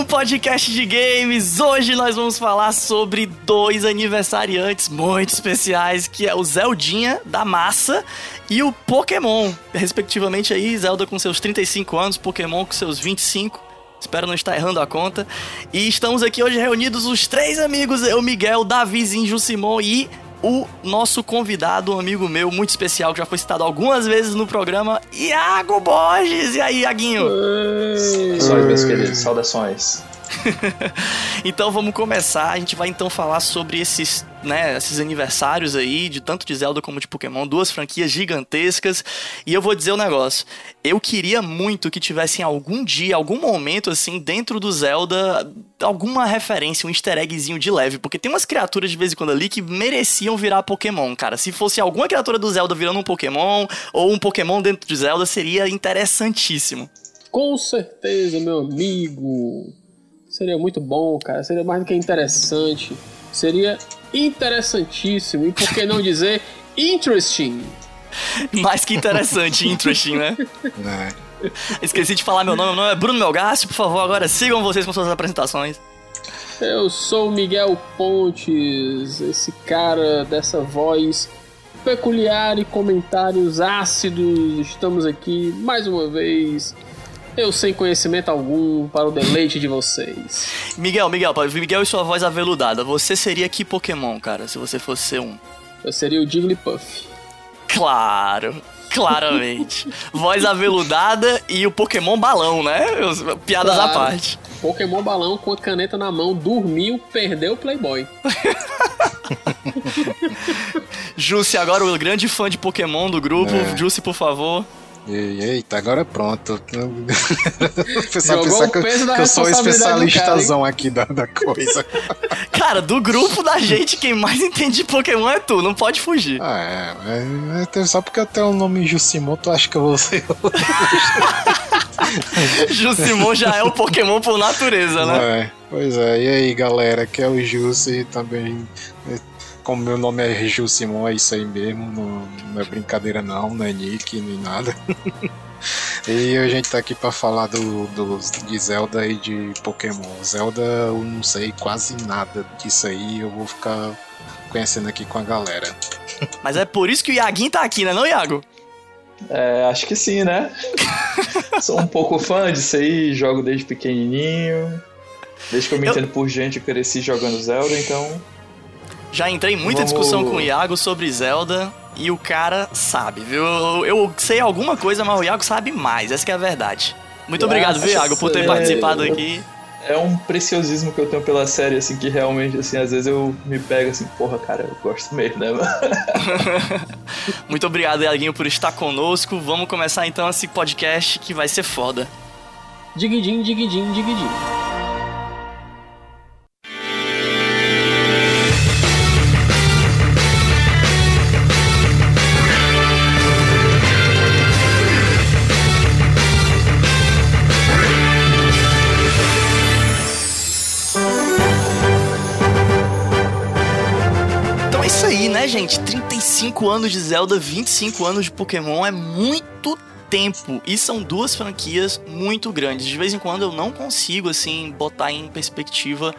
um podcast de games. Hoje nós vamos falar sobre dois aniversariantes muito especiais, que é o Zeldinha da Massa e o Pokémon, respectivamente aí, Zelda com seus 35 anos, Pokémon com seus 25. Espero não estar errando a conta. E estamos aqui hoje reunidos os três amigos, eu, Miguel, Davizinho, Jusimon e o nosso convidado, um amigo meu muito especial, que já foi citado algumas vezes no programa, Iago Borges. E aí, Iaguinho? Saudações, meus queridos, saudações. então vamos começar. A gente vai então falar sobre esses, né, esses aniversários aí, de tanto de Zelda como de Pokémon, duas franquias gigantescas. E eu vou dizer um negócio. Eu queria muito que tivesse em algum dia, algum momento assim, dentro do Zelda, alguma referência, um easter eggzinho de leve. Porque tem umas criaturas de vez em quando ali que mereciam virar Pokémon, cara. Se fosse alguma criatura do Zelda virando um Pokémon, ou um Pokémon dentro de Zelda, seria interessantíssimo. Com certeza, meu amigo. Seria muito bom, cara. Seria mais do que interessante. Seria interessantíssimo. E por que não dizer interesting? Mais que interessante, interesting, né? É. Esqueci de falar meu nome. Meu nome é Bruno Melgassi. Por favor, agora sigam vocês com suas apresentações. Eu sou o Miguel Pontes, esse cara dessa voz peculiar e comentários ácidos. Estamos aqui mais uma vez eu sem conhecimento algum para o deleite de vocês. Miguel, Miguel, Miguel e sua voz aveludada, você seria que Pokémon, cara, se você fosse ser um? Eu seria o Jigglypuff. Claro, claramente. voz aveludada e o Pokémon balão, né? Piadas claro. à parte. Pokémon balão com a caneta na mão, dormiu, perdeu o Playboy. Jussi, agora o grande fã de Pokémon do grupo. É. Jussi, por favor. Eita, agora pronto. o pessoal pensar que, que eu sou especialistazão aqui da, da coisa. Cara, do grupo da gente, quem mais entende de Pokémon é tu, não pode fugir. Ah, é, é, só porque eu tenho o nome Jusimon, tu acha que eu vou ser. Jusimon já é o Pokémon por natureza, né? É, pois é, e aí galera, que é o Jussi também como meu nome é Gil Simon, é isso aí mesmo, não, não é brincadeira não, não é nick, nem nada. e a gente tá aqui para falar do, do, de Zelda e de Pokémon. Zelda, eu não sei quase nada disso aí, eu vou ficar conhecendo aqui com a galera. Mas é por isso que o Iaguinho tá aqui, né não, Iago? É, acho que sim, né? Sou um pouco fã disso aí, jogo desde pequenininho. Desde que eu me eu... entendo por gente, eu cresci jogando Zelda, então já entrei em muita Vamos... discussão com o Iago sobre Zelda e o cara sabe, viu? Eu, eu, sei alguma coisa, mas o Iago sabe mais, essa é a verdade. Muito obrigado, viu, Iago, por ter é, participado aqui. É um preciosismo que eu tenho pela série, assim, que realmente, assim, às vezes eu me pego assim, porra, cara, eu gosto mesmo, né? Muito obrigado, Iaguinho, por estar conosco. Vamos começar então esse podcast que vai ser foda. Diguidim, diguidim, diguidim. 35 anos de Zelda, 25 anos de Pokémon é muito tempo. E são duas franquias muito grandes. De vez em quando eu não consigo, assim, botar em perspectiva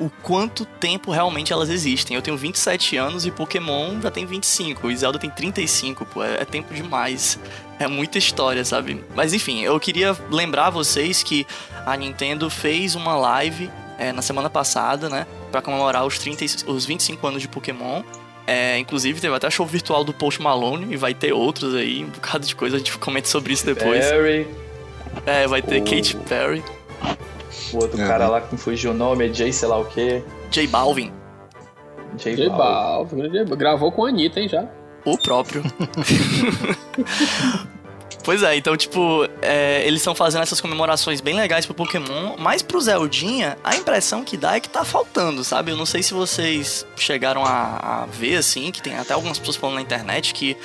o quanto tempo realmente elas existem. Eu tenho 27 anos e Pokémon já tem 25. E Zelda tem 35, pô. É, é tempo demais. É muita história, sabe? Mas enfim, eu queria lembrar vocês que a Nintendo fez uma live é, na semana passada, né? Pra comemorar os, 30, os 25 anos de Pokémon. É, inclusive, teve até show virtual do Post Malone e vai ter outros aí, um bocado de coisa, a gente comenta sobre isso depois. Perry. É, vai ter o... Katy Perry. O outro é. cara lá que não fugiu o nome é Jay sei lá o quê. J Balvin. J, J Balvin. Balvin. Gravou com a Anitta, hein, já? O próprio. Pois é, então, tipo, é, eles estão fazendo essas comemorações bem legais pro Pokémon, mas pro Zeldinha, a impressão que dá é que tá faltando, sabe? Eu não sei se vocês chegaram a, a ver, assim, que tem até algumas pessoas falando na internet que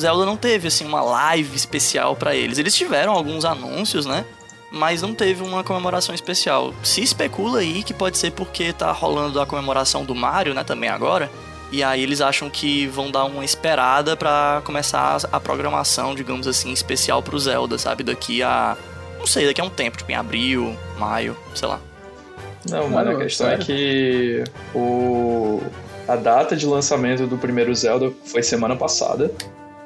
Zelda não teve, assim, uma live especial para eles. Eles tiveram alguns anúncios, né? Mas não teve uma comemoração especial. Se especula aí que pode ser porque tá rolando a comemoração do Mario, né, também agora. E aí eles acham que vão dar uma esperada para começar a programação, digamos assim, especial pro Zelda, sabe? Daqui a Não sei, daqui a um tempo, tipo em abril, maio, sei lá. Não, mano, a questão é que o... a data de lançamento do primeiro Zelda foi semana passada.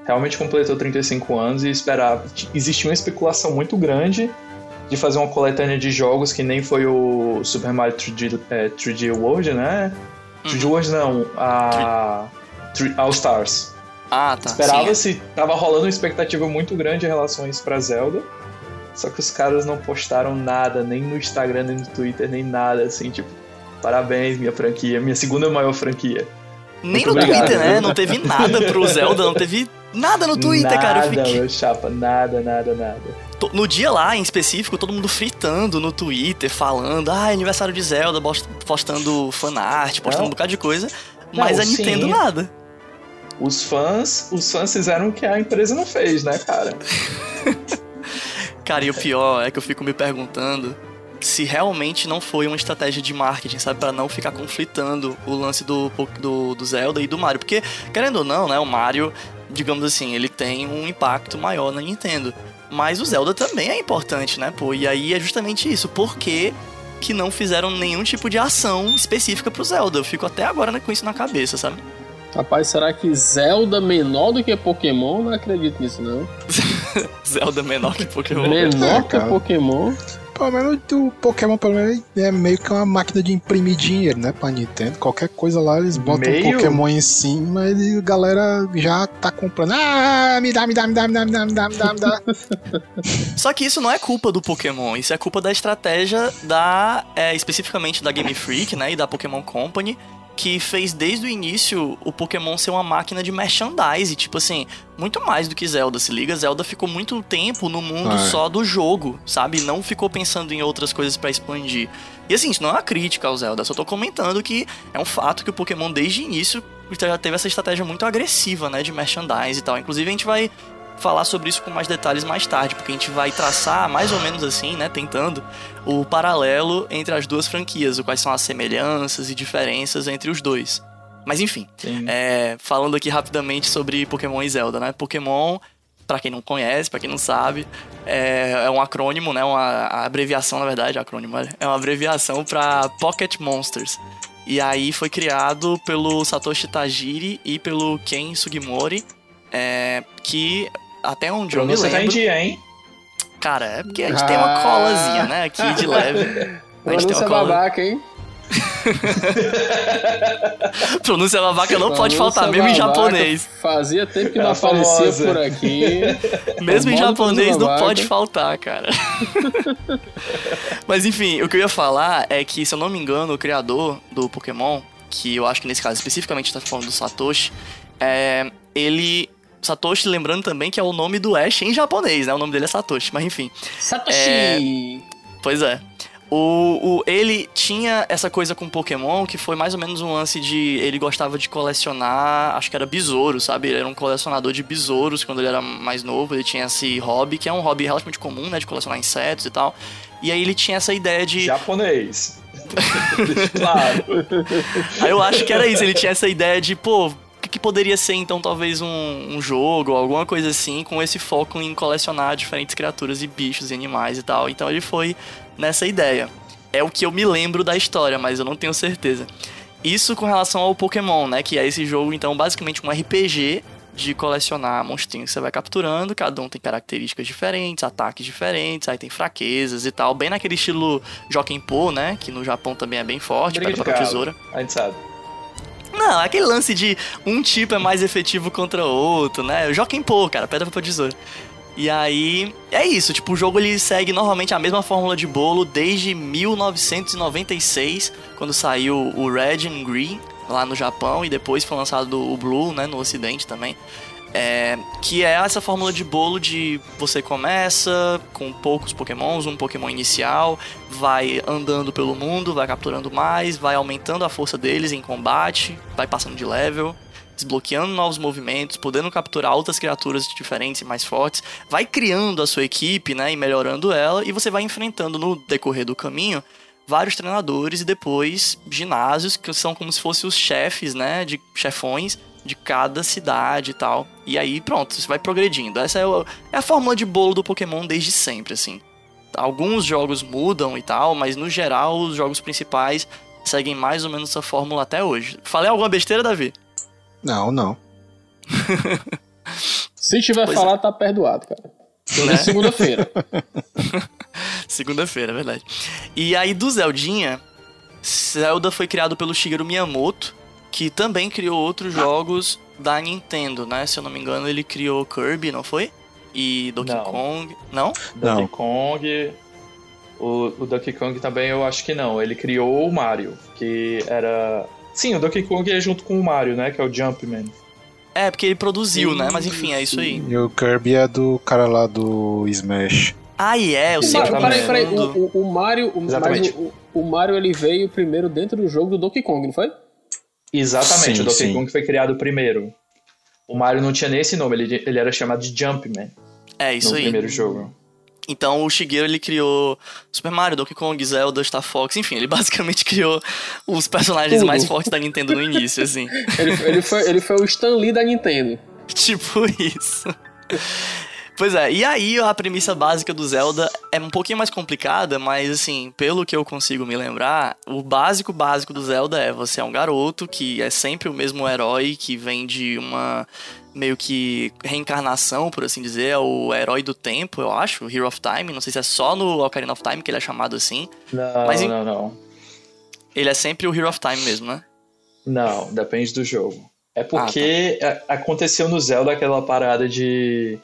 Realmente completou 35 anos e esperava. Existia uma especulação muito grande de fazer uma coletânea de jogos que nem foi o Super Mario 3D, é, 3D World, né? 3D uhum. World não, a All Stars. Ah, tá. Esperava-se, tava rolando uma expectativa muito grande em relação a isso pra Zelda. Só que os caras não postaram nada, nem no Instagram, nem no Twitter, nem nada, assim, tipo, parabéns, minha franquia, minha segunda maior franquia. Nem Muito no obrigado, Twitter, né? Não teve nada pro Zelda, não teve nada no Twitter, nada, cara. Eu fiquei... meu chapa, nada, nada, nada. No dia lá, em específico, todo mundo fritando no Twitter, falando, ah, aniversário de Zelda, postando fanart, postando não. um bocado de coisa. Mas não, a Nintendo sim. nada. Os fãs, os fãs fizeram o que a empresa não fez, né, cara? cara, e o pior é que eu fico me perguntando se realmente não foi uma estratégia de marketing, sabe? para não ficar conflitando o lance do, do, do, Zelda e do Mario. Porque, querendo ou não, né? O Mario, digamos assim, ele tem um impacto maior na Nintendo. Mas o Zelda também é importante, né? Pô, e aí é justamente isso. Por que, que não fizeram nenhum tipo de ação específica pro Zelda? Eu fico até agora né, com isso na cabeça, sabe? Rapaz, será que Zelda menor do que Pokémon? Não acredito nisso, não. Zelda menor que Pokémon. Menor que Pokémon? Pelo menos o Pokémon, pelo menos, é meio que uma máquina de imprimir dinheiro, né? Pra Nintendo. Qualquer coisa lá, eles botam meio? Pokémon em cima e a galera já tá comprando. Ah, me dá, me dá, me dá, me dá, me dá, me dá, me dá, me dá. Só que isso não é culpa do Pokémon, isso é culpa da estratégia da. É, especificamente da Game Freak, né? E da Pokémon Company que fez desde o início o Pokémon ser uma máquina de merchandise, tipo assim, muito mais do que Zelda, se liga, Zelda ficou muito tempo no mundo é. só do jogo, sabe? Não ficou pensando em outras coisas para expandir. E assim, isso não é uma crítica ao Zelda, só tô comentando que é um fato que o Pokémon desde o início já teve essa estratégia muito agressiva, né, de merchandise e tal. Inclusive a gente vai falar sobre isso com mais detalhes mais tarde, porque a gente vai traçar mais ou menos assim, né, tentando o paralelo entre as duas franquias, quais são as semelhanças e diferenças entre os dois. Mas enfim, é, falando aqui rapidamente sobre Pokémon e Zelda, né? Pokémon, para quem não conhece, para quem não sabe, é, é, um acrônimo, né? Uma abreviação, na verdade, acrônimo é uma abreviação para Pocket Monsters. E aí foi criado pelo Satoshi Tajiri e pelo Ken Sugimori, é, que até onde eu me lembro... Você tá em dia, hein? Cara, é porque a gente ah. tem uma colazinha, né, aqui de leve. A gente tem uma cola... babaca, hein? Pronúncia babaca não pode faltar, mesmo em japonês. Fazia tempo que não é aparecia famosa. por aqui. Mesmo em japonês não pode faltar, cara. Mas enfim, o que eu ia falar é que, se eu não me engano, o criador do Pokémon, que eu acho que nesse caso especificamente está falando do Satoshi, é, ele Satoshi, lembrando também que é o nome do Ash em japonês, né? O nome dele é Satoshi, mas enfim. Satoshi! É... Pois é. O, o, ele tinha essa coisa com Pokémon que foi mais ou menos um lance de. Ele gostava de colecionar, acho que era besouro, sabe? Ele era um colecionador de besouros quando ele era mais novo. Ele tinha esse hobby, que é um hobby relativamente comum, né? De colecionar insetos e tal. E aí ele tinha essa ideia de. Japonês. claro. Aí eu acho que era isso, ele tinha essa ideia de, pô, que poderia ser então talvez um, um jogo ou alguma coisa assim, com esse foco em colecionar diferentes criaturas e bichos e animais e tal. Então ele foi nessa ideia. É o que eu me lembro da história, mas eu não tenho certeza. Isso com relação ao Pokémon, né? Que é esse jogo, então, basicamente um RPG de colecionar monstrinhos que você vai capturando, cada um tem características diferentes, ataques diferentes, aí tem fraquezas e tal, bem naquele estilo Jokenpo, né, que no Japão também é bem forte, Briga pedra, papel, tesoura. A gente sabe. Não, aquele lance de um tipo é mais efetivo contra outro, né? Joga em pô, cara, pedra, papel, tesoura. E aí, é isso, tipo, o jogo ele segue normalmente a mesma fórmula de bolo desde 1996, quando saiu o Red and Green lá no Japão e depois foi lançado o Blue, né, no ocidente também. É, que é essa fórmula de bolo de você começa com poucos pokémons, um pokémon inicial, vai andando pelo mundo, vai capturando mais, vai aumentando a força deles em combate, vai passando de level, desbloqueando novos movimentos, podendo capturar outras criaturas diferentes e mais fortes, vai criando a sua equipe, né, e melhorando ela, e você vai enfrentando no decorrer do caminho vários treinadores e depois ginásios que são como se fossem os chefes, né, de chefões de cada cidade e tal. E aí, pronto, você vai progredindo. Essa é, o, é a fórmula de bolo do Pokémon desde sempre, assim. alguns jogos mudam e tal, mas no geral os jogos principais seguem mais ou menos essa fórmula até hoje. Falei alguma besteira, Davi? Não, não. Se tiver pois falar, é. tá perdoado, cara. Né? Segunda-feira. Segunda-feira, é verdade. E aí do Zeldinha, Zelda foi criado pelo Shigeru Miyamoto, que também criou outros jogos da Nintendo, né? Se eu não me engano, ele criou Kirby, não foi? E Donkey não. Kong. Não? Donkey não. Kong. O, o Donkey Kong também eu acho que não. Ele criou o Mario, que era. Sim, o Donkey Kong é junto com o Mario, né? Que é o Jumpman. É, porque ele produziu, sim, né? Mas enfim, é isso aí. E o Kirby é do cara lá do Smash. Ah, e é, eu sei que Peraí, peraí, o, o, o Mario. O, Exatamente. O, o, Mario ele veio primeiro dentro do jogo do Donkey Kong, não foi? Exatamente, sim, o Donkey sim. Kong foi criado primeiro. O Mario não tinha nem esse nome, ele, ele era chamado de Jumpman. É, isso no aí. No primeiro jogo. Então o Shigeru ele criou Super Mario, Donkey Kong, Zelda, Star Fox, enfim, ele basicamente criou os personagens Tudo. mais fortes da Nintendo no início, assim. ele, ele, foi, ele foi o Stan Lee da Nintendo. tipo isso. Pois é, e aí a premissa básica do Zelda é um pouquinho mais complicada, mas assim, pelo que eu consigo me lembrar, o básico básico do Zelda é você é um garoto que é sempre o mesmo herói que vem de uma meio que reencarnação, por assim dizer, é o herói do tempo, eu acho, o Hero of Time. Não sei se é só no Ocarina of Time que ele é chamado assim. Não, mas não, não. Ele é sempre o Hero of Time mesmo, né? Não, depende do jogo. É porque ah, tá. aconteceu no Zelda aquela parada de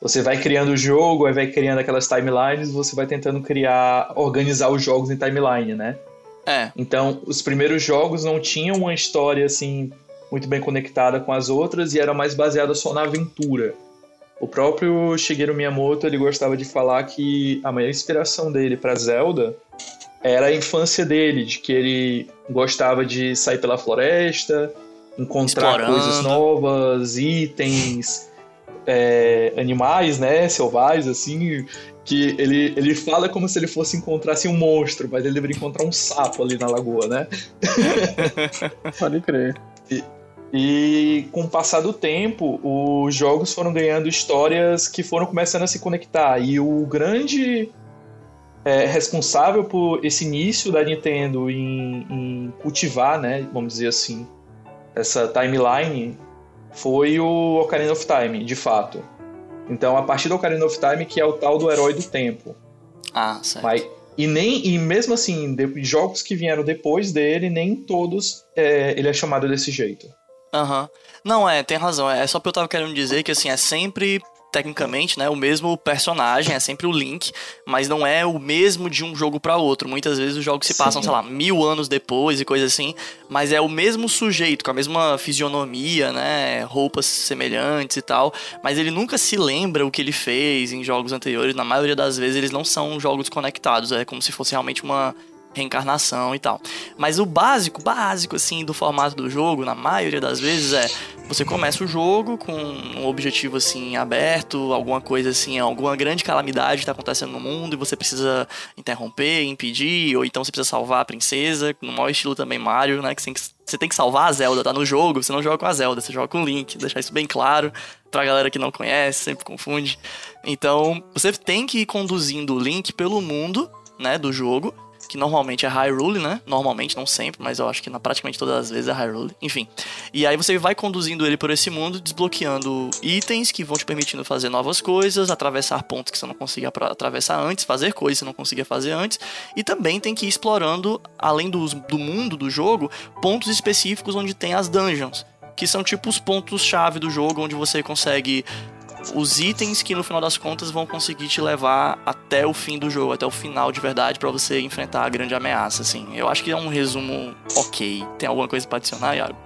você vai criando o jogo, aí vai criando aquelas timelines, você vai tentando criar, organizar os jogos em timeline, né? É. Então, os primeiros jogos não tinham uma história assim muito bem conectada com as outras e era mais baseada só na aventura. O próprio Shigeru Miyamoto ele gostava de falar que a maior inspiração dele para Zelda era a infância dele, de que ele gostava de sair pela floresta, encontrar Explorando. coisas novas, itens, é, animais, né, selvagens, assim, que ele, ele fala como se ele fosse encontrar assim, um monstro, mas ele deveria encontrar um sapo ali na lagoa, né? Pode crer. E, e com o passar do tempo, os jogos foram ganhando histórias que foram começando a se conectar. E o grande é, responsável por esse início da Nintendo em, em cultivar, né, vamos dizer assim, essa timeline foi o Ocarina of Time, de fato. Então, a partir do Ocarina of Time, que é o tal do herói do tempo. Ah, certo. Mas, e, nem, e mesmo assim, de, jogos que vieram depois dele, nem todos é, ele é chamado desse jeito. Aham. Uhum. Não, é, tem razão. É só que eu tava querendo dizer que, assim, é sempre tecnicamente, né, o mesmo personagem, é sempre o Link, mas não é o mesmo de um jogo para outro. Muitas vezes os jogos se passam, Sim. sei lá, mil anos depois e coisa assim, mas é o mesmo sujeito, com a mesma fisionomia, né, roupas semelhantes e tal, mas ele nunca se lembra o que ele fez em jogos anteriores. Na maioria das vezes eles não são jogos conectados, é como se fosse realmente uma reencarnação e tal. Mas o básico, básico assim do formato do jogo, na maioria das vezes é você começa o jogo com um objetivo assim aberto, alguma coisa assim, alguma grande calamidade está acontecendo no mundo e você precisa interromper, impedir, ou então você precisa salvar a princesa, no maior estilo também Mario, né, que você tem que, você tem que salvar a Zelda, tá no jogo, você não joga com a Zelda, você joga com o Link, deixar isso bem claro pra galera que não conhece, sempre confunde. Então, você tem que ir conduzindo o Link pelo mundo, né, do jogo, que normalmente é Hyrule, né? Normalmente, não sempre, mas eu acho que na praticamente todas as vezes é Hyrule. Enfim. E aí você vai conduzindo ele por esse mundo, desbloqueando itens que vão te permitindo fazer novas coisas, atravessar pontos que você não conseguia atravessar antes, fazer coisas que você não conseguia fazer antes, e também tem que ir explorando, além do, do mundo do jogo, pontos específicos onde tem as dungeons que são tipo os pontos-chave do jogo, onde você consegue os itens que no final das contas vão conseguir te levar até o fim do jogo, até o final de verdade, para você enfrentar a grande ameaça, assim. Eu acho que é um resumo ok. Tem alguma coisa para adicionar, Iago?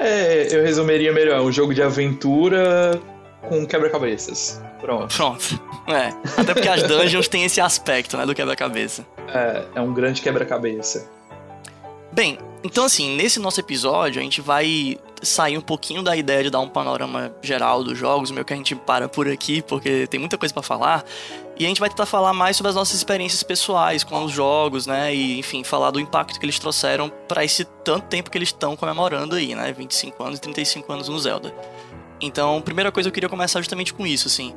É, eu resumiria melhor, um jogo de aventura com quebra-cabeças. Pronto. Pronto. É. Até porque as dungeons têm esse aspecto, né, do quebra-cabeça. É, é um grande quebra-cabeça. Bem, então assim, nesse nosso episódio a gente vai sair um pouquinho da ideia de dar um panorama geral dos jogos, meio que a gente para por aqui, porque tem muita coisa para falar. E a gente vai tentar falar mais sobre as nossas experiências pessoais com os jogos, né? E, enfim, falar do impacto que eles trouxeram para esse tanto tempo que eles estão comemorando aí, né? 25 anos e 35 anos no Zelda. Então, primeira coisa eu queria começar justamente com isso, assim.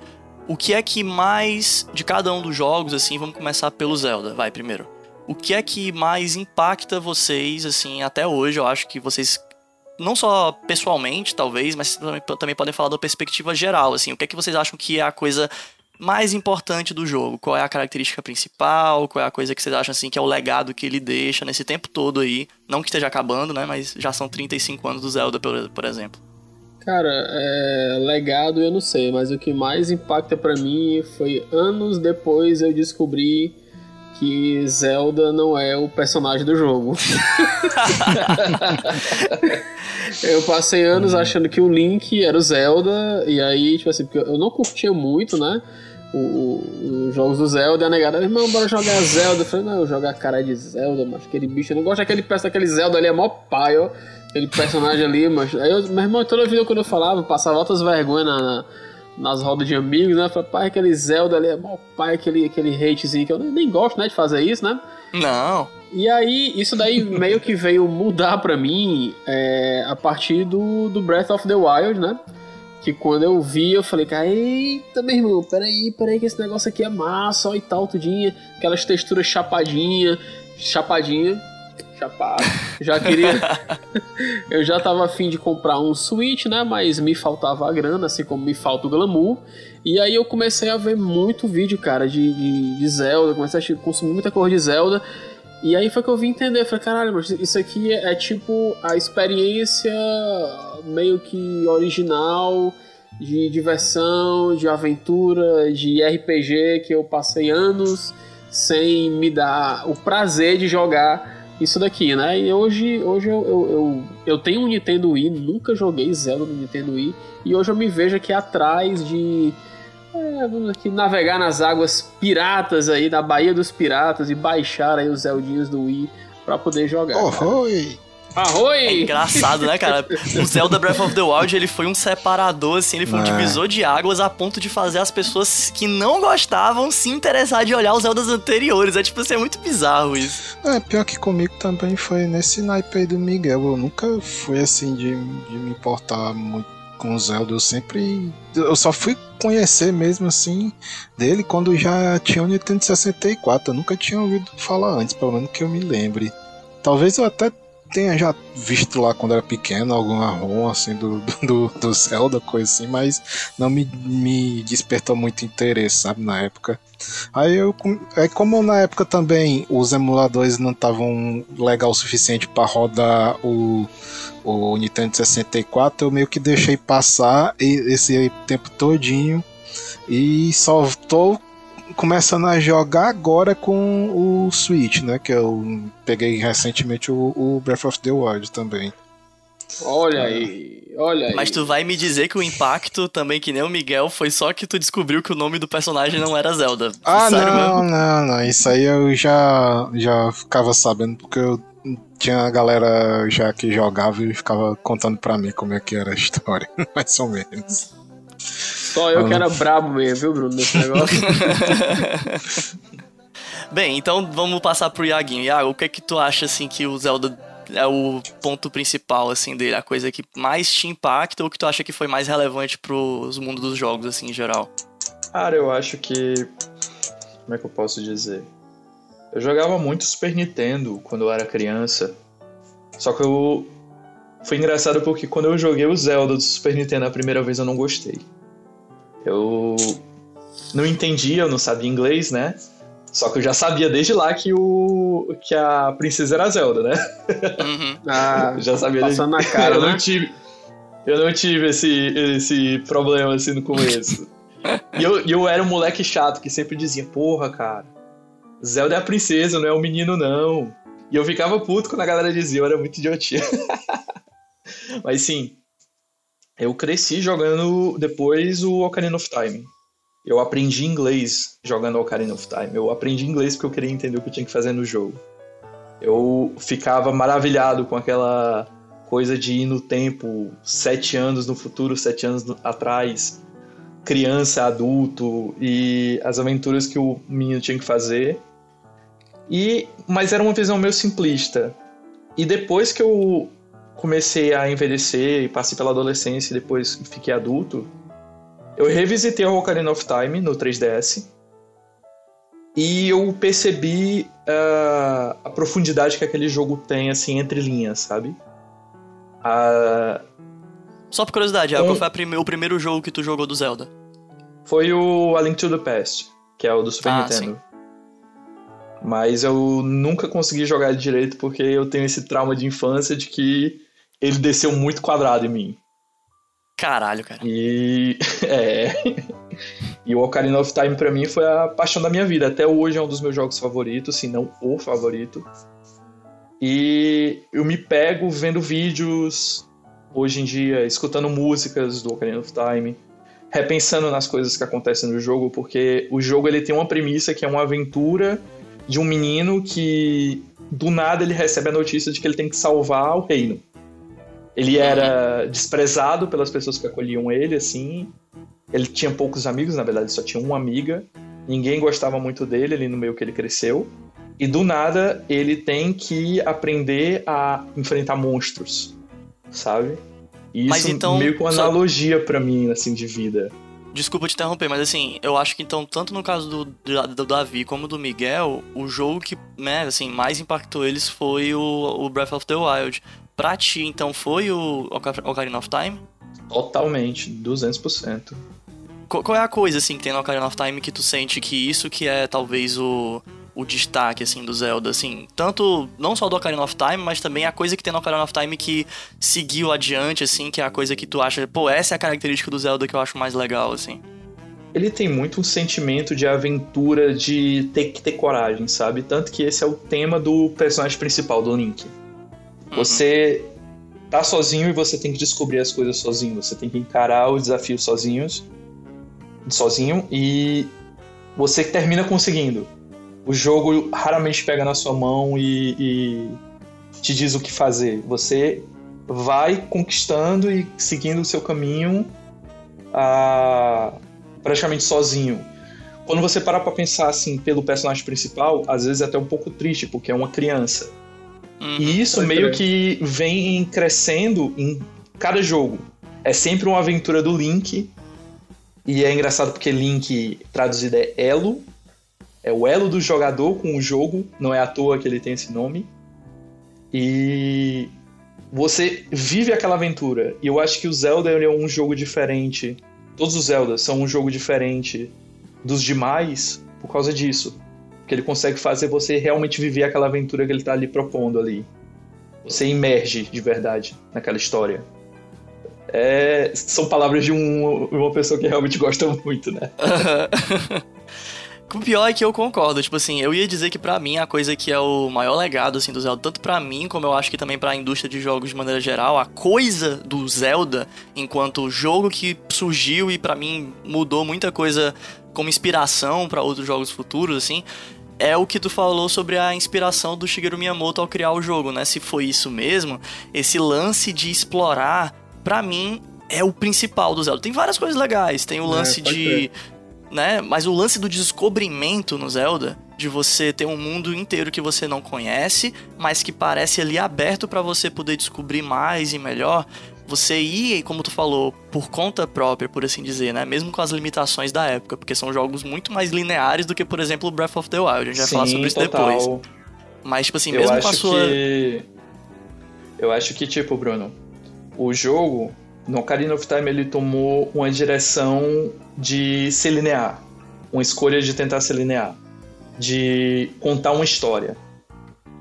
o que é que mais de cada um dos jogos, assim, vamos começar pelo Zelda, vai primeiro. O que é que mais impacta vocês, assim, até hoje? Eu acho que vocês não só pessoalmente, talvez, mas também, também podem falar da perspectiva geral, assim, o que é que vocês acham que é a coisa mais importante do jogo? Qual é a característica principal? Qual é a coisa que vocês acham assim que é o legado que ele deixa nesse tempo todo aí? Não que esteja acabando, né, mas já são 35 anos do Zelda, por, por exemplo. Cara, é, legado eu não sei, mas o que mais impacta para mim foi anos depois eu descobri que Zelda não é o personagem do jogo. eu passei anos achando que o Link era o Zelda, e aí, tipo assim, porque eu não curtia muito, né? Os jogos do Zelda, e a negada, irmão, bora jogar Zelda. Eu falei, não, jogar cara de Zelda, mas aquele bicho, eu não gosto daquele peça daquele Zelda ali, é mó pai, ó. Aquele personagem ali, mas. Aí eu, meu irmão, toda vida quando eu falava, passava altas vergonhas na, na nas rodas de amigos, né? Falei, pai, aquele Zelda ali é mó pai, aquele, aquele hatezinho que eu nem gosto, né, de fazer isso, né? Não. E aí, isso daí meio que veio mudar pra mim é, a partir do, do Breath of the Wild, né? Que quando eu vi, eu falei, cara, eita, meu irmão, peraí, peraí, que esse negócio aqui é massa, ó, e tal, tudinha, aquelas texturas chapadinha, chapadinha, chapado. Já queria. eu já tava afim de comprar um Switch, né? Mas me faltava a grana, assim como me falta o glamour. E aí eu comecei a ver muito vídeo, cara, de, de, de Zelda, comecei a consumir muita cor de Zelda. E aí foi que eu vim entender, falei, caralho, mas isso aqui é, é tipo a experiência meio que original de diversão, de aventura, de RPG que eu passei anos sem me dar o prazer de jogar isso daqui, né? E hoje, hoje eu, eu, eu, eu, tenho um Nintendo Wii, nunca joguei Zelda no Nintendo Wii, e hoje eu me vejo aqui atrás de. É, vamos aqui navegar nas águas piratas aí, da Baía dos Piratas, e baixar aí os Zeldinhos do Wii para poder jogar. Oh! Arroi! É engraçado, né, cara? O Zelda Breath of the Wild, ele foi um separador, assim, ele foi um é. divisor de águas a ponto de fazer as pessoas que não gostavam se interessar de olhar os Zeldas anteriores. É tipo assim, é muito bizarro isso. É, pior que comigo também foi nesse naipe aí do Miguel. Eu nunca fui assim de, de me importar muito com o Zelda. Eu sempre. Eu só fui conhecer mesmo assim dele quando já tinha o Nintendo 64. Eu nunca tinha ouvido falar antes, pelo menos que eu me lembre. Talvez eu até tenha já visto lá quando era pequeno alguma ROM assim do, do, do Zelda, coisa assim, mas não me, me despertou muito interesse, sabe, na época. Aí eu. É como na época também os emuladores não estavam legal o suficiente para rodar o, o Nintendo 64, eu meio que deixei passar esse tempo todinho e só tô começando a jogar agora com o Switch, né? Que eu peguei recentemente o, o Breath of the Wild também. Olha aí, olha aí. Mas tu vai me dizer que o impacto também, que nem o Miguel, foi só que tu descobriu que o nome do personagem não era Zelda. Ah, Sério não, mesmo? não, não. Isso aí eu já, já ficava sabendo, porque eu tinha a galera já que jogava e ficava contando pra mim como é que era a história, mais ou menos. Só eu que era brabo mesmo, viu, Bruno, nesse negócio. Bem, então vamos passar pro Iaguinho. Iago, o que é que tu acha, assim, que o Zelda é o ponto principal, assim, dele? A coisa que mais te impacta ou que tu acha que foi mais relevante pros mundos dos jogos, assim, em geral? Cara, eu acho que... Como é que eu posso dizer? Eu jogava muito Super Nintendo quando eu era criança. Só que eu... Foi engraçado porque quando eu joguei o Zelda do Super Nintendo a primeira vez eu não gostei. Eu não entendia, eu não sabia inglês, né? Só que eu já sabia desde lá que o que a princesa era Zelda, né? Uhum. Ah, já sabia passando desde... na cara, eu né? não tive eu não tive esse, esse problema assim no começo. e eu, eu era um moleque chato que sempre dizia, porra, cara, Zelda é a princesa, não é o menino, não. E eu ficava puto quando a galera dizia, eu era muito idiotinha. Mas sim, eu cresci jogando depois o Ocarina of Time. Eu aprendi inglês jogando Ocarina of Time. Eu aprendi inglês porque eu queria entender o que eu tinha que fazer no jogo. Eu ficava maravilhado com aquela coisa de ir no tempo, sete anos no futuro, sete anos no, atrás, criança, adulto e as aventuras que o menino tinha que fazer. E mas era uma visão meio simplista. E depois que eu comecei a envelhecer e passei pela adolescência e depois fiquei adulto, Eu revisitei o Ocarina of Time no 3DS e eu percebi uh, a profundidade que aquele jogo tem, assim, entre linhas, sabe? Uh, Só por curiosidade, qual foi prime o primeiro jogo que tu jogou do Zelda? Foi o A Link to the Past, que é o do Super ah, Nintendo. Sim. Mas eu nunca consegui jogar ele direito porque eu tenho esse trauma de infância de que ele desceu muito quadrado em mim. Caralho, cara. E. É. E o Ocarina of Time para mim foi a paixão da minha vida. Até hoje é um dos meus jogos favoritos, se não o favorito. E eu me pego vendo vídeos hoje em dia, escutando músicas do Ocarina of Time, repensando nas coisas que acontecem no jogo, porque o jogo ele tem uma premissa que é uma aventura de um menino que do nada ele recebe a notícia de que ele tem que salvar o reino. Ele era desprezado pelas pessoas que acolhiam ele, assim, ele tinha poucos amigos, na verdade, só tinha uma amiga. Ninguém gostava muito dele ali no meio que ele cresceu. E do nada ele tem que aprender a enfrentar monstros, sabe? E isso então, meio que uma só... analogia para mim, assim, de vida. Desculpa te interromper, mas assim, eu acho que então, tanto no caso do, do, do, Davi como do Miguel, o jogo que, né, assim, mais impactou eles foi o, o Breath of the Wild. Pra ti, então, foi o Ocarina of Time? Totalmente, 200%. Qual é a coisa, assim, que tem no Ocarina of Time que tu sente que isso que é talvez o, o destaque, assim, do Zelda, assim? Tanto, não só do Ocarina of Time, mas também a coisa que tem no Ocarina of Time que seguiu adiante, assim, que é a coisa que tu acha, pô, essa é a característica do Zelda que eu acho mais legal, assim. Ele tem muito um sentimento de aventura, de ter que ter coragem, sabe? Tanto que esse é o tema do personagem principal, do Link. Você tá sozinho e você tem que descobrir as coisas sozinho. Você tem que encarar os desafios sozinhos sozinho e você termina conseguindo. O jogo raramente pega na sua mão e, e te diz o que fazer. Você vai conquistando e seguindo o seu caminho praticamente sozinho. Quando você parar para pensar assim pelo personagem principal, às vezes é até um pouco triste, porque é uma criança. Uhum, e isso meio que vem crescendo em cada jogo. É sempre uma aventura do Link e é engraçado porque Link traduzido é elo. É o elo do jogador com o jogo. Não é à toa que ele tem esse nome. E você vive aquela aventura. E eu acho que o Zelda é um jogo diferente. Todos os Zeldas são um jogo diferente dos demais por causa disso. Porque ele consegue fazer você realmente viver aquela aventura que ele está ali propondo ali. Você emerge de verdade naquela história é, são palavras de um, uma pessoa que realmente gosta muito, né? O pior é que eu concordo, tipo assim, eu ia dizer que para mim a coisa que é o maior legado assim do Zelda, tanto para mim como eu acho que também para a indústria de jogos de maneira geral, a coisa do Zelda enquanto jogo que surgiu e para mim mudou muita coisa como inspiração para outros jogos futuros assim, é o que tu falou sobre a inspiração do Shigeru Miyamoto ao criar o jogo, né? Se foi isso mesmo, esse lance de explorar para mim, é o principal do Zelda. Tem várias coisas legais, tem o é, lance é, de. Né? Mas o lance do descobrimento no Zelda, de você ter um mundo inteiro que você não conhece, mas que parece ali aberto para você poder descobrir mais e melhor. Você ir, como tu falou, por conta própria, por assim dizer, né? Mesmo com as limitações da época, porque são jogos muito mais lineares do que, por exemplo, Breath of the Wild. A gente vai Sim, falar sobre isso total. depois. Mas, tipo assim, eu mesmo com a sua. Que... Eu acho que, tipo, Bruno, o jogo, no Ocarina of Time, ele tomou uma direção de ser linear. Uma escolha de tentar ser linear. De contar uma história.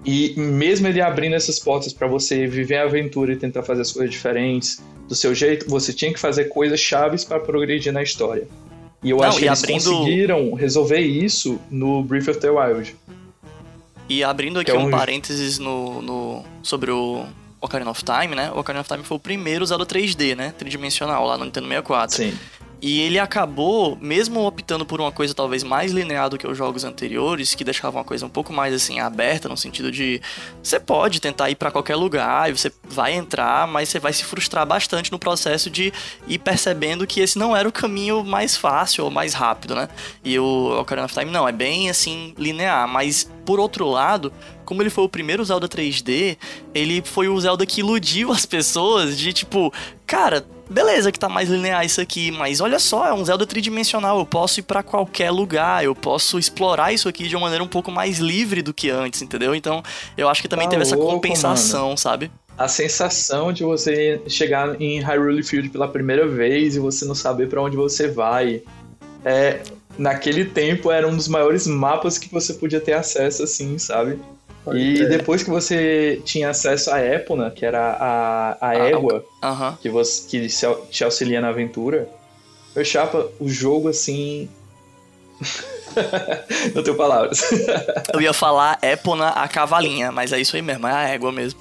E mesmo ele abrindo essas portas para você viver a aventura e tentar fazer as coisas diferentes do seu jeito, você tinha que fazer coisas chaves para progredir na história. E eu Não, acho que eles abrindo... conseguiram resolver isso no Breath of the Wild. E abrindo aqui é um, um parênteses no, no, sobre o Ocarina of Time, né? O Ocarina of Time foi o primeiro usado 3D, né? Tridimensional lá no Nintendo 64. Sim. E ele acabou, mesmo optando por uma coisa talvez mais linear do que os jogos anteriores, que deixava uma coisa um pouco mais assim aberta, no sentido de você pode tentar ir para qualquer lugar e você vai entrar, mas você vai se frustrar bastante no processo de ir percebendo que esse não era o caminho mais fácil ou mais rápido, né? E o Ocarina of Time não, é bem assim linear, mas por outro lado, como ele foi o primeiro Zelda 3D, ele foi o Zelda que iludiu as pessoas de tipo, cara, beleza que tá mais linear isso aqui, mas olha só, é um Zelda tridimensional, eu posso ir para qualquer lugar, eu posso explorar isso aqui de uma maneira um pouco mais livre do que antes, entendeu? Então, eu acho que também tá teve louco, essa compensação, mano. sabe? A sensação de você chegar em Hyrule Field pela primeira vez e você não saber para onde você vai. É, naquele tempo era um dos maiores mapas que você podia ter acesso, assim, sabe? e depois que você tinha acesso à Epona, que era a, a égua uh -huh. que, você, que te auxilia na aventura, eu chapa o jogo assim. Não tenho palavras. eu ia falar Epona a cavalinha, mas é isso aí mesmo, é a égua mesmo.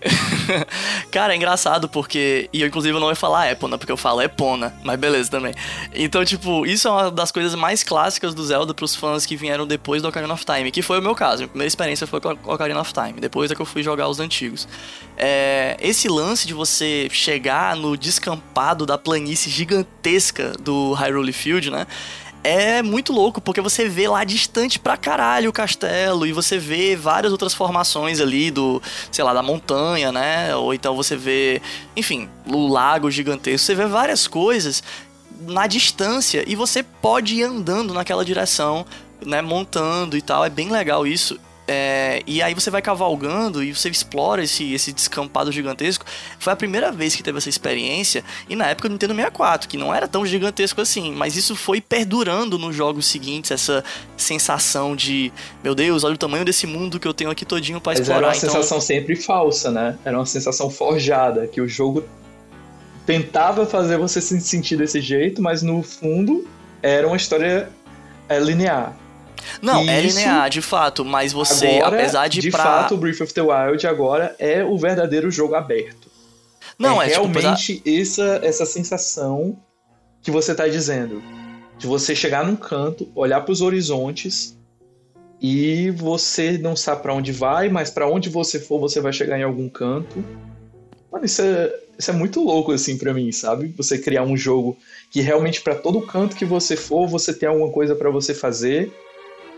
Cara, é engraçado porque. E eu, inclusive, não ia falar Epona, porque eu falo Epona, mas beleza também. Então, tipo, isso é uma das coisas mais clássicas do Zelda pros fãs que vieram depois do Ocarina of Time, que foi o meu caso. Minha primeira experiência foi com o Ocarina of Time, depois é que eu fui jogar os antigos. É, esse lance de você chegar no descampado da planície gigantesca do Hyrule Field, né? É muito louco, porque você vê lá distante pra caralho o castelo e você vê várias outras formações ali do, sei lá, da montanha, né? Ou então você vê, enfim, o lago gigantesco, você vê várias coisas na distância e você pode ir andando naquela direção, né, montando e tal. É bem legal isso. É, e aí você vai cavalgando e você explora esse, esse descampado gigantesco. Foi a primeira vez que teve essa experiência, e na época do Nintendo 64, que não era tão gigantesco assim, mas isso foi perdurando nos jogos seguintes, essa sensação de, meu Deus, olha o tamanho desse mundo que eu tenho aqui todinho para explorar. Era uma então... sensação sempre falsa, né? Era uma sensação forjada, que o jogo tentava fazer você se sentir desse jeito, mas no fundo era uma história é, linear. Não, é linear, de fato, mas você, agora, apesar de. De pra... fato, Breath of the Wild agora é o verdadeiro jogo aberto. Não, é, é realmente tipo, essa, essa sensação que você tá dizendo. De você chegar num canto, olhar para os horizontes e você não sabe para onde vai, mas para onde você for, você vai chegar em algum canto. Mano, isso é, isso é muito louco, assim, para mim, sabe? Você criar um jogo que realmente para todo canto que você for, você tem alguma coisa para você fazer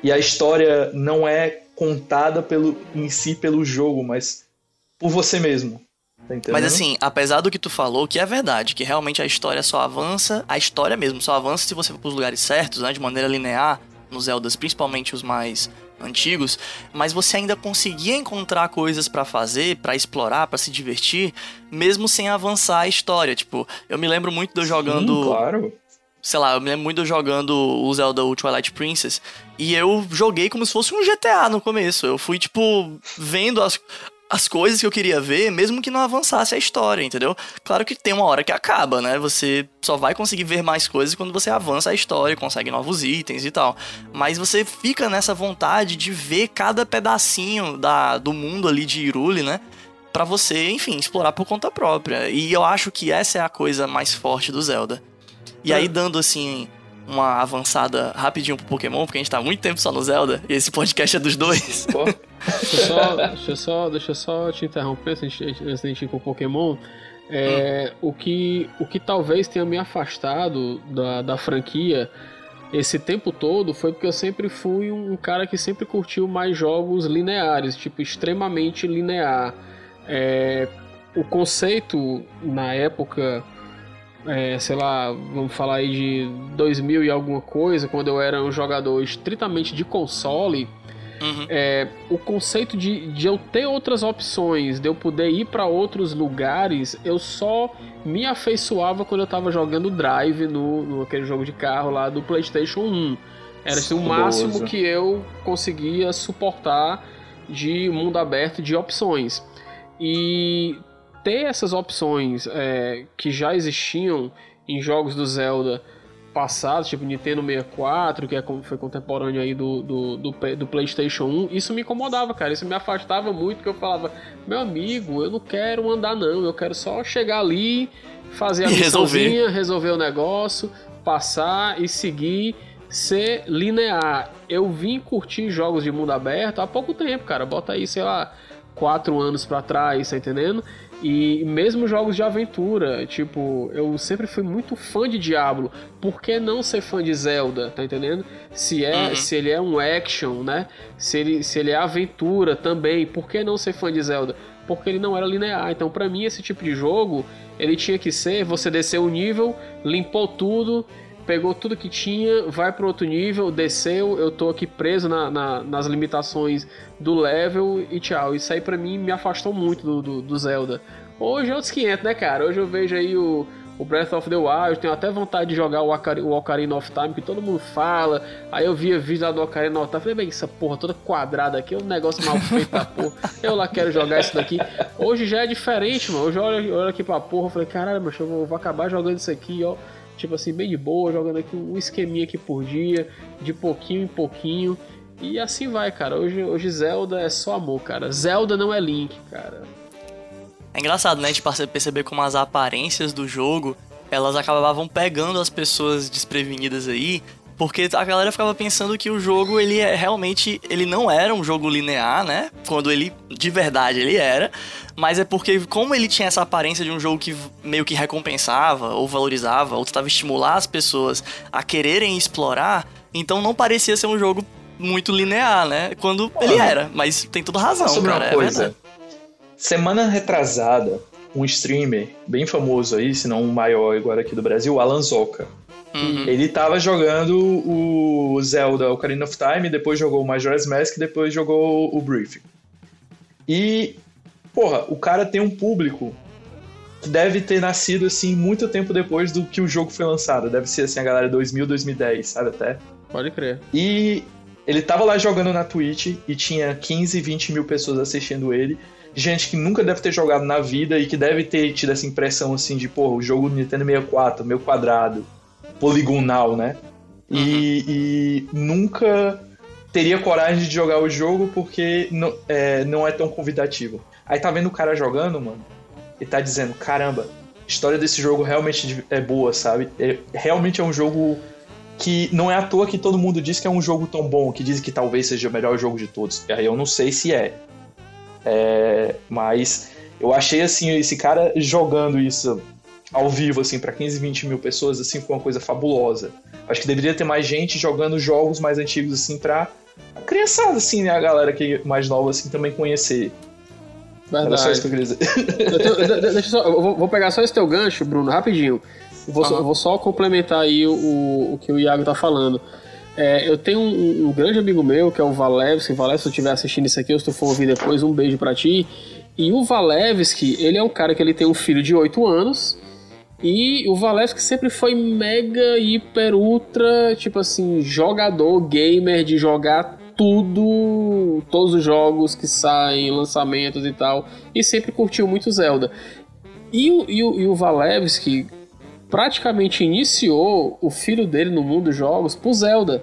e a história não é contada pelo, em si pelo jogo, mas por você mesmo. Tá mas assim, apesar do que tu falou, que é verdade, que realmente a história só avança, a história mesmo só avança se você for pros lugares certos, né, de maneira linear, nos Zeldas, principalmente os mais antigos, mas você ainda conseguia encontrar coisas para fazer, para explorar, para se divertir, mesmo sem avançar a história. Tipo, eu me lembro muito de eu jogando. Sim, claro sei lá, eu me lembro muito jogando o Zelda o Twilight Princess e eu joguei como se fosse um GTA no começo. Eu fui, tipo, vendo as, as coisas que eu queria ver, mesmo que não avançasse a história, entendeu? Claro que tem uma hora que acaba, né? Você só vai conseguir ver mais coisas quando você avança a história, consegue novos itens e tal. Mas você fica nessa vontade de ver cada pedacinho da, do mundo ali de Irule, né? Pra você, enfim, explorar por conta própria. E eu acho que essa é a coisa mais forte do Zelda. E aí, dando assim, uma avançada rapidinho pro Pokémon, porque a gente tá muito tempo só no Zelda, e esse podcast é dos dois. deixa, eu só, deixa, eu só, deixa eu só te interromper antes de a gente ir pro Pokémon. É, hum. o, que, o que talvez tenha me afastado da, da franquia esse tempo todo foi porque eu sempre fui um cara que sempre curtiu mais jogos lineares, tipo, extremamente linear. É, o conceito na época é, sei lá, vamos falar aí de 2000 e alguma coisa, quando eu era um jogador estritamente de console, uhum. é, o conceito de, de eu ter outras opções, de eu poder ir para outros lugares, eu só me afeiçoava quando eu tava jogando Drive no, no aquele jogo de carro lá do PlayStation 1. Era assim, o máximo que eu conseguia suportar de mundo aberto de opções. E ter essas opções é, que já existiam em jogos do Zelda passados, tipo Nintendo 64, que é, foi contemporâneo aí do, do, do, do, PlayStation 1, isso me incomodava, cara. Isso me afastava muito, porque eu falava, meu amigo, eu não quero andar, não, eu quero só chegar ali, fazer a missãozinha, resolver. resolver o negócio, passar e seguir, ser linear. Eu vim curtir jogos de mundo aberto há pouco tempo, cara. Bota aí, sei lá, quatro anos para trás, tá entendendo? E mesmo jogos de aventura, tipo, eu sempre fui muito fã de Diablo. Por que não ser fã de Zelda, tá entendendo? Se é, uhum. se ele é um action, né? Se ele, se ele é aventura também, por que não ser fã de Zelda? porque ele não era linear. Então, para mim, esse tipo de jogo, ele tinha que ser você desceu o nível, limpou tudo, pegou tudo que tinha, vai para outro nível, desceu, eu tô aqui preso na, na, nas limitações do level e tchau. Isso aí para mim me afastou muito do, do, do Zelda. Hoje é outros 500, né, cara? Hoje eu vejo aí o o Breath of the Wild, tenho até vontade de jogar o, Ocar o Ocarina of Time, que todo mundo fala. Aí eu via vídeo lá do Ocarina of Time, falei, bem, essa porra toda quadrada aqui é um negócio mal feito da porra. Eu lá quero jogar isso daqui. Hoje já é diferente, mano. Hoje eu olho, olho aqui pra porra, falei, caralho, mas eu vou, vou acabar jogando isso aqui, ó. Tipo assim, bem de boa, jogando aqui um esqueminha aqui por dia, de pouquinho em pouquinho. E assim vai, cara. Hoje, hoje Zelda é só amor, cara. Zelda não é Link, cara. É engraçado, né? A gente perceber como as aparências do jogo elas acabavam pegando as pessoas desprevenidas aí, porque a galera ficava pensando que o jogo ele é realmente ele não era um jogo linear, né? Quando ele de verdade ele era, mas é porque como ele tinha essa aparência de um jogo que meio que recompensava ou valorizava ou tentava estimular as pessoas a quererem explorar, então não parecia ser um jogo muito linear, né? Quando ele era, mas tem toda razão, sobre cara, uma coisa. É Semana retrasada, um streamer bem famoso aí, se não o maior agora aqui do Brasil, Alan Zoka. Uhum. Ele tava jogando o Zelda Ocarina of Time, depois jogou o Majora's Mask, depois jogou o Briefing. E, porra, o cara tem um público que deve ter nascido, assim, muito tempo depois do que o jogo foi lançado. Deve ser, assim, a galera 2000, 2010, sabe até? Pode crer. E ele tava lá jogando na Twitch e tinha 15, 20 mil pessoas assistindo ele gente que nunca deve ter jogado na vida e que deve ter tido essa impressão assim de, pô, o jogo do Nintendo 64, meio quadrado, poligonal, né? Uhum. E, e, nunca teria coragem de jogar o jogo porque não é, não é tão convidativo. Aí tá vendo o cara jogando, mano, e tá dizendo, caramba, a história desse jogo realmente é boa, sabe? É, realmente é um jogo que não é à toa que todo mundo diz que é um jogo tão bom, que diz que talvez seja o melhor jogo de todos. Aí eu não sei se é. É, mas eu achei assim, esse cara jogando isso ao vivo, assim, para 15, 20 mil pessoas, assim, foi uma coisa fabulosa. Acho que deveria ter mais gente jogando jogos mais antigos, assim, pra a criançada, assim, né, a galera que mais nova, assim, também conhecer. Verdade. Era só isso que eu queria dizer. Eu tenho, deixa só, eu vou pegar só esse teu gancho, Bruno, rapidinho. Vou, uhum. vou só complementar aí o, o que o Iago tá falando. É, eu tenho um, um, grande amigo meu, que é o Valevski. Valevski, se eu estiver assistindo isso aqui, ou se tu for ouvir depois, um beijo para ti. E o Valevski, ele é um cara que ele tem um filho de 8 anos. E o Valevski sempre foi mega, hiper, ultra, tipo assim, jogador, gamer de jogar tudo, todos os jogos que saem, lançamentos e tal. E sempre curtiu muito Zelda. E o, e o, e o praticamente iniciou o filho dele no mundo dos jogos por Zelda.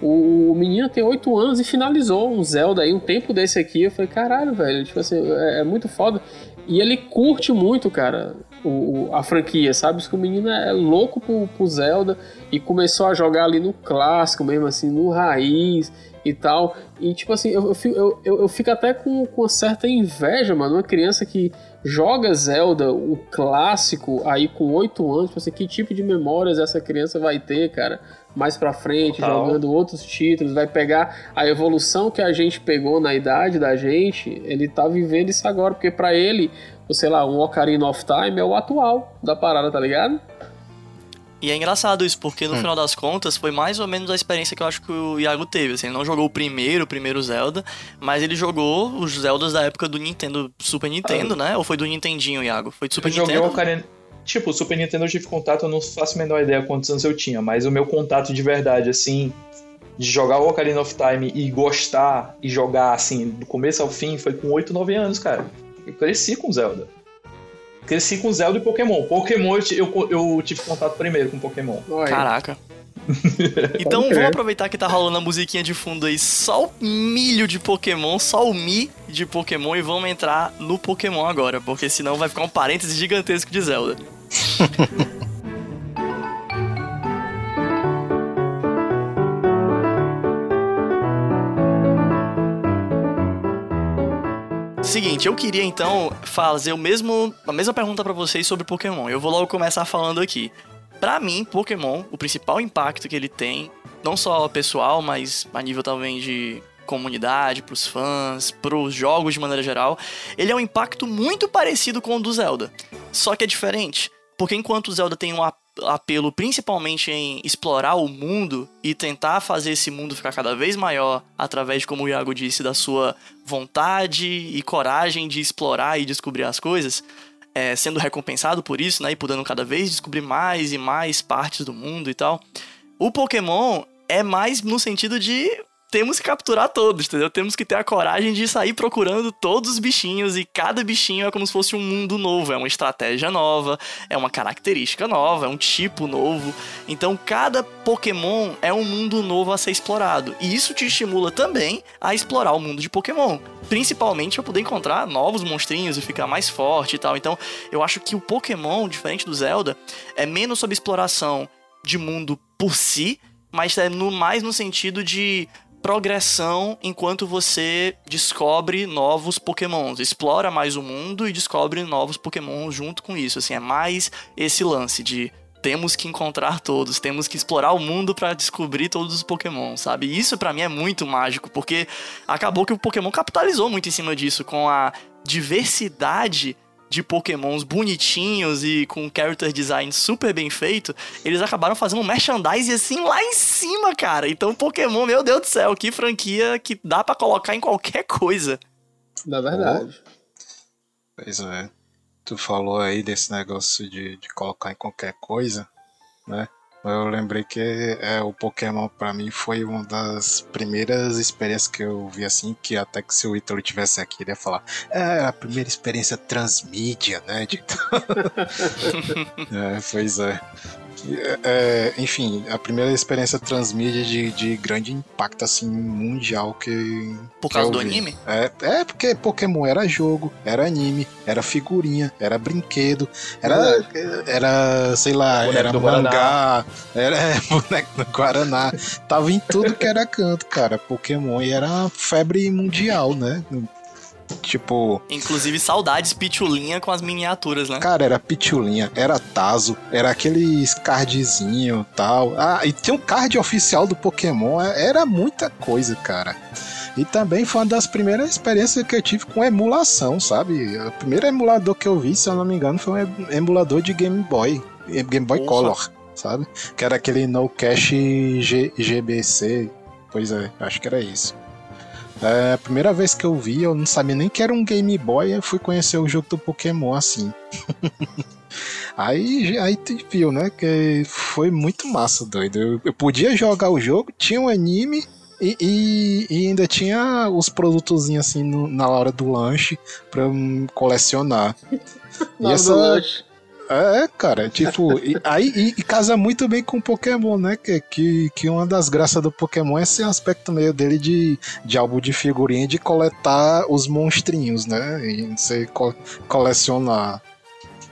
O, menino tem 8 anos e finalizou um Zelda aí, um tempo desse aqui. Eu falei, caralho, velho, tipo assim, é, é muito foda. E ele curte muito, cara, o, a franquia, sabe? Que o menino é louco pro, pro Zelda e começou a jogar ali no clássico mesmo, assim, no raiz e tal. E tipo assim, eu, eu, eu, eu fico até com, com uma certa inveja, mano. Uma criança que joga Zelda, o clássico, aí com 8 anos, você que tipo de memórias essa criança vai ter, cara? Mais pra frente, Total. jogando outros títulos, vai pegar a evolução que a gente pegou na idade da gente, ele tá vivendo isso agora, porque para ele, sei lá, um Ocarina of Time é o atual da parada, tá ligado? E é engraçado isso, porque no hum. final das contas foi mais ou menos a experiência que eu acho que o Iago teve. Assim, ele não jogou o primeiro, o primeiro Zelda, mas ele jogou os Zeldas da época do Nintendo, Super Nintendo, ah. né? Ou foi do Nintendinho, Iago? Foi do Super eu Nintendo? Joguei o Ocarina... Tipo, o Super Nintendo eu tive contato, eu não faço a menor ideia quantos anos eu tinha, mas o meu contato de verdade, assim, de jogar o Ocarina of Time e gostar e jogar, assim, do começo ao fim, foi com 8, 9 anos, cara. Eu cresci com Zelda cresci com Zelda e Pokémon. Pokémon eu, eu tive contato primeiro com Pokémon. Caraca. então vamos aproveitar que tá rolando a musiquinha de fundo aí, só o milho de Pokémon, só o Mi de Pokémon e vamos entrar no Pokémon agora, porque senão vai ficar um parêntese gigantesco de Zelda. Seguinte, eu queria então fazer o mesmo, a mesma pergunta para vocês sobre Pokémon. Eu vou logo começar falando aqui. Para mim, Pokémon, o principal impacto que ele tem, não só pessoal, mas a nível também de comunidade, para os fãs, para os jogos de maneira geral, ele é um impacto muito parecido com o do Zelda. Só que é diferente. Porque enquanto o Zelda tem um apelo principalmente em explorar o mundo e tentar fazer esse mundo ficar cada vez maior através, como o Iago disse, da sua vontade e coragem de explorar e descobrir as coisas, é, sendo recompensado por isso, né, e podendo cada vez descobrir mais e mais partes do mundo e tal. O Pokémon é mais no sentido de temos que capturar todos, entendeu? Temos que ter a coragem de sair procurando todos os bichinhos e cada bichinho é como se fosse um mundo novo, é uma estratégia nova, é uma característica nova, é um tipo novo. Então cada Pokémon é um mundo novo a ser explorado. E isso te estimula também a explorar o mundo de Pokémon, principalmente para poder encontrar novos monstrinhos e ficar mais forte e tal. Então, eu acho que o Pokémon, diferente do Zelda, é menos sobre exploração de mundo por si, mas é no, mais no sentido de progressão enquanto você descobre novos pokémons, explora mais o mundo e descobre novos pokémons junto com isso. Assim, é mais esse lance de temos que encontrar todos, temos que explorar o mundo para descobrir todos os Pokémon, sabe? Isso para mim é muito mágico, porque acabou que o Pokémon capitalizou muito em cima disso, com a diversidade de pokémons bonitinhos e com character design super bem feito, eles acabaram fazendo um merchandising assim lá em cima, cara. Então Pokémon, meu Deus do céu, que franquia que dá para colocar em qualquer coisa. Na verdade. Pois é. Tu falou aí desse negócio de, de colocar em qualquer coisa, né? Eu lembrei que é, o Pokémon para mim foi uma das primeiras experiências que eu vi assim, que até que se o Ítalo tivesse aqui, ele ia falar, é a primeira experiência transmídia, né? De... é, pois é. É, enfim, a primeira experiência transmídia de, de grande impacto assim mundial que. Por causa do anime? É, é, porque Pokémon era jogo, era anime, era figurinha, era brinquedo, era, era sei lá, boneco era mangá, era é, boneco do Guaraná. Tava em tudo que era canto, cara. Pokémon e era febre mundial, né? Tipo. Inclusive saudades Pitulinha com as miniaturas, né? Cara, era Pitulinha, era Tazo, era aqueles cardzinho tal. Ah, e tem um card oficial do Pokémon, é, era muita coisa, cara. E também foi uma das primeiras experiências que eu tive com emulação, sabe? O primeiro emulador que eu vi, se eu não me engano, foi um emulador de Game Boy. Game Boy Color, sabe? Que era aquele No Cache G GBC. Pois é, acho que era isso. É, a primeira vez que eu vi, eu não sabia nem que era um Game Boy, eu fui conhecer o jogo do Pokémon assim. aí, aí tu viu, né? Que foi muito massa, doido. Eu, eu podia jogar o jogo, tinha um anime. E, e, e ainda tinha os produtos assim no, na hora do lanche pra colecionar. e essa, lanche. É, cara, tipo, e, aí e, e, casa muito bem com Pokémon, né? Que, que, que uma das graças do Pokémon é esse aspecto meio dele de, de álbum de figurinha de coletar os monstrinhos, né? E você co colecionar.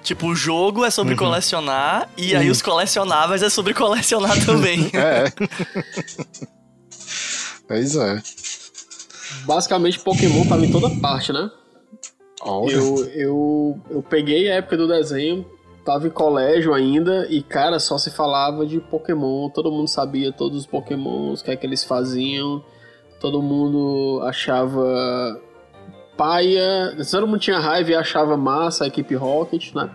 Tipo, o jogo é sobre uhum. colecionar e aí os colecionáveis é sobre colecionar também. é. pois é. Basicamente, Pokémon tava em toda parte, né? Eu, eu, eu peguei a época do desenho, tava em colégio ainda e, cara, só se falava de Pokémon. Todo mundo sabia todos os Pokémons, o que é que eles faziam. Todo mundo achava paia. Todo mundo tinha raiva e achava massa a equipe Rocket, né?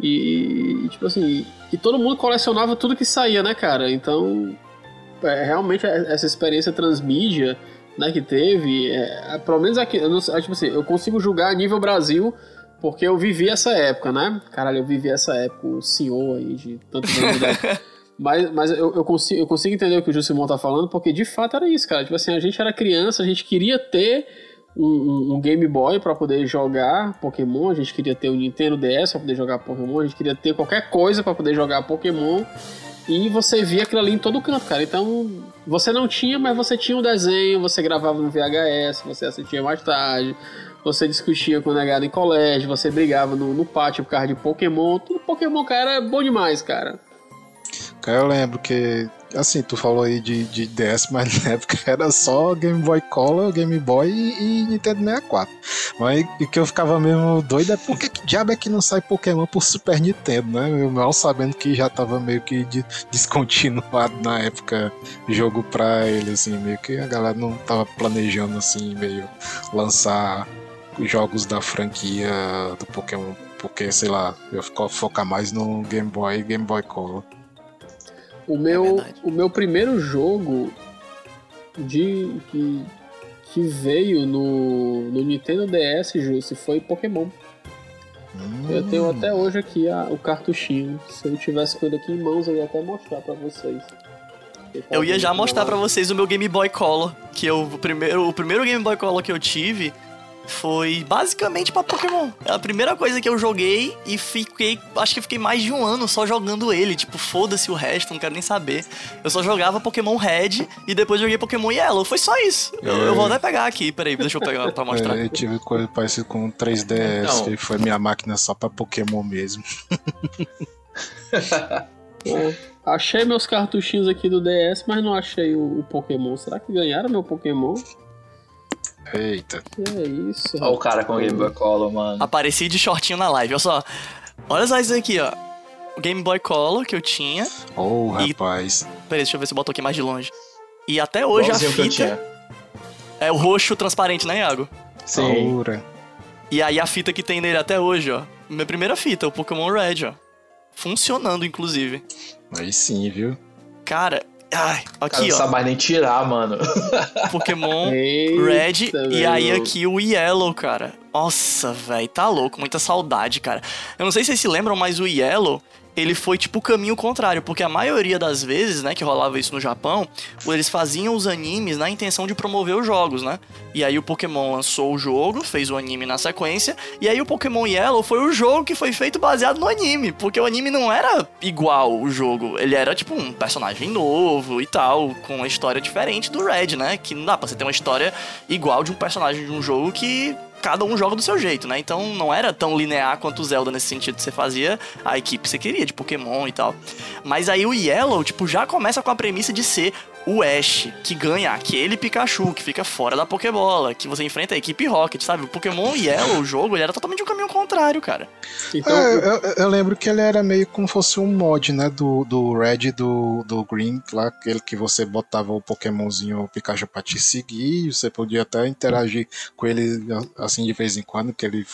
E, tipo assim, e todo mundo colecionava tudo que saía, né, cara? Então, é, realmente essa experiência transmídia né, que teve, é, pelo menos aqui, eu, não, tipo assim, eu consigo julgar a nível Brasil porque eu vivi essa época, né? Caralho, eu vivi essa época, o senhor aí de tanto Mas, mas eu, eu, consigo, eu consigo entender o que o Jusimon tá falando, porque de fato era isso, cara. Tipo assim, a gente era criança, a gente queria ter um, um, um Game Boy para poder jogar Pokémon, a gente queria ter o um Nintendo DS para poder jogar Pokémon, a gente queria ter qualquer coisa para poder jogar Pokémon. E você via aquilo ali em todo canto, cara. Então, você não tinha, mas você tinha um desenho, você gravava no VHS, você assistia mais tarde, você discutia com o negado em colégio, você brigava no, no pátio por causa de Pokémon. Tudo Pokémon, cara, é bom demais, cara. Eu lembro que assim, tu falou aí de, de DS, mas na época era só Game Boy Color, Game Boy e, e Nintendo 64. Mas o que eu ficava mesmo doido é por que diabo é que não sai Pokémon por Super Nintendo, né? Eu mal sabendo que já tava meio que de, descontinuado na época jogo pra ele, assim, meio que a galera não tava planejando assim, meio lançar jogos da franquia do Pokémon, porque, sei lá, eu fico focar mais no Game Boy e Game Boy Color. O meu, é o meu primeiro jogo de que, que veio no, no Nintendo DS, Jussi, foi Pokémon. Hum. Eu tenho até hoje aqui a, o cartuchinho. Se eu tivesse com ele aqui em mãos, eu ia até mostrar para vocês. Eu ia já mostrar para vocês o meu Game Boy Color, que eu, o primeiro, o primeiro Game Boy Color que eu tive foi basicamente para Pokémon. É a primeira coisa que eu joguei e fiquei, acho que fiquei mais de um ano só jogando ele, tipo, foda-se o resto, não quero nem saber. Eu só jogava Pokémon Red e depois joguei Pokémon Yellow, foi só isso. Eu, eu vou até pegar aqui, peraí, deixa eu pegar pra mostrar. É, eu tive coisa parecida com 3DS, não. que foi minha máquina só pra Pokémon mesmo. Pô, achei meus cartuchinhos aqui do DS, mas não achei o, o Pokémon. Será que ganharam meu Pokémon? Eita. Que é isso? Olha o cara com o Game Boy Color, mano. Apareci de shortinho na live, olha só. Olha só isso aqui, ó. O Game Boy Color que eu tinha. Oh, e... rapaz. Peraí, deixa eu ver se eu boto aqui mais de longe. E até hoje a fita. É o roxo transparente, né, Iago? Sim. Aura. E aí a fita que tem nele até hoje, ó. Minha primeira fita, o Pokémon Red, ó. Funcionando, inclusive. Aí sim, viu? Cara, Ai, aqui, Cara, não ó. sabe mais nem tirar, mano. Pokémon Eita, Red e aí aqui o Yellow, cara. Nossa, velho, tá louco, muita saudade, cara. Eu não sei se vocês se lembram, mas o Yellow, ele foi tipo o caminho contrário, porque a maioria das vezes, né, que rolava isso no Japão, eles faziam os animes na intenção de promover os jogos, né? E aí o Pokémon lançou o jogo, fez o anime na sequência, e aí o Pokémon Yellow foi o jogo que foi feito baseado no anime, porque o anime não era igual o jogo, ele era tipo um personagem novo e tal, com uma história diferente do Red, né? Que não dá pra você ter uma história igual de um personagem de um jogo que cada um joga do seu jeito, né? Então não era tão linear quanto o Zelda nesse sentido. Você fazia a equipe que você queria, de Pokémon e tal. Mas aí o Yellow, tipo, já começa com a premissa de ser o Ash, que ganha aquele Pikachu que fica fora da Pokébola, que você enfrenta a equipe Rocket, sabe? O Pokémon Yellow, o jogo, ele era totalmente um caminho contrário, cara. Então, É, eu, eu lembro que ele era meio como fosse um mod, né? Do, do Red e do, do Green, lá, aquele que você botava o Pokémonzinho o Pikachu pra te seguir, e você podia até interagir com ele assim de vez em quando, que ele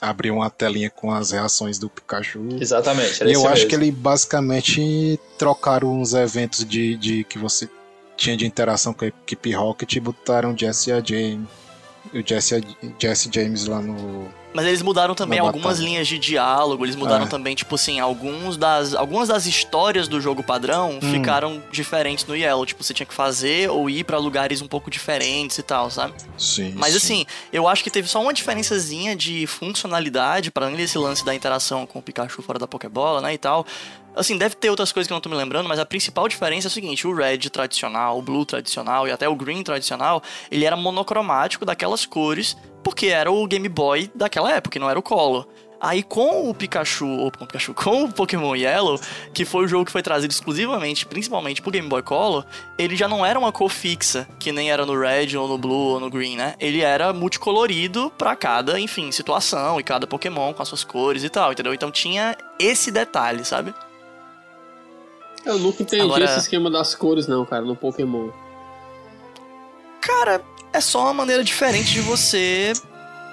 abria uma telinha com as reações do Pikachu. Exatamente, era E eu acho mesmo. que ele basicamente trocaram uns eventos de, de que você tinha de interação com a equipe Rocket e botaram o Jesse e a Jane. O Jesse, Jesse James lá no. Mas eles mudaram também algumas batalha. linhas de diálogo, eles mudaram É. também, tipo assim, alguns das, algumas das histórias do jogo padrão Hum. ficaram diferentes no Yellow. Tipo, você tinha que fazer ou ir pra lugares um pouco diferentes e tal, sabe? Sim. Mas sim. assim, eu acho que teve só uma diferençazinha de funcionalidade, para além desse lance da interação com o Pikachu fora da Pokébola, né, e tal. Assim, deve ter outras coisas que eu não tô me lembrando, mas a principal diferença é o seguinte, o Red tradicional, o Blue tradicional e até o Green tradicional, ele era monocromático daquelas cores, porque era o Game Boy daquela época, não era o Color. Aí com o Pikachu, ou com o Pikachu, com o Pokémon Yellow, que foi o jogo que foi trazido exclusivamente, principalmente pro Game Boy Color, ele já não era uma cor fixa, que nem era no Red ou no Blue ou no Green, né? Ele era multicolorido pra cada, enfim, situação e cada Pokémon com as suas cores e tal, entendeu? Então tinha esse detalhe, sabe? Eu nunca entendi Agora- esse esquema das cores, não, cara, no Pokémon. Cara, é só uma maneira diferente de você,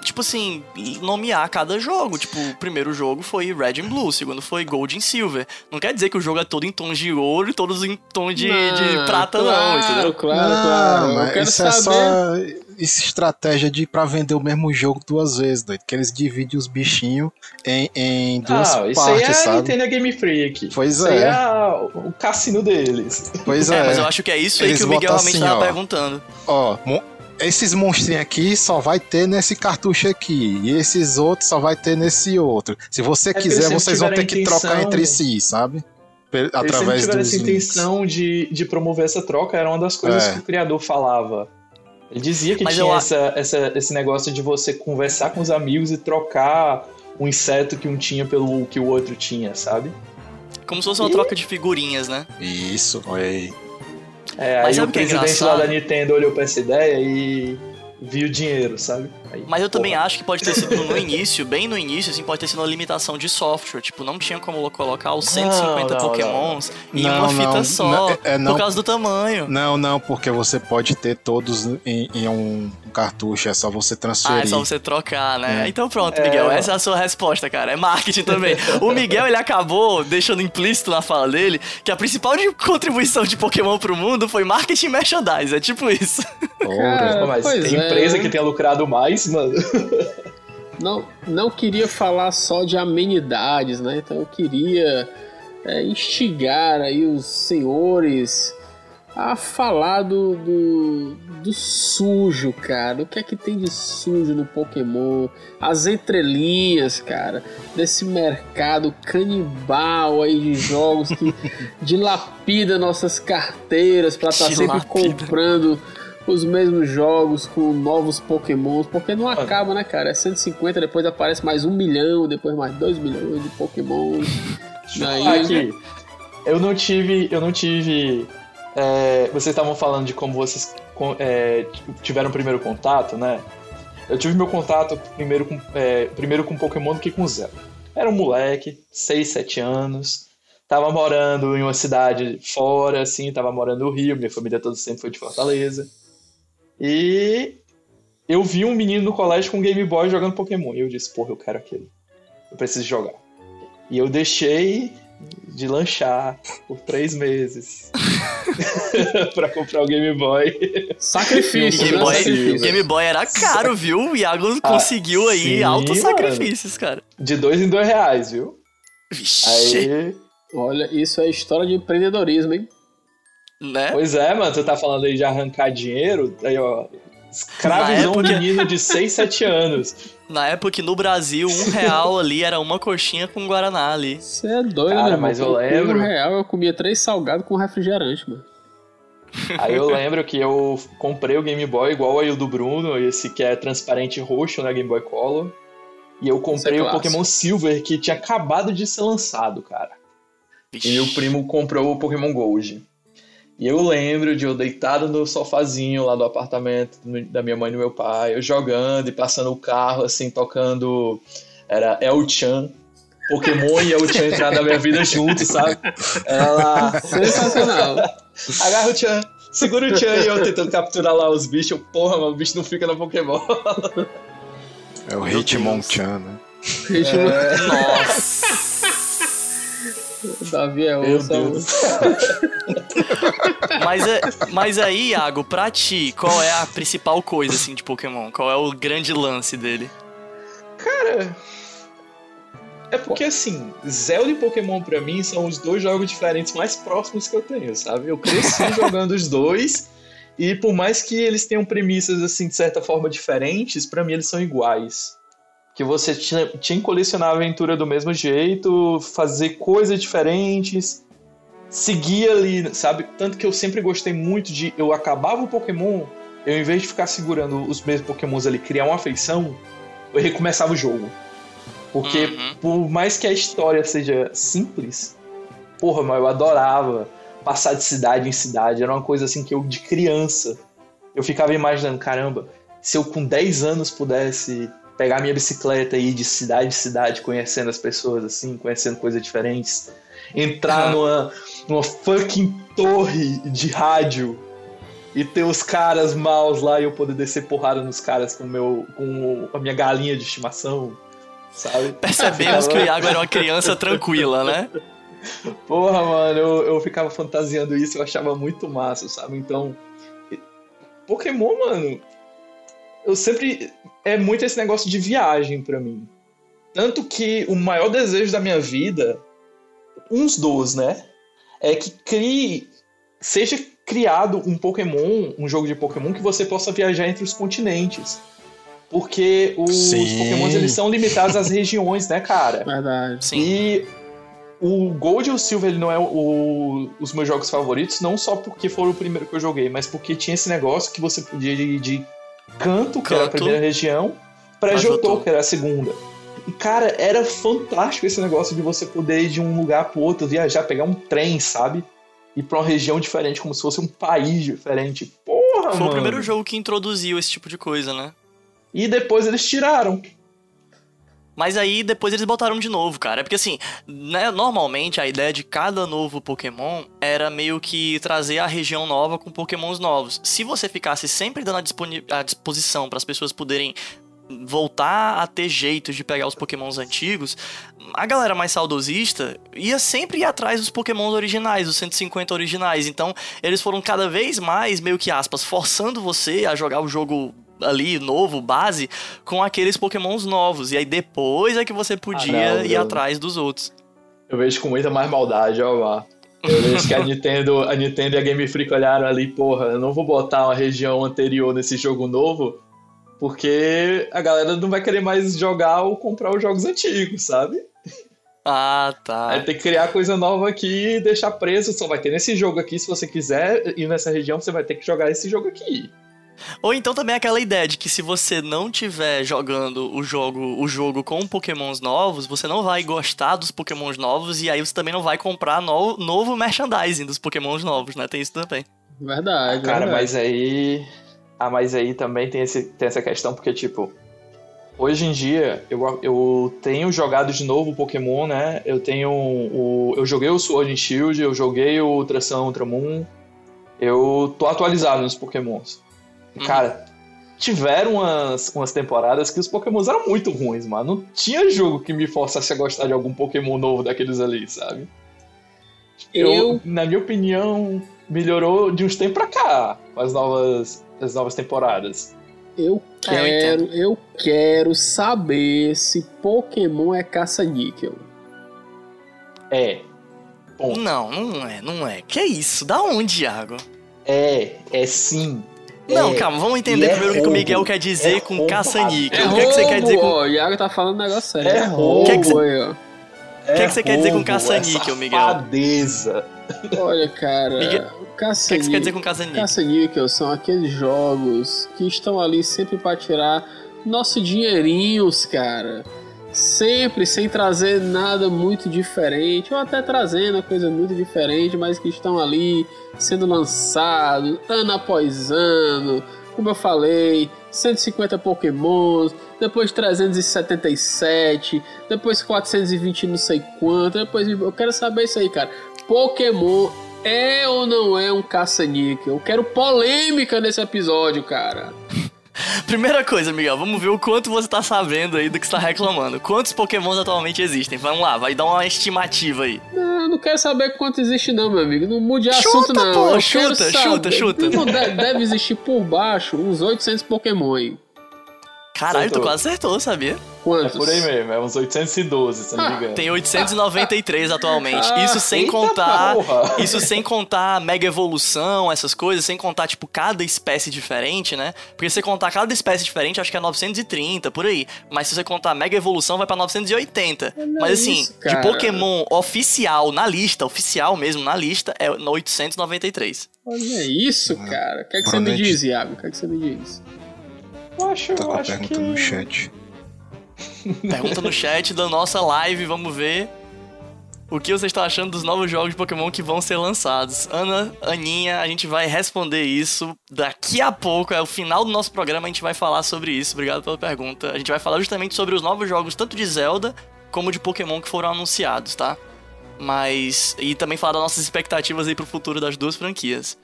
tipo assim, nomear cada jogo. Tipo, o primeiro jogo foi Red and Blue, o segundo foi Gold and Silver. Não quer dizer que o jogo é todo em tons de ouro e todos em tom de, de prata, não, claro, entendeu? Claro, Não, claro. Eu mas quero isso é saber. só isso é estratégia de pra vender o mesmo jogo duas vezes, doido. Que eles dividem os bichinhos em, em duas Ah, isso aí é a sabe? Nintendo Game Freak. Pois isso aí é. é o cassino deles. Pois É, é. mas eu acho que é isso aí Eles que o Miguel realmente assim, tava ó. perguntando. Ó, esses monstrinhos aqui só vai ter nesse cartucho aqui. E esses outros só vai ter nesse outro. Se você É quiser, vocês vão ter tiveram que trocar intenção- entre si, sabe? Pe- Eles sempre Através tiveram essa links. intenção de, de promover essa troca, era uma das coisas É. que o criador falava. Ele dizia que Mas tinha eu essa, essa- esse negócio de você conversar com os amigos e trocar o inseto que um tinha pelo que o outro tinha, sabe? Como se fosse uma e... troca de figurinhas, né? Isso, olha aí. É, aí o é presidente é lá da Nintendo olhou pra essa ideia e viu dinheiro, sabe? Aí, Mas eu porra. também acho que pode ter sido no início, bem no início, assim, pode ter sido uma limitação de software. Tipo, não tinha como colocar os 150 não, não, pokémons não. em uma fita só, é, por causa do tamanho. Não, não, porque você pode ter todos em, em um cartucho, é só você transferir. Ah, é só você trocar, né? É. Então pronto, Miguel, é. essa é a sua resposta, cara. É marketing também. o Miguel, ele acabou deixando implícito na fala dele que a principal de contribuição de Pokémon pro mundo foi marketing merchandise. É tipo isso. Cara, mas tem é. empresa que tenha lucrado mais, mano. Não, não queria falar só de amenidades, né? Então eu queria é, instigar aí os senhores a falar do, do, do, sujo, cara. O que é que tem de sujo no Pokémon? As entrelinhas, cara, desse mercado canibal aí de jogos que dilapida nossas carteiras para estar tá sempre comprando os mesmos jogos com novos pokémons, porque não acaba, né, cara? É 150, depois aparece mais um milhão, depois mais dois milhões de pokémons. Daí... Aqui, eu não tive, eu não tive... É, vocês estavam falando de como vocês é, tiveram o primeiro contato, né? Eu tive meu contato primeiro com, é, primeiro com Pokémon do que com Zelda. Era um moleque, 6, 7 anos, tava morando em uma cidade fora, assim, tava morando no Rio, minha família toda sempre foi de Fortaleza. E eu vi um menino no colégio com Game Boy jogando Pokémon. E eu disse, porra, eu quero aquilo. Eu preciso jogar. E eu deixei de lanchar por três meses pra comprar o Game Boy. Sacrifício, Game, né? Boy. Game Boy era caro, viu? O Iago ah, conseguiu aí sim, altos sacrifícios, cara. De dois em dois reais, viu? Vixe. Aí... Olha, isso é história de empreendedorismo, hein? Né? Pois é, mano, tu tá falando aí de arrancar dinheiro, aí ó, escravizou época... um menino de 6, 7 anos. Na época que no Brasil, um real ali era uma coxinha com Guaraná ali. Você é doido, Cara, né? Mas eu lembro. Um real eu comia três salgados com refrigerante, mano. Aí eu lembro que eu comprei o Game Boy igual aí o do Bruno, esse que é transparente roxo, né? Game Boy Color. E eu comprei é o Pokémon Silver, que tinha acabado de ser lançado, cara. Ixi. E o primo comprou o Pokémon Gold. E eu lembro de eu deitado no sofazinho lá do apartamento da minha mãe e do meu pai, eu jogando e passando o carro, assim, tocando. Era El Chan. Pokémon e El Chan entrar na minha vida juntos, sabe? Ela. Sensacional. Agarra o Chan, segura o Chan e eu tentando capturar lá os bichos. Porra, mas o bicho não fica no Pokémon. É o Hitmonchan, né? É... Nossa! Davi é Meu Deus. mas, é, mas aí, Iago, pra ti, qual é a principal coisa, assim, de Pokémon? Qual é o grande lance dele? Cara... É porque, assim, Zelda e Pokémon pra mim são os dois jogos diferentes mais próximos que eu tenho, sabe? Eu cresci jogando os dois... E por mais que eles tenham premissas, assim, de certa forma diferentes, para mim eles são iguais que você tinha, tinha que colecionar a aventura do mesmo jeito, fazer coisas diferentes, seguir ali, sabe? Tanto que eu sempre gostei muito de. Eu acabava o Pokémon, eu em vez de ficar segurando os mesmos Pokémons ali, criar uma afeição, eu recomeçava o jogo. Porque, uhum. por mais que a história seja simples, porra, mas eu adorava passar de cidade em cidade. Era uma coisa assim que eu, de criança, eu ficava imaginando: caramba, se eu com 10 anos pudesse pegar minha bicicleta e ir de cidade em cidade, conhecendo as pessoas, assim, conhecendo coisas diferentes. Entrar numa, numa fucking torre de rádio e ter os caras maus lá e eu poder descer porrada nos caras com, meu, com a minha galinha de estimação, sabe? Percebemos que o Iago era uma criança tranquila, né? Porra, mano, eu, eu ficava fantasiando isso, eu achava muito massa, sabe? Então, Pokémon, mano, eu sempre. É muito esse negócio de viagem para mim. Tanto que o maior desejo da minha vida, uns dos, né? É que crie. Seja criado um Pokémon, um jogo de Pokémon, que você possa viajar entre os continentes. Porque os Sim. Pokémons eles são limitados às regiões, né, cara? Verdade. Sim. E o Gold e o Silver ele não é o, os meus jogos favoritos, não só porque foram o primeiro que eu joguei, mas porque tinha esse negócio que você podia ir de Canto, que Canto. era a primeira região, para Jotô, que era a segunda. E, cara, era fantástico esse negócio de você poder ir de um lugar pro outro, viajar, pegar um trem, sabe? Ir pra uma região diferente, como se fosse um país diferente. Porra, Foi mano. o primeiro jogo que introduziu esse tipo de coisa, né? E depois eles tiraram. Mas aí depois eles botaram de novo, cara. É porque assim, né, normalmente a ideia de cada novo Pokémon era meio que trazer a região nova com Pokémons novos. Se você ficasse sempre dando a, disposição para as pessoas poderem voltar a ter jeitos de pegar os Pokémons antigos, a galera mais saudosista ia sempre ir atrás dos Pokémons originais, os 150 originais. Então, eles foram cada vez mais, meio que aspas, forçando você a jogar o jogo ali, novo, base, com aqueles Pokémons novos. E aí depois é que você podia Ah, não, ir não. atrás dos outros. Eu vejo com muita mais maldade, ó lá. Eu vejo que a Nintendo, a Nintendo e a Game Freak olharam ali, porra, eu não vou botar uma região anterior nesse jogo novo, porque a galera não vai querer mais jogar ou comprar os jogos antigos, sabe? Ah, tá. Aí tem que criar coisa nova aqui e deixar preso. Só vai ter nesse jogo aqui, se você quiser ir nessa região, você vai ter que jogar esse jogo aqui. Ou então também aquela ideia de que se você não tiver jogando o jogo, o jogo com Pokémons novos, você não vai gostar dos Pokémons novos e aí você também não vai comprar no, novo merchandising dos Pokémons novos, né? Tem isso também. Verdade. Cara, verdade. mas aí. Ah, mas aí também tem, esse, tem essa questão, porque, tipo. Hoje em dia, eu, eu tenho jogado de novo o Pokémon, né? Eu tenho o. Eu joguei o Sword and Shield, eu joguei o Ultra Sun, Ultra Moon. Eu tô atualizado nos Pokémons. E, Uhum. Cara, tiveram umas, umas temporadas que os Pokémons eram muito ruins, mano. Não tinha jogo que me forçasse a gostar de algum Pokémon novo daqueles ali, sabe? Eu- na minha opinião, melhorou de uns tempos pra cá, com as novas, as novas temporadas. Eu É, eu quero, eu quero saber se Pokémon é caça-níquel. É. Ponto. Não, não é, não é. Que isso? Da onde, Iago? É, é sim. Não, É. calma, vamos entender é primeiro o que que o. Miguel quer dizer É com caça-níquel. É o que, é que você quer dizer com. O Iago tá falando um negócio sério. É É roubo. roubo, Que que você-. É que que você quer dizer com caça-níquel, é Miguel? safadeza. Olha, cara, Miguel, o O que, é que você quer dizer com caça-níquel? caça-níquel são aqueles jogos que estão ali sempre pra tirar nosso dinheirinhos, cara. Sempre sem trazer nada muito diferente, ou até trazendo coisa muito diferente, mas que estão ali sendo lançados ano após ano. Como eu falei, 150 Pokémons, depois 377, depois 420 não sei quanto, depois eu quero saber isso aí, cara. Pokémon é ou não é um caça-níquel? Eu quero polêmica nesse episódio, cara. Primeira coisa, Miguel, vamos ver o quanto você tá sabendo aí do que você tá reclamando. Quantos Pokémons atualmente existem? Vamos lá, vai dar uma estimativa aí. Não, eu não quero saber quanto existe não, meu amigo. Não mude de Chuta, assunto não. pô, eu chuta, chuta, chuta. Não, de- deve existir por baixo uns 800 Pokémon aí. Caralho, tu Acertou. quase acertou, sabia? É Quantos? por aí mesmo, é uns 812, se não me engano. Tem 893 atualmente. Isso sem Eita contar. porra! Isso sem contar mega evolução, essas coisas, sem contar, tipo, cada espécie diferente, né? Porque se você contar cada espécie diferente, acho que é 930, por aí. Mas se você contar mega evolução, vai pra 980. Olha Mas assim, isso, de. Pokémon oficial, na lista, oficial mesmo, na lista, é 893. Olha isso, cara. O que, é que você me diz, Iago? O que, é que você me diz? Eu acho, eu Tava acho que... perguntando no chat. Pergunta no chat da nossa live, vamos ver o que vocês estão achando dos novos jogos de Pokémon que vão ser lançados. Ana, Aninha, a gente vai responder isso daqui a pouco, é o final do nosso programa, a gente vai falar sobre isso. Obrigado pela pergunta. A gente vai falar justamente sobre os novos jogos, tanto de Zelda como de Pokémon que foram anunciados, tá? Mas. E também falar das nossas expectativas aí pro futuro das duas franquias.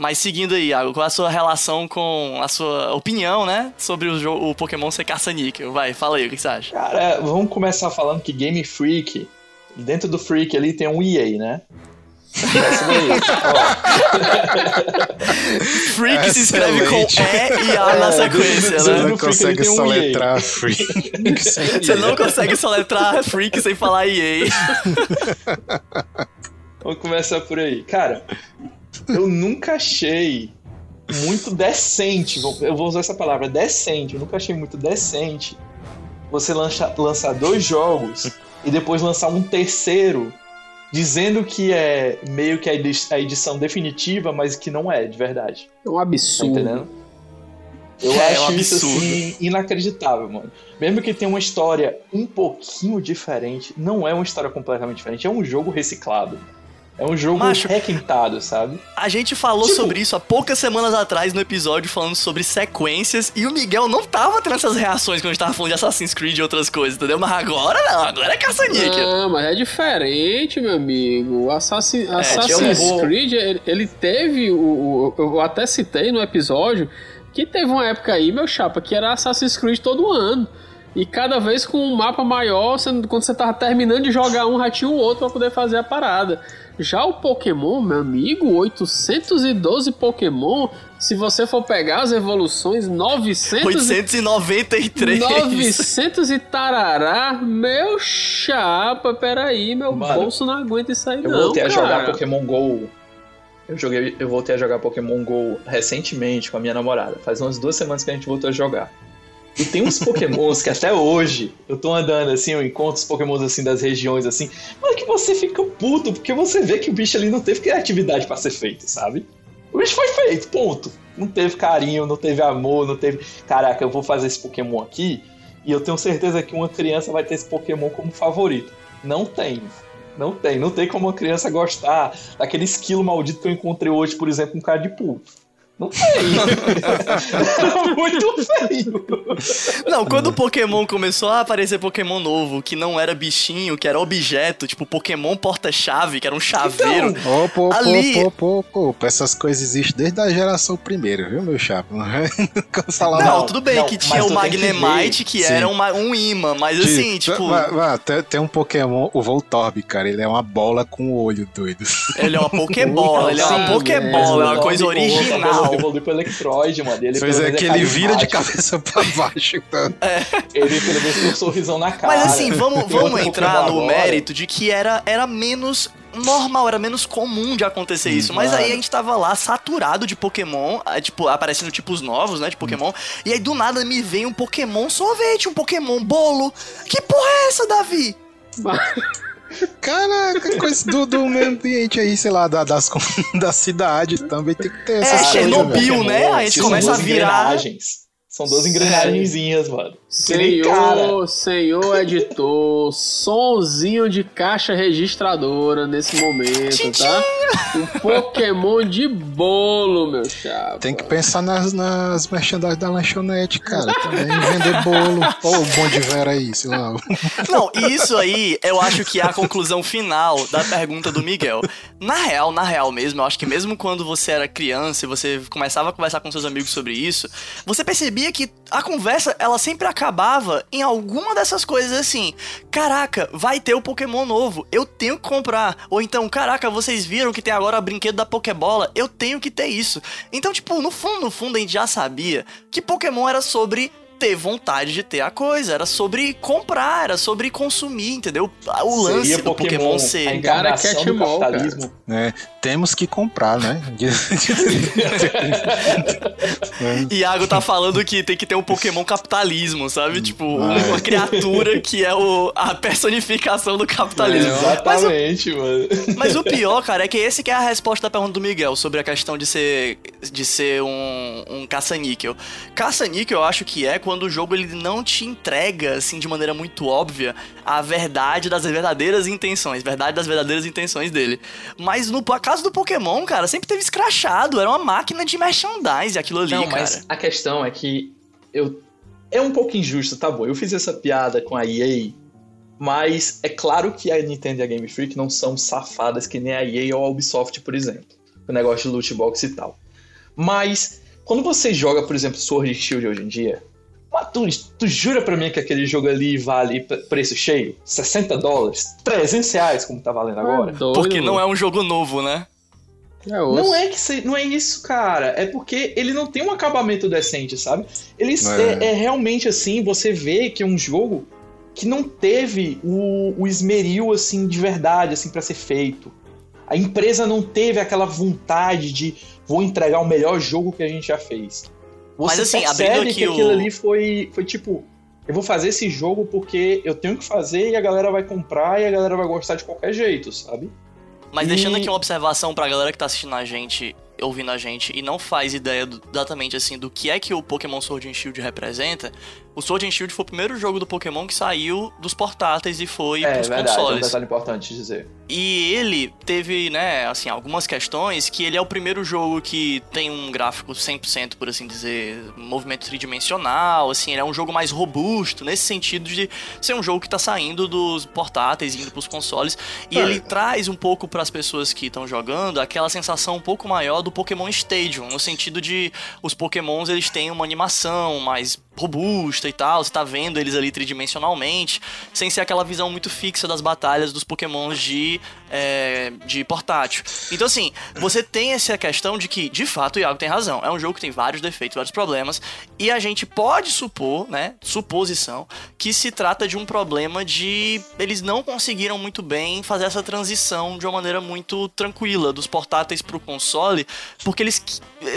Mas seguindo aí, Iago, qual é a sua relação com a sua opinião, né? Sobre o, jogo, o Pokémon ser caça-níquel? Vai, fala aí, o que você acha? Cara, vamos começar falando que Game Freak, dentro do Freak ali tem um EA, né? Essa daí, Freak se escreve com Excelente. E e A na É, sequência, Você né? não Freak, consegue um soletrar Freak. sem Você não consegue soletrar Freak sem falar EA. ó. Vamos começar por aí. Cara, eu nunca achei muito decente, eu vou usar essa palavra, decente, eu nunca achei muito decente você lança, lançar dois jogos e depois lançar um terceiro dizendo que é meio que a edi- a edição definitiva, mas que não é, de verdade. É um Tá absurdo. entendendo? Eu é, acho é um isso assim inacreditável, mano. Mesmo que tenha uma história um pouquinho diferente, não é uma história completamente diferente, é um jogo reciclado. É um jogo Macho, requintado, sabe? A gente falou tipo, sobre isso há poucas semanas atrás no episódio falando sobre sequências e o Miguel não tava tendo essas reações quando a gente tava falando de Assassin's Creed e outras coisas, entendeu? Mas agora não, agora é caça-níquel. Não, mas é diferente, meu amigo. O Assassin, é, Assassin's vou... Creed, ele, ele teve o, o, Eu até citei no episódio que teve uma época aí, meu chapa, que era Assassin's Creed todo ano. E cada vez com um mapa maior, quando você tava terminando de jogar um, já tinha o outro pra poder fazer a parada. Já o Pokémon, meu amigo, 812 Pokémon, se você for pegar as evoluções, 900 893. 900 e tarará, meu chapa, peraí, meu Mano, bolso não aguenta isso aí eu não, Eu voltei cara. a jogar Pokémon GO. Eu, joguei, eu voltei a jogar Pokémon GO recentemente com a minha namorada. Faz umas duas semanas que a gente voltou a jogar. E tem uns pokémons que até hoje eu tô andando assim, eu encontro os pokémons assim das regiões assim, mas que você fica puto, porque você vê que o bicho ali não teve criatividade para ser feito, sabe? O bicho foi feito, ponto. Não teve carinho, não teve amor, não teve. Caraca, eu vou fazer esse Pokémon aqui e eu tenho certeza que uma criança vai ter esse Pokémon como favorito. Não tem. Não tem. Não tem como uma criança gostar daquele esquilo maldito que eu encontrei hoje, por exemplo, um cara de pulo. Não tem. muito feio. Não, quando o Pokémon começou a aparecer Pokémon novo, que não era bichinho, que era objeto, tipo Pokémon porta-chave, que era um chaveiro. Então, opa, opa, ali... opa, opa, opa, essas coisas existem desde a geração primeira, viu, meu chapa? Não, não, tudo bem não, que tinha o Magnemite, que, que era uma, um imã, mas de, assim, tipo. Mas, mas, tem, tem, um Pokémon, o Voltorb, cara, ele é uma bola com o olho doido. Ele é uma Pokébola, ele é uma Pokébola, é uma coisa original evoluir pro Electroid, mano. Ele, pois é, que ele vira de cabeça pra baixo. Então. É. Ele pelo menos tem um sorrisão na cara. Mas assim, vamos, vamos entrar no agora. mérito de que era, era menos normal, era menos comum de acontecer isso. Mas aí a gente tava lá saturado de Pokémon, tipo, aparecendo tipos novos, né, de Pokémon. E aí do nada me vem um Pokémon sorvete, um Pokémon bolo. Que porra é essa, Davi? Caraca, coisa do, do meio ambiente aí, sei lá, da, das, da cidade também tem que ter essa É, Chernobyl, né? A gente começa a virar. São duas engrenagenzinhas, mano. Senhor, senhor editor, sonzinho de caixa registradora nesse momento, tá? Um Pokémon de bolo, meu chapa. Tem que pensar nas, nas merchandising da lanchonete, cara. Também vender bolo. Ou o bom de vera aí, sei lá. Não, isso aí eu acho que é a conclusão final da pergunta do Miguel. Na real, na real mesmo, eu acho que mesmo quando você era criança e você começava a conversar com seus amigos sobre isso, você percebia que a conversa, ela sempre acabava em alguma dessas coisas assim. Caraca, vai ter o Pokémon novo, eu tenho que comprar. Ou então, caraca, vocês viram que tem agora o brinquedo da Pokébola, eu tenho que ter isso. Então, tipo, no fundo, no fundo, a gente já sabia que Pokémon era sobre ter vontade de ter a coisa, era sobre comprar, era sobre consumir, entendeu? O lance Seria do Pokémon, Pokémon ser. A cara do capitalismo. É, temos que comprar, né? Iago tá falando que tem que ter um Pokémon capitalismo, sabe? Tipo, ah, uma é. criatura que é o, a personificação do capitalismo. É, exatamente, mas o, mano. Mas o pior, cara, é que esse que é a resposta da pergunta do Miguel sobre a questão de ser, de ser um, um caça-níquel. Caça-níquel eu acho que é quando quando o jogo ele não te entrega, assim, de maneira muito óbvia, a verdade das verdadeiras intenções, verdade das verdadeiras intenções dele. Mas no caso do Pokémon, cara, sempre teve escrachado, era uma máquina de merchandise aquilo ali, não, cara. Mas a questão é que eu é um pouco injusto, tá bom? Eu fiz essa piada com a EA, mas é claro que a Nintendo e a Game Freak não são safadas que nem a EA ou a Ubisoft, por exemplo. O negócio de loot box e tal. Mas quando você joga, por exemplo, Sword Shield hoje em dia, mas tu, tu jura pra mim que aquele jogo ali vale preço cheio? 60 dólares? 300 reais, como tá valendo agora? Ah, porque não é um jogo novo, né? É não é que não é isso, cara. É porque ele não tem um acabamento decente, sabe? Ele é. É, é realmente assim, você vê que é um jogo que não teve o, o esmeril assim de verdade assim para ser feito. A empresa não teve aquela vontade de vou entregar o melhor jogo que a gente já fez. Você Mas assim, aqui que o... aquilo ali foi, foi tipo, eu vou fazer esse jogo porque eu tenho que fazer e a galera vai comprar e a galera vai gostar de qualquer jeito, sabe? Mas e... deixando aqui uma observação pra galera que tá assistindo a gente, ouvindo a gente e não faz ideia do, exatamente assim do que é que o Pokémon Sword and Shield representa, o Sword and Shield foi o primeiro jogo do Pokémon que saiu dos portáteis e foi é, pros verdade, consoles. É um detalhe importante dizer. E ele teve, né, assim, algumas questões que ele é o primeiro jogo que tem um gráfico 100%, por assim dizer, movimento tridimensional, assim, ele é um jogo mais robusto, nesse sentido de ser um jogo que tá saindo dos portáteis e indo pros consoles. E é. ele traz um pouco para as pessoas que estão jogando aquela sensação um pouco maior do Pokémon Stadium, no sentido de os Pokémons eles têm uma animação mais robusta e tal, você tá vendo eles ali tridimensionalmente, sem ser aquela visão muito fixa das batalhas dos pokémons de, é, de portátil. Então assim, você tem essa questão de que, de fato, o Iago tem razão, é um jogo que tem vários defeitos, vários problemas, e a gente pode supor, né, suposição, que se trata de um problema de eles não conseguiram muito bem fazer essa transição de uma maneira muito tranquila dos portáteis pro console, porque eles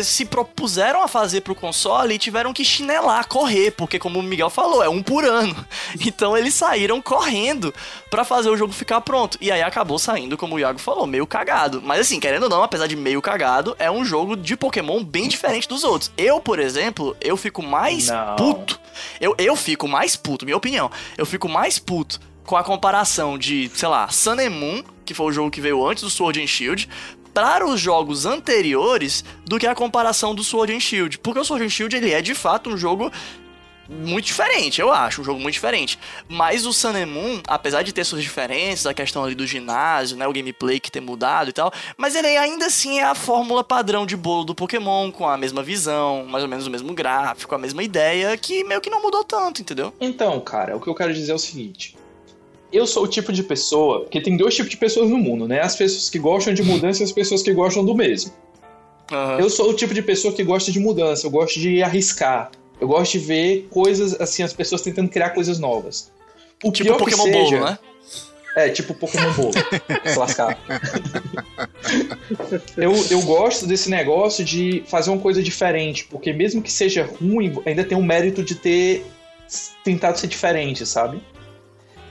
se propuseram a fazer pro console e tiveram que chinelar, porque como o Miguel falou, é um por ano. Então eles saíram correndo para fazer o jogo ficar pronto. E aí acabou saindo, como o Iago falou, meio cagado. Mas assim, querendo ou não, apesar de meio cagado, é um jogo de Pokémon bem diferente dos outros. Eu, por exemplo, eu fico mais não. puto. Eu, eu fico mais puto, minha opinião. Eu fico mais puto com a comparação de, sei lá, Sun and Moon, que foi o jogo que veio antes do Sword and Shield, para os jogos anteriores do que a comparação do Sword and Shield. Porque o Sword and Shield ele é de fato um jogo muito diferente, eu acho, um jogo muito diferente. Mas o Sun Moon, apesar de ter suas diferenças, a questão ali do ginásio, né, o gameplay que ter mudado e tal, mas ele ainda assim é a fórmula padrão de bolo do Pokémon, com a mesma visão, mais ou menos o mesmo gráfico, a mesma ideia, que meio que não mudou tanto, entendeu? Então, cara, o que eu quero dizer é o seguinte, eu sou o tipo de pessoa, porque tem dois tipos de pessoas no mundo, né? As pessoas que gostam de mudança e as pessoas que gostam do mesmo. Uhum. Eu sou o tipo de pessoa que gosta de mudança, eu gosto de arriscar. Eu gosto de ver coisas, assim, as pessoas tentando criar coisas novas. O tipo Pokémon seja, Bolo, né? É, tipo Pokémon Bolo. se lascar. eu, eu gosto desse negócio de fazer uma coisa diferente, porque mesmo que seja ruim, ainda tem o mérito de ter tentado ser diferente, sabe?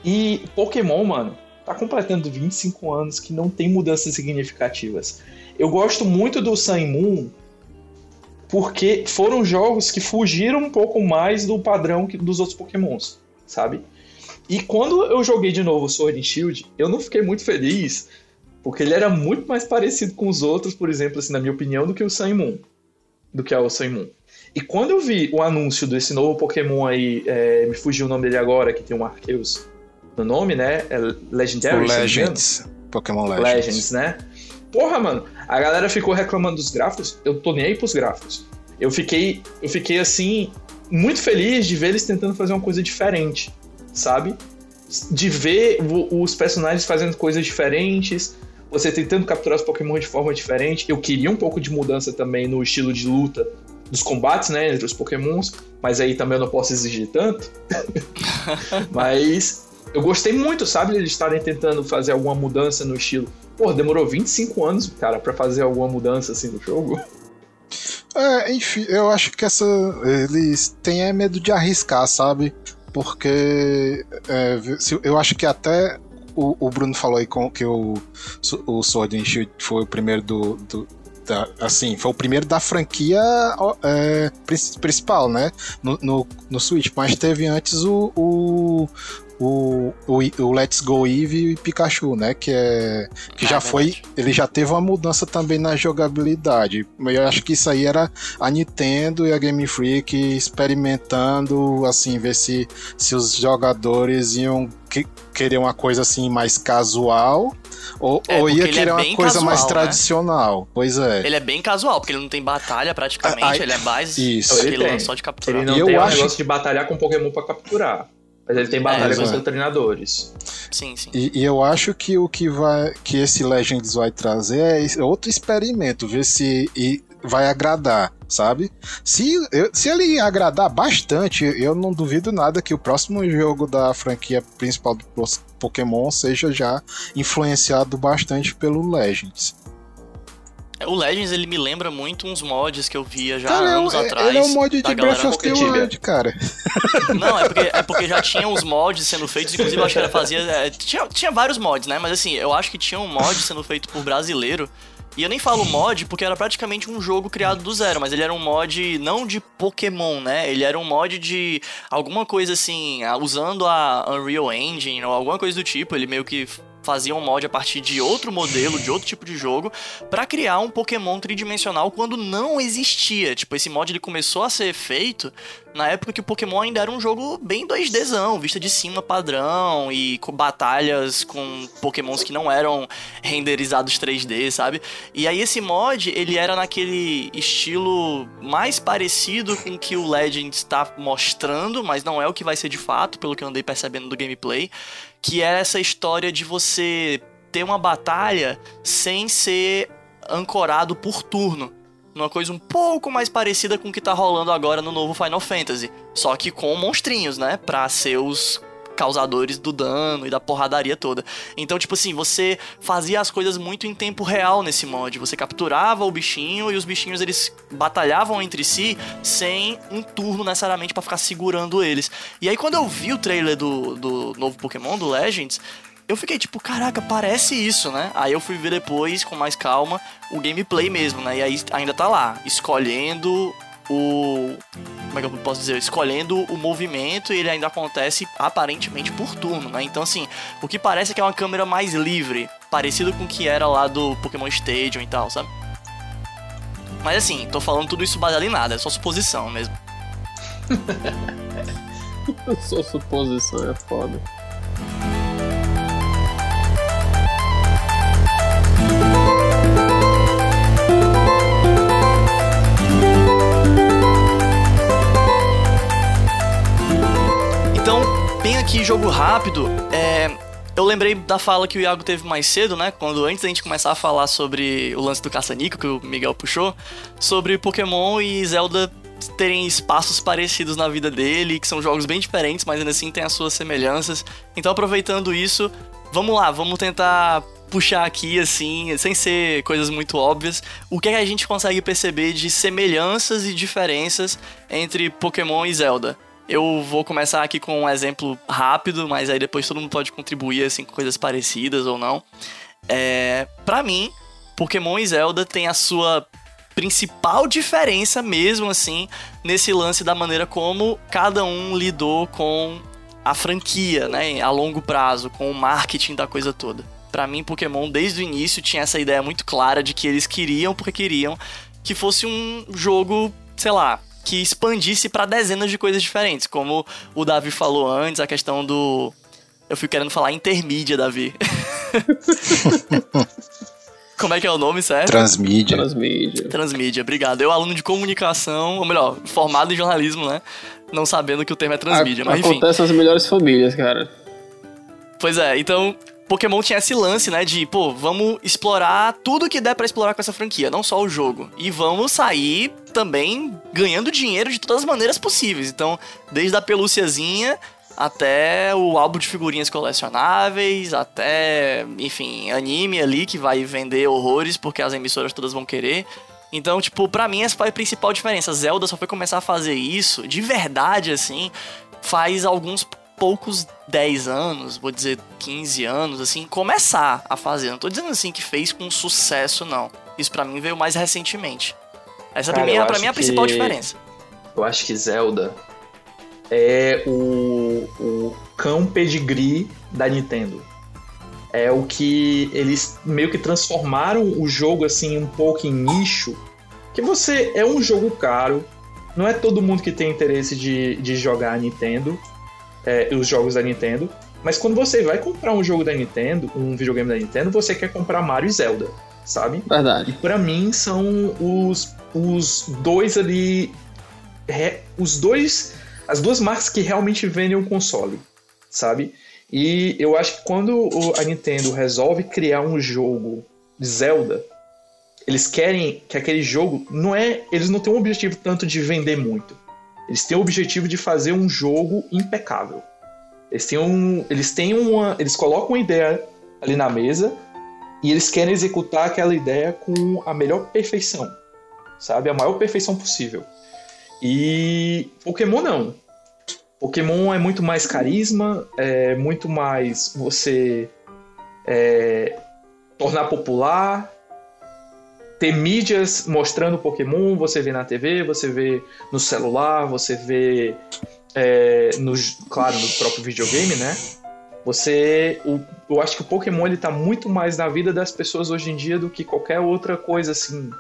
E Pokémon, mano, tá completando 25 anos que não tem mudanças significativas. Eu gosto muito do Sun Moon porque foram jogos que fugiram um pouco mais do padrão dos outros Pokémons, sabe? E quando eu joguei de novo Sword and Shield, eu não fiquei muito feliz, porque ele era muito mais parecido com os outros, por exemplo, assim, na minha opinião, do que o Sun Moon. Do que é o Sun Moon. E quando eu vi o anúncio desse novo Pokémon aí, é, me fugiu o nome dele agora, que tem um Arceus no nome, né? É Legendary. Legends. Pokémon Legends. Legends, né? Porra, mano, a galera ficou reclamando dos gráficos. Eu tô nem aí pros gráficos. Eu fiquei, eu fiquei assim, muito feliz de ver eles tentando fazer uma coisa diferente, sabe? De ver os personagens fazendo coisas diferentes, você tentando capturar os Pokémon de forma diferente. Eu queria um pouco de mudança também no estilo de luta dos combates, né, entre os Pokémons, mas aí também eu não posso exigir tanto. mas eu gostei muito, sabe, eles estarem tentando fazer alguma mudança no estilo. Pô, demorou 25 anos, cara, para fazer alguma mudança assim no jogo. É, enfim, eu acho que essa. Eles têm é medo de arriscar, sabe? Porque é, eu acho que até o, o, Bruno falou aí com, que o, o Sword and Shield foi o primeiro do, do da, assim, foi o primeiro da franquia é, principal, né? No, no, no Switch, mas teve antes o, o, o, o, o, Let's Go Eevee e Pikachu, né? Que é que ah, já é foi, ele já teve uma mudança também na jogabilidade. Eu acho que isso aí era a Nintendo e a Game Freak experimentando, assim, ver se, se os jogadores iam que, querer uma coisa assim mais casual ou, é, ou ia querer é uma coisa casual, mais né? tradicional. Pois é. Ele é bem casual, porque ele não tem batalha praticamente, ah, ele é mais isso. Ele só de capturar. Ele não e tem o acho... negócio de batalhar com Pokémon pra capturar. Mas ele tem batalha é, com seus treinadores. Sim, sim. E, e, eu acho que o que vai que esse Legends vai trazer é outro experimento, ver se e vai agradar, sabe? Se, eu, se ele agradar bastante, eu não duvido nada que o próximo jogo da franquia principal do Pokémon seja já influenciado bastante pelo Legends. O Legends, ele me lembra muito uns mods que eu via já cara, anos é, atrás. Ele é um mod de Breath of the Wild, cara. Não, é porque, é porque já tinha uns mods sendo feitos, inclusive eu acho que era fazia... É, tinha, tinha vários mods, né? Mas assim, eu acho que tinha um mod sendo feito por brasileiro E eu nem falo mod porque era praticamente um jogo criado do zero, mas ele era um mod não de Pokémon, né? Ele era um mod de alguma coisa assim, usando a Unreal Engine ou alguma coisa do tipo. Ele meio que fazia um mod a partir de outro modelo, de outro tipo de jogo, para criar um Pokémon tridimensional quando não existia. Tipo, esse mod ele começou a ser feito na época que o Pokémon ainda era um jogo bem 2Dzão, vista de cima padrão e com batalhas com Pokémons que não eram renderizados 3D, sabe? E aí esse mod, ele era naquele estilo mais parecido com o que o Legend está mostrando, mas não é o que vai ser de fato, pelo que eu andei percebendo do gameplay que é essa história de você ter uma batalha sem ser ancorado por turno. Uma coisa um pouco mais parecida com o que tá rolando agora no novo Final Fantasy. Só que com monstrinhos, né? Pra ser os causadores do dano e da porradaria toda. Então, tipo assim, você fazia as coisas muito em tempo real nesse mod. Você capturava o bichinho e os bichinhos eles batalhavam entre si sem um turno necessariamente para ficar segurando eles. E aí, quando eu vi o trailer do, do novo Pokémon, do Legends, eu fiquei tipo, caraca, parece isso, né? Aí eu fui ver depois, com mais calma, o gameplay mesmo, né? E aí ainda tá lá, escolhendo o. Como é que eu posso dizer? Escolhendo o movimento e ele ainda acontece aparentemente por turno, né? Então, assim, o que parece é que é uma câmera mais livre, parecido com o que era lá do Pokémon Stadium e tal, sabe? Mas assim, tô falando tudo isso baseado em nada, é só suposição mesmo. só suposição é foda. Aqui, jogo rápido, é, eu lembrei da fala que o Iago teve mais cedo, né? Quando antes da gente começar a falar sobre o lance do caça-nico que o Miguel puxou, sobre Pokémon e Zelda terem espaços parecidos na vida dele, que são jogos bem diferentes, mas ainda assim tem as suas semelhanças. Então, aproveitando isso, vamos lá, vamos tentar puxar aqui, assim, sem ser coisas muito óbvias, o que, é que a gente consegue perceber de semelhanças e diferenças entre Pokémon e Zelda. Eu vou começar aqui com um exemplo rápido, mas aí depois todo mundo pode contribuir assim com coisas parecidas ou não. É, para mim, Pokémon e Zelda tem a sua principal diferença mesmo assim nesse lance da maneira como cada um lidou com a franquia, né, a longo prazo, com o marketing da coisa toda. Para mim, Pokémon desde o início tinha essa ideia muito clara de que eles queriam porque queriam que fosse um jogo, sei lá, que expandisse para dezenas de coisas diferentes, como o Davi falou antes, a questão do eu fui querendo falar intermídia, Davi. Como é que é o nome, certo? Transmídia. Transmídia. Transmídia, obrigado. Eu, aluno de comunicação, ou melhor, formado em jornalismo, né? Não sabendo que o termo é transmídia, a, mas enfim. Acontece nas melhores famílias, cara. Pois é, então Pokémon tinha esse lance, né, de, pô, vamos explorar tudo que der para explorar com essa franquia, não só o jogo. E vamos sair também ganhando dinheiro de todas as maneiras possíveis. Então, desde a pelúciazinha até o álbum de figurinhas colecionáveis, até, enfim, anime ali que vai vender horrores porque as emissoras todas vão querer. Então, tipo, pra mim essa foi a principal diferença. Zelda só foi começar a fazer isso de verdade, assim, faz alguns poucos 10 anos, vou dizer 15 anos, assim, começar a fazer. Não tô dizendo assim que fez com sucesso, não. Isso para mim veio mais recentemente. Essa Cara, pra mim, é, pra mim é a principal que... diferença. Eu acho que Zelda é o, o cão pedigree da Nintendo. É o que eles meio que transformaram o jogo assim um pouco em nicho. Que você é um jogo caro, não é todo mundo que tem interesse de, de jogar a Nintendo é, os jogos da Nintendo. Mas quando você vai comprar um jogo da Nintendo, um videogame da Nintendo, você quer comprar Mario e Zelda, sabe? Verdade. E pra mim são os, os dois ali. os dois. As duas marcas que realmente vendem um console, sabe? E eu acho que quando a Nintendo resolve criar um jogo de Zelda, eles querem que aquele jogo não é. Eles não têm um objetivo tanto de vender muito. Eles têm o objetivo de fazer um jogo impecável. Eles têm, um, eles têm uma. Eles colocam uma ideia ali na mesa e eles querem executar aquela ideia com a melhor perfeição. Sabe? A maior perfeição possível. E Pokémon não. Pokémon é muito mais carisma, é muito mais você é, tornar popular, ter mídias mostrando Pokémon, você vê na TV, você vê no celular, você vê é, no, claro, no próprio videogame, né? Você, o, eu acho que o Pokémon ele tá muito mais na vida das pessoas hoje em dia do que qualquer outra coisa assim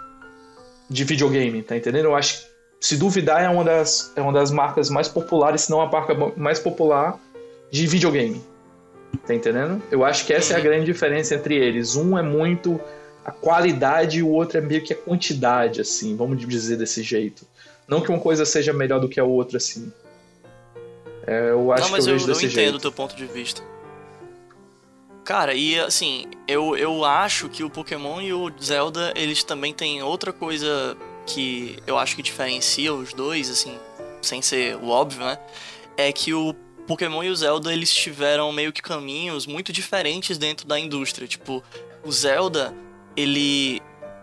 de videogame, tá entendendo? Eu acho que, se duvidar, é uma das, é uma das marcas mais populares, se não a marca mais popular de videogame. Tá entendendo? Eu acho que essa é a grande diferença entre eles. Um é muito a qualidade e o outro é meio que a quantidade, assim, vamos dizer desse jeito. Não que uma coisa seja melhor do que a outra, assim. É, eu acho Não, mas que eu, eu, vejo eu desse entendo o teu ponto de vista. Cara, e assim, eu, eu acho que o Pokémon e o Zelda, eles também têm outra coisa que eu acho que diferencia os dois, assim, sem ser o óbvio, né? É que o Pokémon e o Zelda, eles tiveram meio que caminhos muito diferentes dentro da indústria. Tipo, o Zelda, ele,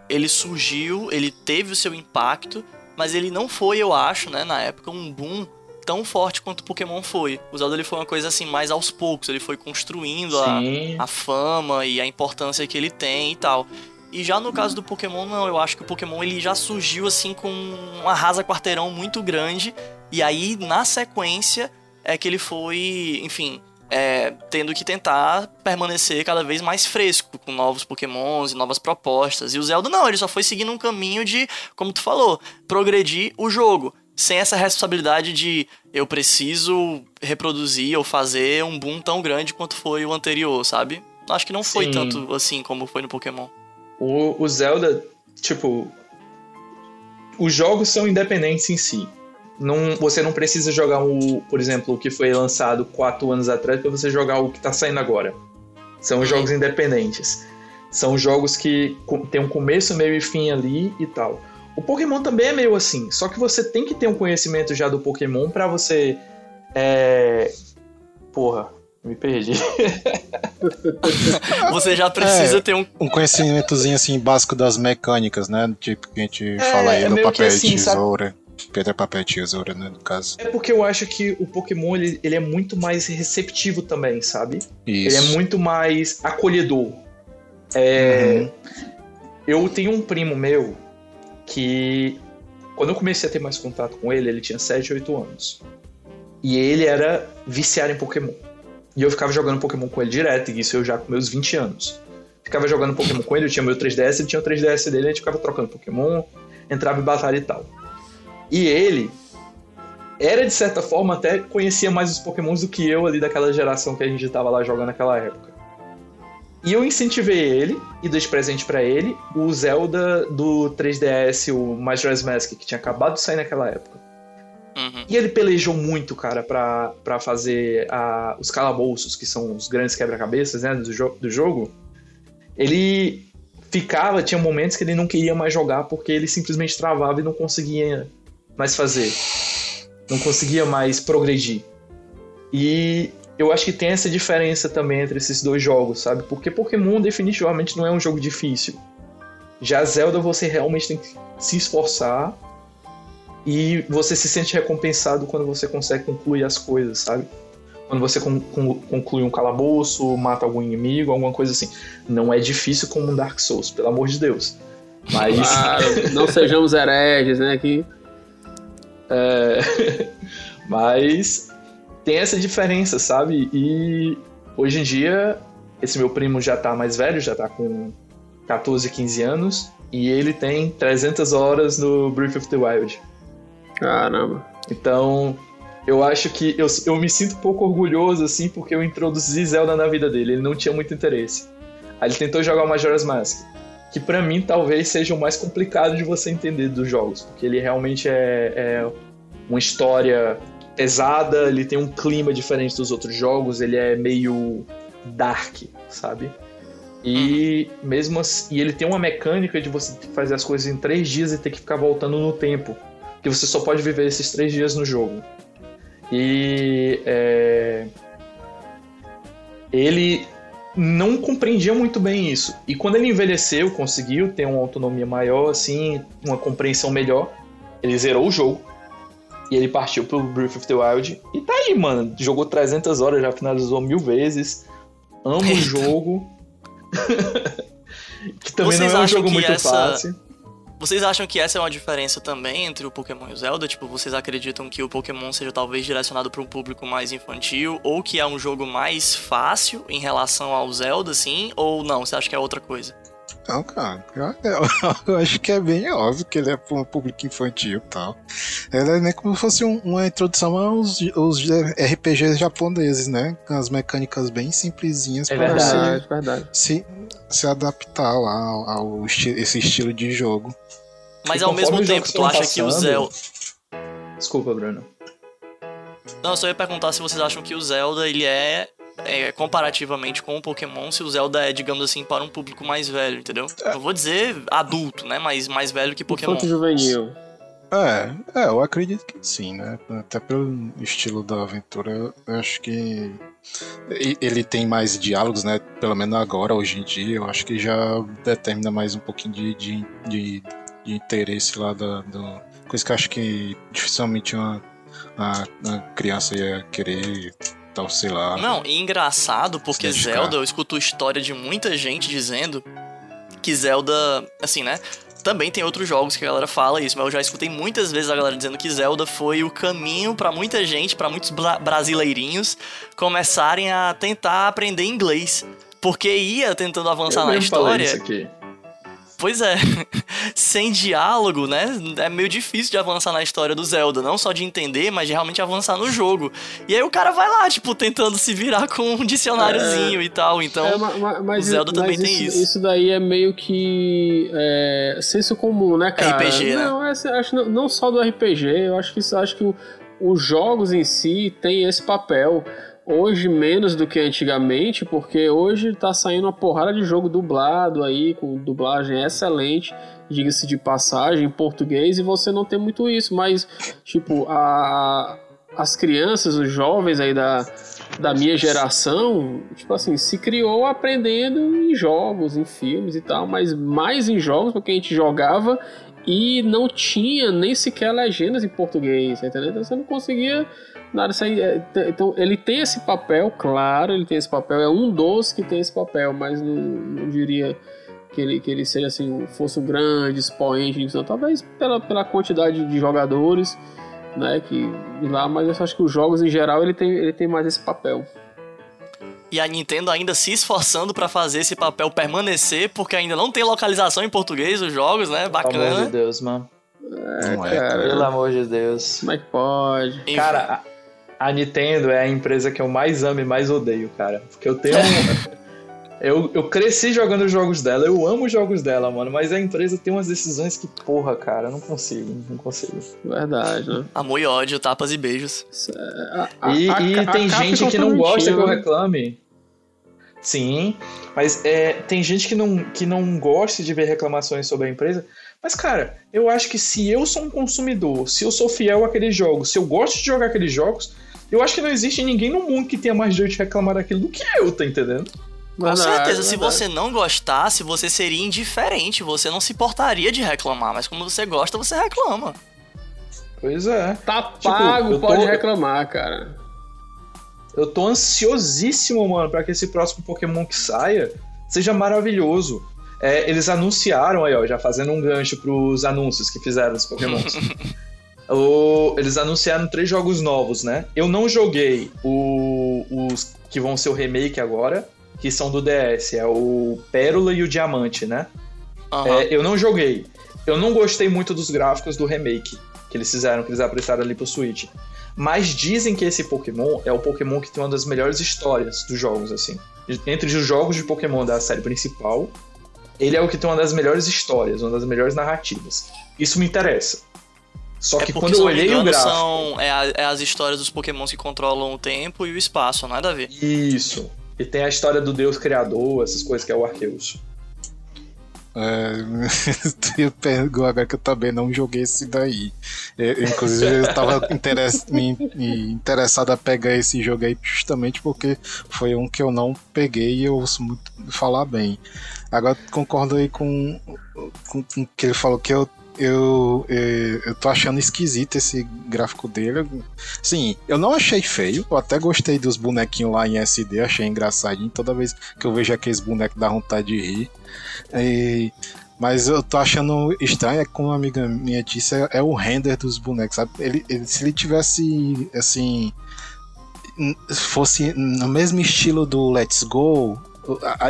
ele surgiu, ele teve o seu impacto, mas ele não foi, eu acho, né, na época, um boom tão forte quanto o Pokémon foi. O Zelda ele foi uma coisa assim mais aos poucos, ele foi construindo a, a fama e a importância que ele tem e tal. E já no caso do Pokémon, não, eu acho que o Pokémon ele já surgiu assim com um arrasa quarteirão muito grande. E aí, na sequência, é que ele foi, enfim, é, tendo que tentar permanecer cada vez mais fresco, com novos Pokémons e novas propostas. E o Zelda não, ele só foi seguindo um caminho de, como tu falou, progredir o jogo. Sem essa responsabilidade de eu preciso reproduzir ou fazer um boom tão grande quanto foi o anterior, sabe? Acho que não foi Sim. tanto assim como foi no Pokémon. O, o Zelda, tipo. Os jogos são independentes em si. Não, você não precisa jogar o, por exemplo, o que foi lançado quatro anos atrás para você jogar o que tá saindo agora. São jogos independentes. São jogos que tem um começo, meio e fim ali e tal. O Pokémon também é meio assim, só que você tem que ter um conhecimento já do Pokémon pra você. É... Porra, me perdi. Você já precisa É. ter um. Um conhecimentozinho assim básico das mecânicas, né? Tipo que a gente É, fala aí é do meio que papel assim, e sabe? Pedra, papel e tesoura, né? No caso. É porque eu acho que o Pokémon ele, ele é muito mais receptivo também, sabe? Ele é Isso. muito mais acolhedor. É, Uhum. Eu tenho um primo meu que, quando eu comecei a ter mais contato com ele, ele tinha 7, 8 anos. E ele era viciado em Pokémon. E eu ficava jogando Pokémon com ele direto, e isso eu já com meus 20 anos. Ficava jogando Pokémon com ele, eu tinha meu 3DS, ele tinha o 3DS dele, a gente ficava trocando Pokémon, entrava em batalha e tal. E ele era, de certa forma, até conhecia mais os Pokémons do que eu ali daquela geração que a gente tava lá jogando naquela época. E eu incentivei ele e dei de presente pra ele o Zelda do 3DS, o Majora's Mask, que tinha acabado de sair naquela época. Uhum. E ele pelejou muito, cara, pra, pra fazer a- os calabouços, que são os grandes quebra-cabeças né, do, jo- do jogo. Ele ficava, tinha momentos que ele não queria mais jogar porque ele simplesmente travava e não conseguia mais fazer. Não conseguia mais progredir. E eu acho que tem essa diferença também entre esses dois jogos, sabe? Porque Pokémon definitivamente não é um jogo difícil. Já Zelda você realmente tem que se esforçar e você se sente recompensado quando você consegue concluir as coisas, sabe? Quando você con- con- conclui um calabouço, mata algum inimigo, alguma coisa assim. Não é difícil como um Dark Souls, pelo amor de Deus. Mas. Claro, não sejamos hereges, né? Aqui. É, mas tem essa diferença, sabe? E hoje em dia, esse meu primo já tá mais velho, já tá com 14, 15 anos, e ele tem 300 horas no Breath of the Wild. Caramba. Então, eu acho que eu, eu me sinto um pouco orgulhoso, assim, porque eu introduzi Zelda na vida dele, ele não tinha muito interesse. Aí ele tentou jogar o Majora's Mask, que pra mim talvez seja o mais complicado de você entender dos jogos, porque ele realmente é, é uma história pesada, ele tem um clima diferente dos outros jogos, ele é meio dark, sabe? E mesmo assim, e ele tem uma mecânica de você fazer as coisas em três dias e ter que ficar voltando no tempo que você só pode viver esses três dias no jogo. E é, ele não compreendia muito bem isso. E quando ele envelheceu, conseguiu ter uma autonomia maior, assim, uma compreensão melhor, ele zerou o jogo. E ele partiu pro Breath of the Wild. E tá aí, mano. Jogou 300 horas, já finalizou mil vezes. Amo o Eita. jogo. que também Vocês não é um jogo muito essa- fácil. Vocês acham que essa é uma diferença também entre o Pokémon e o Zelda? Tipo, vocês acreditam que o Pokémon seja talvez direcionado para um público mais infantil ou que é um jogo mais fácil em relação ao Zelda, assim? Ou não? Você acha que é outra coisa? Não, cara, eu, eu, acho que é bem óbvio que ele é para um público infantil e tal. Ele é nem como se fosse um, uma introdução aos, aos RPGs japoneses, né? Com as mecânicas bem simplesinhas é para você verdade. Se, se adaptar lá ao, ao esti esse estilo de jogo. Mas e ao mesmo tempo, tu acha passando... que o Zelda. Desculpa, Bruno. Não, eu só ia perguntar se vocês acham que o Zelda ele é é, comparativamente com o Pokémon, se o Zelda é, digamos assim, para um público mais velho, entendeu? É. Eu vou dizer adulto, né? Mas mais velho que Pokémon. Infanto juvenil. É, é, eu acredito que sim, né? Até pelo estilo da aventura, eu acho que ele tem mais diálogos, né? Pelo menos agora, hoje em dia, eu acho que já determina mais um pouquinho de, de, de, de interesse lá da, do, coisa que eu acho que dificilmente uma, uma, uma criança ia querer tal, sei lá. Não, e engraçado porque Zelda, eu escuto história de muita gente dizendo que Zelda, assim, né? Também tem outros jogos que a galera fala isso, mas eu já escutei muitas vezes a galera dizendo que Zelda foi o caminho para muita gente, para muitos brasileirinhos começarem a tentar aprender inglês. Porque ia tentando avançar eu na história. Isso aqui. Pois é, sem diálogo, né? É meio difícil de avançar na história do Zelda. Não só de entender, mas de realmente avançar no jogo. E aí o cara vai lá, tipo, tentando se virar com um dicionáriozinho é, e tal. Então, é, mas, mas, o Zelda também tem isso, isso. daí é meio que é, senso comum, né, cara? RPG, né? Não, é, acho, não, não só do RPG, eu acho que, acho que o, os jogos em si têm esse papel. Hoje menos do que antigamente, porque hoje tá saindo uma porrada de jogo dublado aí, com dublagem excelente, diga-se de passagem, em português, e você não tem muito isso, mas, tipo, a, as crianças, os jovens aí da, da minha geração, tipo assim, se criou aprendendo em jogos, em filmes e tal, mas mais em jogos, porque a gente jogava e não tinha nem sequer legendas em português, entendeu? Então você não conseguia nada sair. É, então ele tem esse papel, claro, ele tem esse papel, é um dos que tem esse papel, mas não, não diria que ele, que ele seja assim, fosse um grande expoente, então, talvez pela, pela quantidade de jogadores, né, que lá, mas eu acho que os jogos em geral ele tem, ele tem mais esse papel. E a Nintendo ainda se esforçando para fazer esse papel permanecer, porque ainda não tem localização em português os jogos, né? Bacana. Pelo amor de Deus, mano. É, é, cara. Pelo amor de Deus. Como é que pode? Cara, a Nintendo é a empresa que eu mais amo e mais odeio, cara. Porque eu tenho. eu, eu cresci jogando os jogos dela, eu amo os jogos dela, mano. Mas a empresa tem umas decisões que, porra, cara, eu não consigo, não consigo. Verdade, né? Amor e ódio, tapas e beijos. É, a, e, a, e a, tem gente que não gosta que eu reclame. Sim, mas é, tem gente que não, que não gosta de ver reclamações sobre a empresa. Mas, cara, eu acho que se eu sou um consumidor, se eu sou fiel àqueles jogos, se eu gosto de jogar aqueles jogos, eu acho que não existe ninguém no mundo que tenha mais direito de reclamar daquilo do que eu, tá entendendo? Com certeza, se você não gostasse, você seria indiferente, você não se importaria de reclamar, mas como você gosta, você reclama. Pois é. Tá tipo, pago, tipo, pode tô... reclamar, cara. Eu tô ansiosíssimo, mano, para que esse próximo Pokémon que saia seja maravilhoso. É, eles anunciaram aí, ó, já fazendo um gancho pros anúncios que fizeram dos Pokémons. o, eles anunciaram três jogos novos, né? Eu não joguei o, os que vão ser o remake agora, que são do DS, é o Pérola e o Diamante, né? Uhum. É, eu não joguei. Eu não gostei muito dos gráficos do remake que eles fizeram, que eles apresentaram ali pro Switch. Mas dizem que esse Pokémon é o Pokémon que tem uma das melhores histórias dos jogos, assim. Entre os jogos de Pokémon da série principal, ele é o que tem uma das melhores histórias, uma das melhores narrativas. Isso me interessa. Só é que quando eu olhei o gráfico. São, é, a, é, as histórias dos pokémons que controlam o tempo e o espaço, nada a ver. Isso. E tem a história do Deus Criador, essas coisas que é o Arceus. É, eu pego agora que eu também não joguei esse daí. Eu, inclusive, eu tava interess, me, me, interessado a pegar esse jogo aí justamente porque foi um que eu não peguei e eu ouço muito falar bem. Agora concordo aí com, com, com que ele falou que eu eu, eu, eu tô achando esquisito esse gráfico dele. Sim, eu não achei feio. Eu até gostei dos bonequinhos lá em SD, achei engraçadinho. Toda vez que eu vejo aqueles bonecos dá vontade de rir. E, Mas eu tô achando estranho, é como uma amiga minha disse, é, é o render dos bonecos, sabe? Ele, ele, se ele tivesse, assim, fosse no mesmo estilo do Let's Go,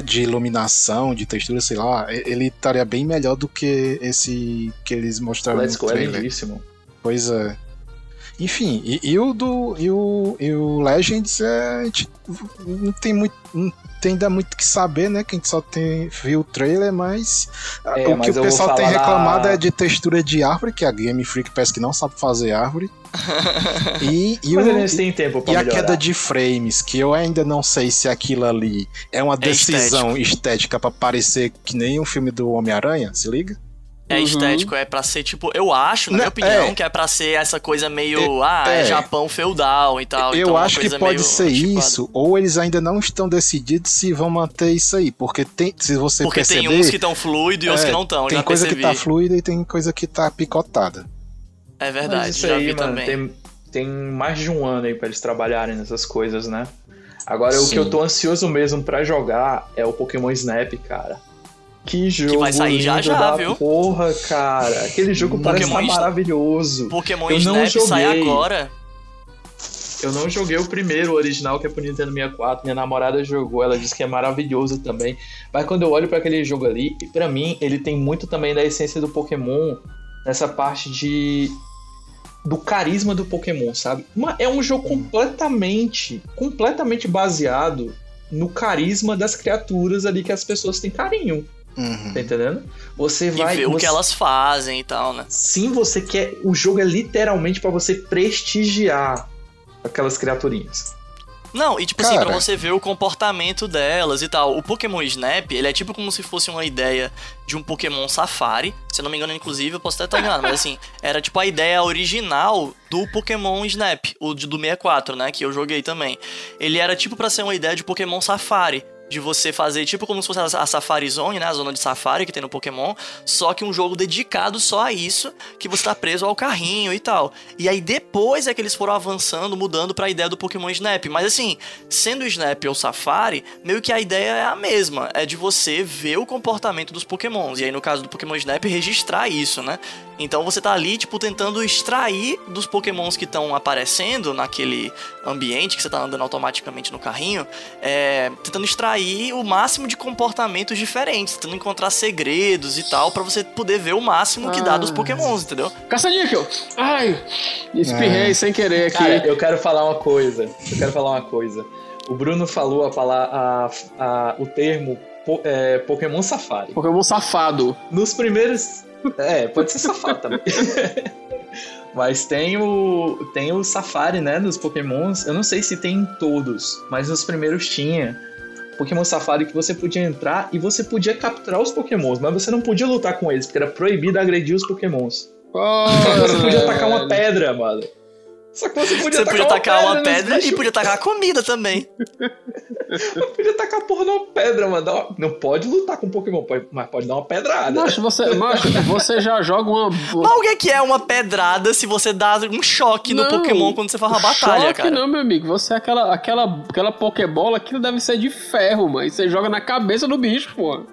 de iluminação, de textura, sei lá, ele estaria bem melhor do que esse que eles mostraram Let's no é trailer. é lindíssimo. Pois é. Enfim, e, e, o do e o, e o Legends é, a gente não tem muito não tem ainda muito que saber, né? Que a gente só tem viu o trailer, mas é, o que o pessoal tem reclamado da... é de textura de árvore, que a Game Freak parece que não sabe fazer árvore. e, e, mas o, eles têm tempo pra e melhorar. a queda de frames, que eu ainda não sei se aquilo ali é uma decisão é estética para parecer que nem um filme do Homem-Aranha, se liga? É uhum. estético, é pra ser tipo. Eu acho, na minha opinião, é, que é pra ser essa coisa meio. É, ah, é, Japão feudal e tal. Eu então acho que pode ser isso, ou eles ainda não estão decididos se vão manter isso aí. Porque tem. Se você porque perceber. tem uns que estão fluidos e outros que não estão. Tem coisa percebi. que tá fluida e tem coisa que tá picotada. É verdade, Mas isso já aí, vi mano, também. Tem, tem mais de um ano aí pra eles trabalharem nessas coisas, né? Agora, Sim. o que eu tô ansioso mesmo para jogar é o Pokémon Snap, cara. Que jogo que vai sair já já, viu? Porra, cara. Aquele jogo Pokémon parece estar maravilhoso. Pokémon eu Snap joguei. sai agora. Eu não joguei o primeiro, o original, que é pro Nintendo 64. Minha namorada jogou, ela disse que é maravilhoso também. Mas quando eu olho para aquele jogo ali, para mim, ele tem muito também da essência do Pokémon nessa parte de do carisma do Pokémon, sabe? Uma, é um jogo completamente, completamente baseado no carisma das criaturas ali que as pessoas têm carinho. Uhum. Tá entendendo? Você vai. E ver você... o que elas fazem e tal, né? Sim, você quer. O jogo é literalmente para você prestigiar aquelas criaturinhas. Não, e tipo Cara. assim, pra você ver o comportamento delas e tal. O Pokémon Snap, ele é tipo como se fosse uma ideia de um Pokémon Safari. Se eu não me engano, inclusive, eu posso até estar enganado, mas assim, era tipo a ideia original do Pokémon Snap, o do 64, né? Que eu joguei também. Ele era tipo para ser uma ideia de Pokémon Safari de você fazer tipo como se fosse a Safari Zone, né? A zona de safari que tem no Pokémon, só que um jogo dedicado só a isso, que você tá preso ao carrinho e tal. E aí depois é que eles foram avançando, mudando para a ideia do Pokémon Snap. Mas assim, sendo Snap ou Safari, meio que a ideia é a mesma, é de você ver o comportamento dos Pokémons. E aí no caso do Pokémon Snap registrar isso, né? Então você tá ali tipo tentando extrair dos Pokémons que estão aparecendo naquele ambiente que você tá andando automaticamente no carrinho, é, tentando extrair atrair o máximo de comportamentos diferentes, tentando encontrar segredos e tal, para você poder ver o máximo que dá dos ah. pokémons, entendeu? Caça-níquel! Ai! Espirrei é. sem querer aqui. Cara, eu quero falar uma coisa. Eu quero falar uma coisa. O Bruno falou a falar a, a, o termo po, é, Pokémon Safari. Pokémon safado. Nos primeiros. É, pode ser safado também. Mas tem o, tem o Safari, né, nos Pokémons. Eu não sei se tem em todos, mas nos primeiros tinha. Pokémon Safari que você podia entrar e você podia capturar os Pokémons, mas você não podia lutar com eles, porque era proibido agredir os Pokémons. Oh, você podia atacar uma pedra, mano. Só que você podia você tacar, podia tacar uma pedra, uma pedra e podia tacar comida também. podia tacar porra numa pedra, mano. Não pode lutar com Pokémon, mas pode dar uma pedrada. Macho, você, macho, você já joga uma. Mas o que é uma pedrada se você dá um choque não, no Pokémon quando você faz uma batalha, choque cara? não, meu amigo. Você é aquela, aquela, aquela Pokébola, aquilo deve ser de ferro, mas você joga na cabeça do bicho, pô.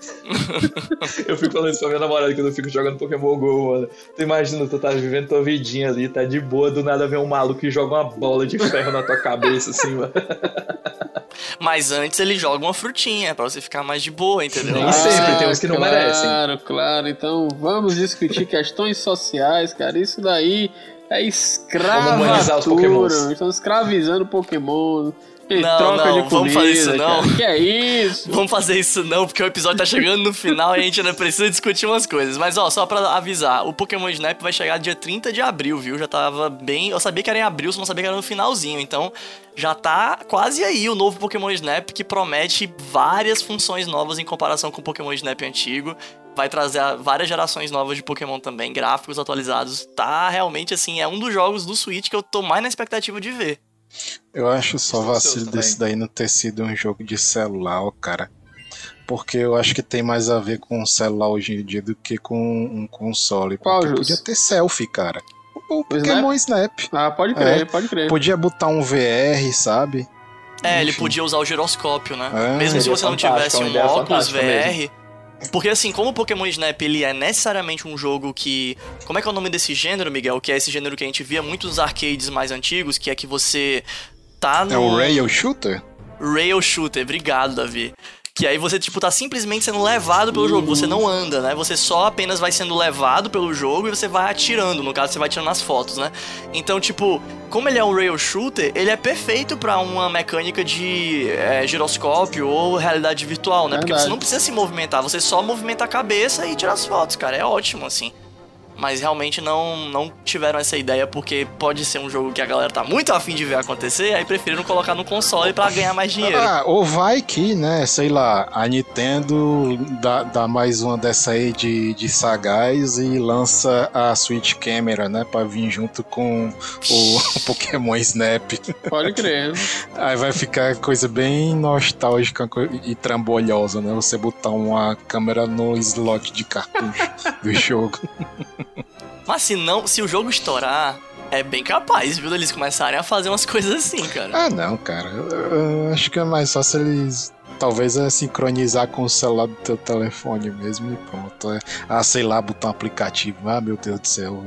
eu fico falando isso pra minha namorada quando eu fico jogando Pokémon GO, mano. Tu imagina, tu tá vivendo tua vidinha ali, tá de boa, do nada vem um maluco e joga uma bola de ferro na tua cabeça, assim, mano. Mas antes ele joga uma frutinha, pra você ficar mais de boa, entendeu? Nem ah, sempre, tem uns que não claro, merecem. Claro, claro. Então vamos discutir questões sociais, cara. Isso daí é escravatura. Estão escravizando Pokémon. E não, troca não, de vamos fazer isso não. Cara. Que é isso? Vamos fazer isso não, porque o episódio tá chegando no final e a gente ainda precisa discutir umas coisas. Mas ó, só pra avisar, o Pokémon Snap vai chegar dia 30 de abril, viu? Já tava bem. Eu sabia que era em abril, só não sabia que era no finalzinho. Então já tá quase aí o novo Pokémon Snap que promete várias funções novas em comparação com o Pokémon Snap antigo vai trazer várias gerações novas de Pokémon também, gráficos atualizados. Tá realmente assim, é um dos jogos do Switch que eu tô mais na expectativa de ver. Eu acho só vacilo desse daí não ter sido um jogo de celular, ó, cara. Porque eu acho que tem mais a ver com o celular hoje em dia do que com um console. Qual, porque podia ter selfie, cara. O, Pokémon Snap? Snap. Ah, pode crer, é, pode crer. Podia botar um VR, sabe? É, Enfim. ele podia usar o giroscópio, né? É, Mesmo se você não tivesse um óculos VR, Porque assim, como o Pokémon Snap ele é necessariamente um jogo que. Como é que é o nome desse gênero, Miguel? Que é esse gênero que a gente via muito nos arcades mais antigos, que é que você tá no. É o Rail Shooter? Rail Shooter, obrigado, Davi. Que aí você, tipo, tá simplesmente sendo levado pelo jogo. Você não anda, né? Você só apenas vai sendo levado pelo jogo e você vai atirando. No caso, você vai tirando as fotos, né? Então, tipo, como ele é um rail shooter, ele é perfeito para uma mecânica de é, giroscópio ou realidade virtual, né? Porque você não precisa se movimentar, você só movimenta a cabeça e tira as fotos, cara. É ótimo, assim mas realmente não, não tiveram essa ideia porque pode ser um jogo que a galera tá muito afim de ver acontecer, aí preferiram colocar no console para ganhar mais dinheiro. Ah, ou vai que, né, sei lá, a Nintendo dá, dá mais uma dessa aí de, de sagaz e lança a Switch Camera, né, pra vir junto com o Pokémon Snap. Pode crer. Aí vai ficar coisa bem nostálgica e trambolhosa, né, você botar uma câmera no slot de cartucho do jogo. Mas se não, se o jogo estourar, é bem capaz, viu? Eles começarem a fazer umas coisas assim, cara. Ah, não, cara. Eu, eu acho que é mais fácil eles. Talvez é sincronizar com o celular do teu telefone mesmo e pronto. É, ah, sei lá, botar um aplicativo. Ah, meu Deus do céu.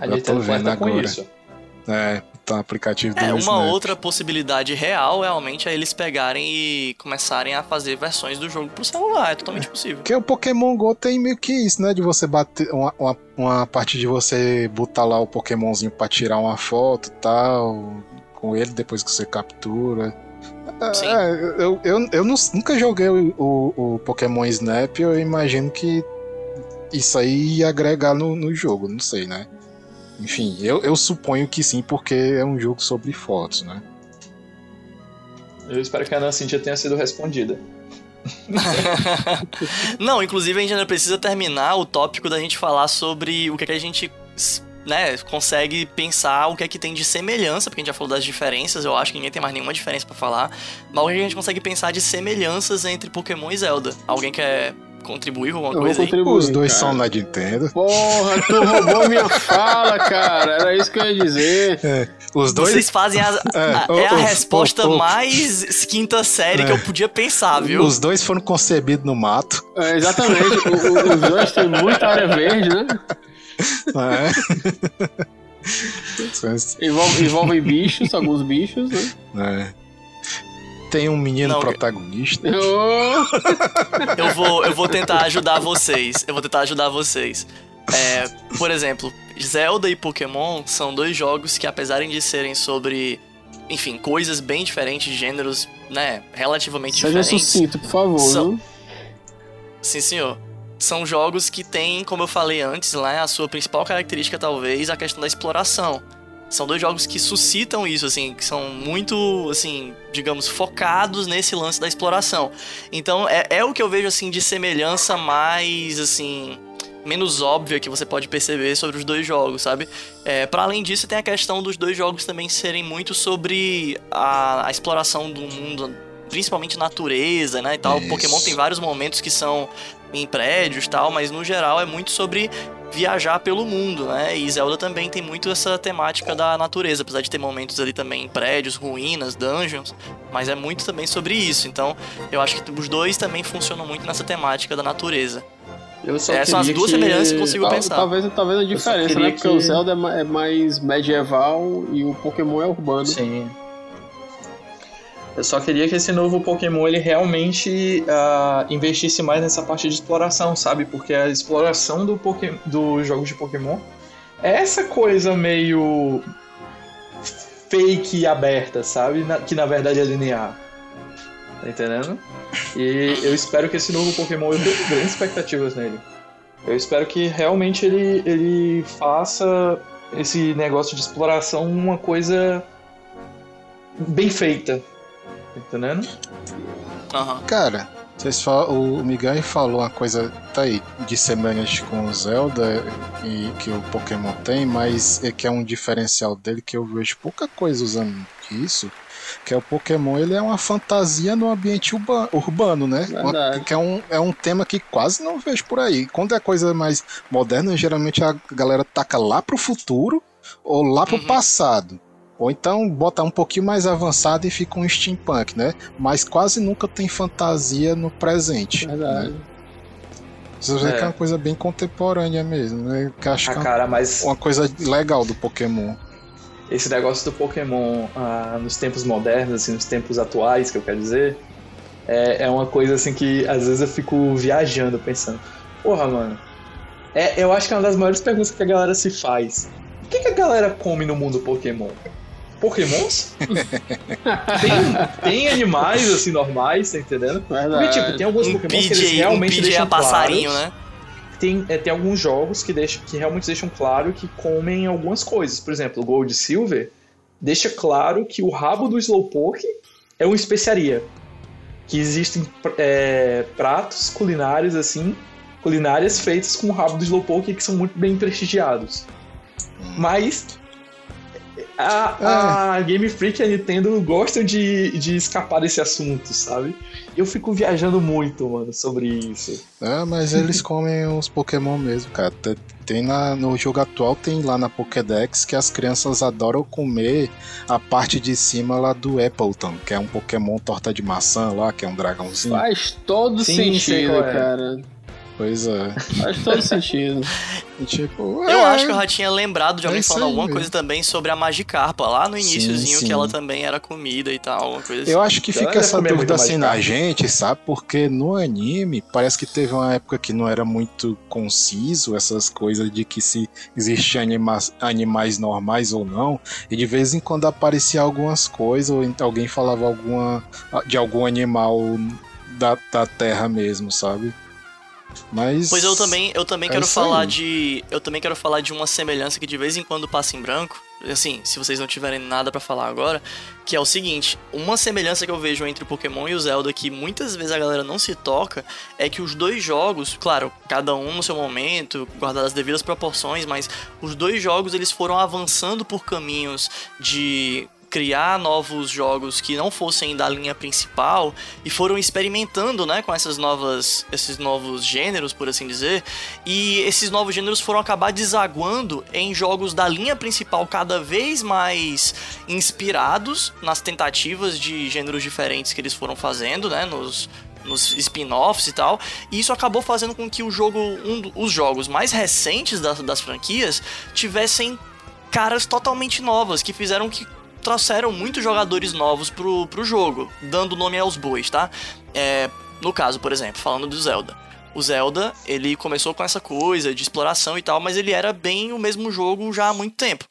A eu tô vendo agora. Isso. É, então aplicativo do É, uma outra possibilidade real realmente é eles pegarem e começarem a fazer versões do jogo pro celular, é totalmente é. possível. Porque o Pokémon GO tem meio que isso, né? De você bater. Uma, uma, uma parte de você botar lá o Pokémonzinho pra tirar uma foto e tal. Com ele depois que você captura. Sim. É, eu, eu, eu nunca joguei o, o, o, Pokémon Snap, eu imagino que isso aí ia agregar no, no jogo, não sei, né? Enfim, eu, eu suponho que sim, porque é um jogo sobre fotos, né? Eu espero que a Ana Cintia tenha sido respondida. não, inclusive a gente ainda precisa terminar o tópico da gente falar sobre o que, é que a gente né, consegue pensar o que é que tem de semelhança, porque a gente já falou das diferenças, eu acho que ninguém tem mais nenhuma diferença para falar, mas o que a gente consegue pensar de semelhanças entre Pokémon e Zelda. Alguém quer contribuir com alguma coisa aí? Os dois cara. são na Nintendo. Porra, tu roubou minha fala, cara. Era isso que eu ia dizer. É, os dois... Vocês fazem a, é, a, é a resposta mais quinta série que eu é. podia pensar, viu? Os dois foram concebidos no mato. É, exatamente. o, os dois têm muita área verde, né? É. Envolve, envolvem bichos, alguns bichos, né? É tem um menino Não, protagonista. eu, vou, eu vou tentar ajudar vocês. Eu vou tentar ajudar vocês. É, por exemplo, Zelda e Pokémon são dois jogos que, apesar de serem sobre, enfim, coisas bem diferentes, gêneros, né, relativamente Seja diferentes. Seja sucinto, por favor. São... Sim, senhor. São jogos que têm, como eu falei antes, lá, a sua principal característica, talvez, a questão da exploração. São dois jogos que suscitam isso, assim, que são muito, assim, digamos, focados nesse lance da exploração. Então, é, é o que eu vejo, assim, de semelhança mais, assim, menos óbvia que você pode perceber sobre os dois jogos, sabe? É, para além disso, tem a questão dos dois jogos também serem muito sobre a, a exploração do mundo, principalmente natureza, né, e tal. Isso. Pokémon tem vários momentos que são em prédios, tal, mas no geral é muito sobre viajar pelo mundo, né? E Zelda também tem muito essa temática da natureza, apesar de ter momentos ali também em prédios, ruínas, dungeons, mas é muito também sobre isso. Então, eu acho que os dois também funcionam muito nessa temática da natureza. Essas são as duas que... semelhanças que eu consigo Tal, pensar. Talvez, talvez a diferença, né? Porque que... o Zelda é, é mais medieval e o Pokémon é urbano. Sim. Eu só queria que esse novo Pokémon ele realmente uh, investisse mais nessa parte de exploração, sabe? Porque a exploração do Pokémon, dos jogos de Pokémon é essa coisa meio fake e aberta, sabe? Na, que na verdade é linear. Tá entendendo? E eu espero que esse novo Pokémon eu tenho grandes expectativas nele. Eu espero que realmente ele, ele faça esse negócio de exploração uma coisa bem feita, entendendo? Uhum. Cara, vocês falam, o Miguel falou uma coisa tá aí, de semelhante com o Zelda e que o Pokémon tem, mas é que é um diferencial dele que eu vejo pouca coisa usando isso. Que é o Pokémon, ele é uma fantasia no ambiente urbano, urbano né? Uma, que é um, é um tema que quase não vejo por aí. Quando é coisa mais moderna, geralmente a galera taca lá pro futuro ou lá pro uhum. passado. Ou então bota um pouquinho mais avançado e fica um steampunk, né? Mas quase nunca tem fantasia no presente. Verdade. Né? Você vê é. que é uma coisa bem contemporânea mesmo, né? Que acho ah, que é cara, mas... uma coisa legal do Pokémon. Esse negócio do Pokémon ah, nos tempos modernos, assim, nos tempos atuais, que eu quero dizer, é, é uma coisa assim que às vezes eu fico viajando, pensando, porra, mano, é, eu acho que é uma das maiores perguntas que a galera se faz. O que, que a galera come no mundo Pokémon? Pokémons? tem, tem, animais assim normais, tá entendendo? Porque, tipo, tem alguns um Pokémons que eles realmente um deixam passarinho, claros. né? Tem, é, tem alguns jogos que, deixam, que realmente deixam claro que comem algumas coisas. Por exemplo, o Gold Silver deixa claro que o rabo do Slowpoke é uma especiaria. Que existem é, pratos culinários assim, culinárias feitas com o rabo do Slowpoke que são muito bem prestigiados. Mas a, a é. Game Freak e a Nintendo gostam de, de escapar desse assunto, sabe? Eu fico viajando muito, mano, sobre isso. É, mas eles comem os Pokémon mesmo, cara. Tem na, no jogo atual, tem lá na Pokédex que as crianças adoram comer a parte de cima lá do Appleton, que é um Pokémon torta de maçã lá, que é um dragãozinho. Faz todo Sim, sentido, é. Pois é. Faz todo sentido. E, tipo, é, eu acho que eu já tinha lembrado de alguém é falando alguma coisa também sobre a Magikarpa, lá no iníciozinho, que ela também era comida e tal, alguma coisa assim. Eu acho que então, fica essa dúvida assim na gente, sabe? Porque no anime, parece que teve uma época que não era muito conciso essas coisas de que se existiam anima animais normais ou não, e de vez em quando aparecia algumas coisas, ou alguém falava alguma de algum animal da, da terra mesmo, sabe? Mas Pois eu também, eu também é quero falar aí. de, eu também quero falar de uma semelhança que de vez em quando passa em branco, assim, se vocês não tiverem nada para falar agora, que é o seguinte, uma semelhança que eu vejo entre o Pokémon e o Zelda que muitas vezes a galera não se toca, é que os dois jogos, claro, cada um no seu momento, guardadas as devidas proporções, mas os dois jogos eles foram avançando por caminhos de criar novos jogos que não fossem da linha principal e foram experimentando, né, com essas novas, esses novos gêneros, por assim dizer, e esses novos gêneros foram acabar desaguando em jogos da linha principal cada vez mais inspirados nas tentativas de gêneros diferentes que eles foram fazendo, né, nos nos spin-offs e tal. E isso acabou fazendo com que o jogo, um, os jogos mais recentes das, das franquias tivessem caras totalmente novas, que fizeram que trouxeram muitos jogadores novos pro, pro jogo, dando nome aos bois, tá? É, no caso, por exemplo, falando do Zelda. O Zelda, ele começou com essa coisa de exploração e tal, mas ele era bem o mesmo jogo já há muito tempo.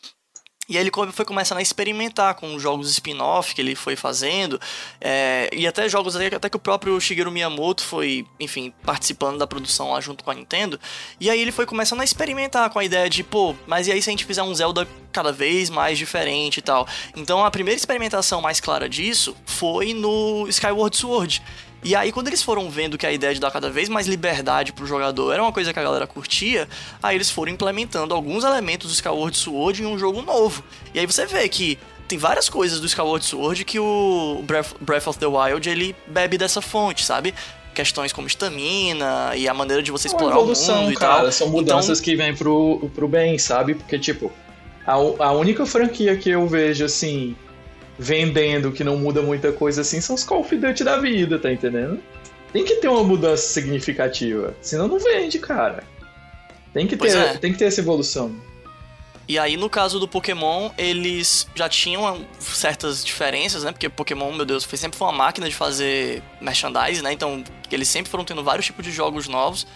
E aí ele foi começando a experimentar com jogos spin-off que ele foi fazendo, é, e até jogos até que o próprio Shigeru Miyamoto foi, enfim, participando da produção lá junto com a Nintendo. E aí ele foi começando a experimentar com a ideia de, pô, mas e aí se a gente fizer um Zelda cada vez mais diferente e tal? Então a primeira experimentação mais clara disso foi no Skyward Sword e aí, quando eles foram vendo que a ideia de dar cada vez mais liberdade pro jogador era uma coisa que a galera curtia, aí eles foram implementando alguns elementos do Skyward Sword em um jogo novo. E aí você vê que tem várias coisas do Skyward Sword que o Breath, Breath of the Wild ele bebe dessa fonte, sabe? questões como estamina e a maneira de você explorar evolução, o mundo e cara, tal. São mudanças então... que vêm pro, pro bem, sabe? Porque, tipo, a, a única franquia que eu vejo, assim, vendendo que não muda muita coisa assim são os Call of Duty da vida, tá entendendo? Tem que ter uma mudança significativa, senão não vende, cara. Tem que ter, é. tem que ter essa evolução. E aí, no caso do Pokémon, eles já tinham certas diferenças, né? Porque Pokémon, meu Deus, foi sempre uma máquina de fazer merchandise, né? Então, eles sempre foram tendo vários tipos de jogos novos.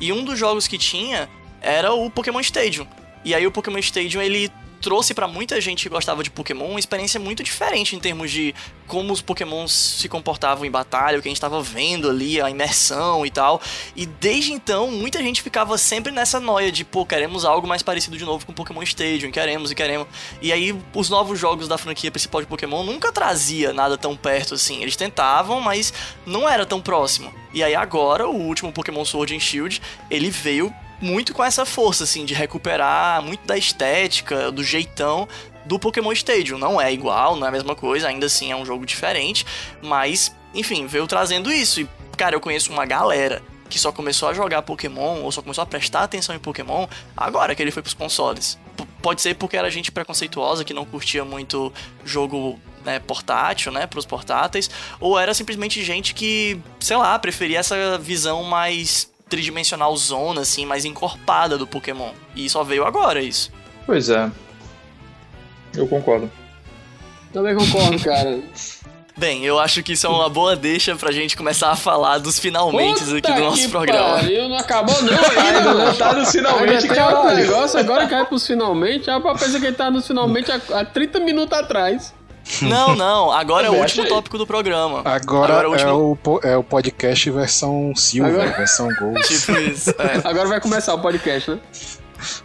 E um dos jogos que tinha era o Pokémon Stadium. E aí, o Pokémon Stadium, ele trouxe para muita gente que gostava de Pokémon uma experiência muito diferente em termos de como os Pokémons se comportavam em batalha, o que a gente estava vendo ali, a imersão e tal. E desde então, muita gente ficava sempre nessa noia de, pô, queremos algo mais parecido de novo com Pokémon Stadium, queremos e queremos. E aí, os novos jogos da franquia principal de Pokémon nunca trazia nada tão perto assim. Eles tentavam, mas não era tão próximo. E aí agora, o último Pokémon Sword and Shield, ele veio muito com essa força, assim, de recuperar muito da estética, do jeitão do Pokémon Stadium. Não é igual, não é a mesma coisa, ainda assim é um jogo diferente, mas, enfim, veio trazendo isso. E, cara, eu conheço uma galera que só começou a jogar Pokémon, ou só começou a prestar atenção em Pokémon, agora que ele foi pros consoles. P pode ser porque era gente preconceituosa, que não curtia muito jogo né, portátil, né, pros portáteis, ou era simplesmente gente que, sei lá, preferia essa visão mais tridimensional zona, assim, mais encorpada do Pokémon. E só veio agora isso. Pois é. Eu concordo. Também concordo, cara. Bem, eu acho que isso é uma boa deixa pra gente começar a falar dos finalmente aqui do nosso programa. Pariu, não acabou não ainda, não tá nos finalmente, tem outro negócio, agora cai pros finalmente. A pensa que ele tá nos finalmente há, há 30 minutos atrás. Não, não, agora é o último tópico do programa. Agora, agora é, é, o, é o podcast versão Silver, agora... versão Gold. Tipo isso, é. Agora vai começar o podcast, né?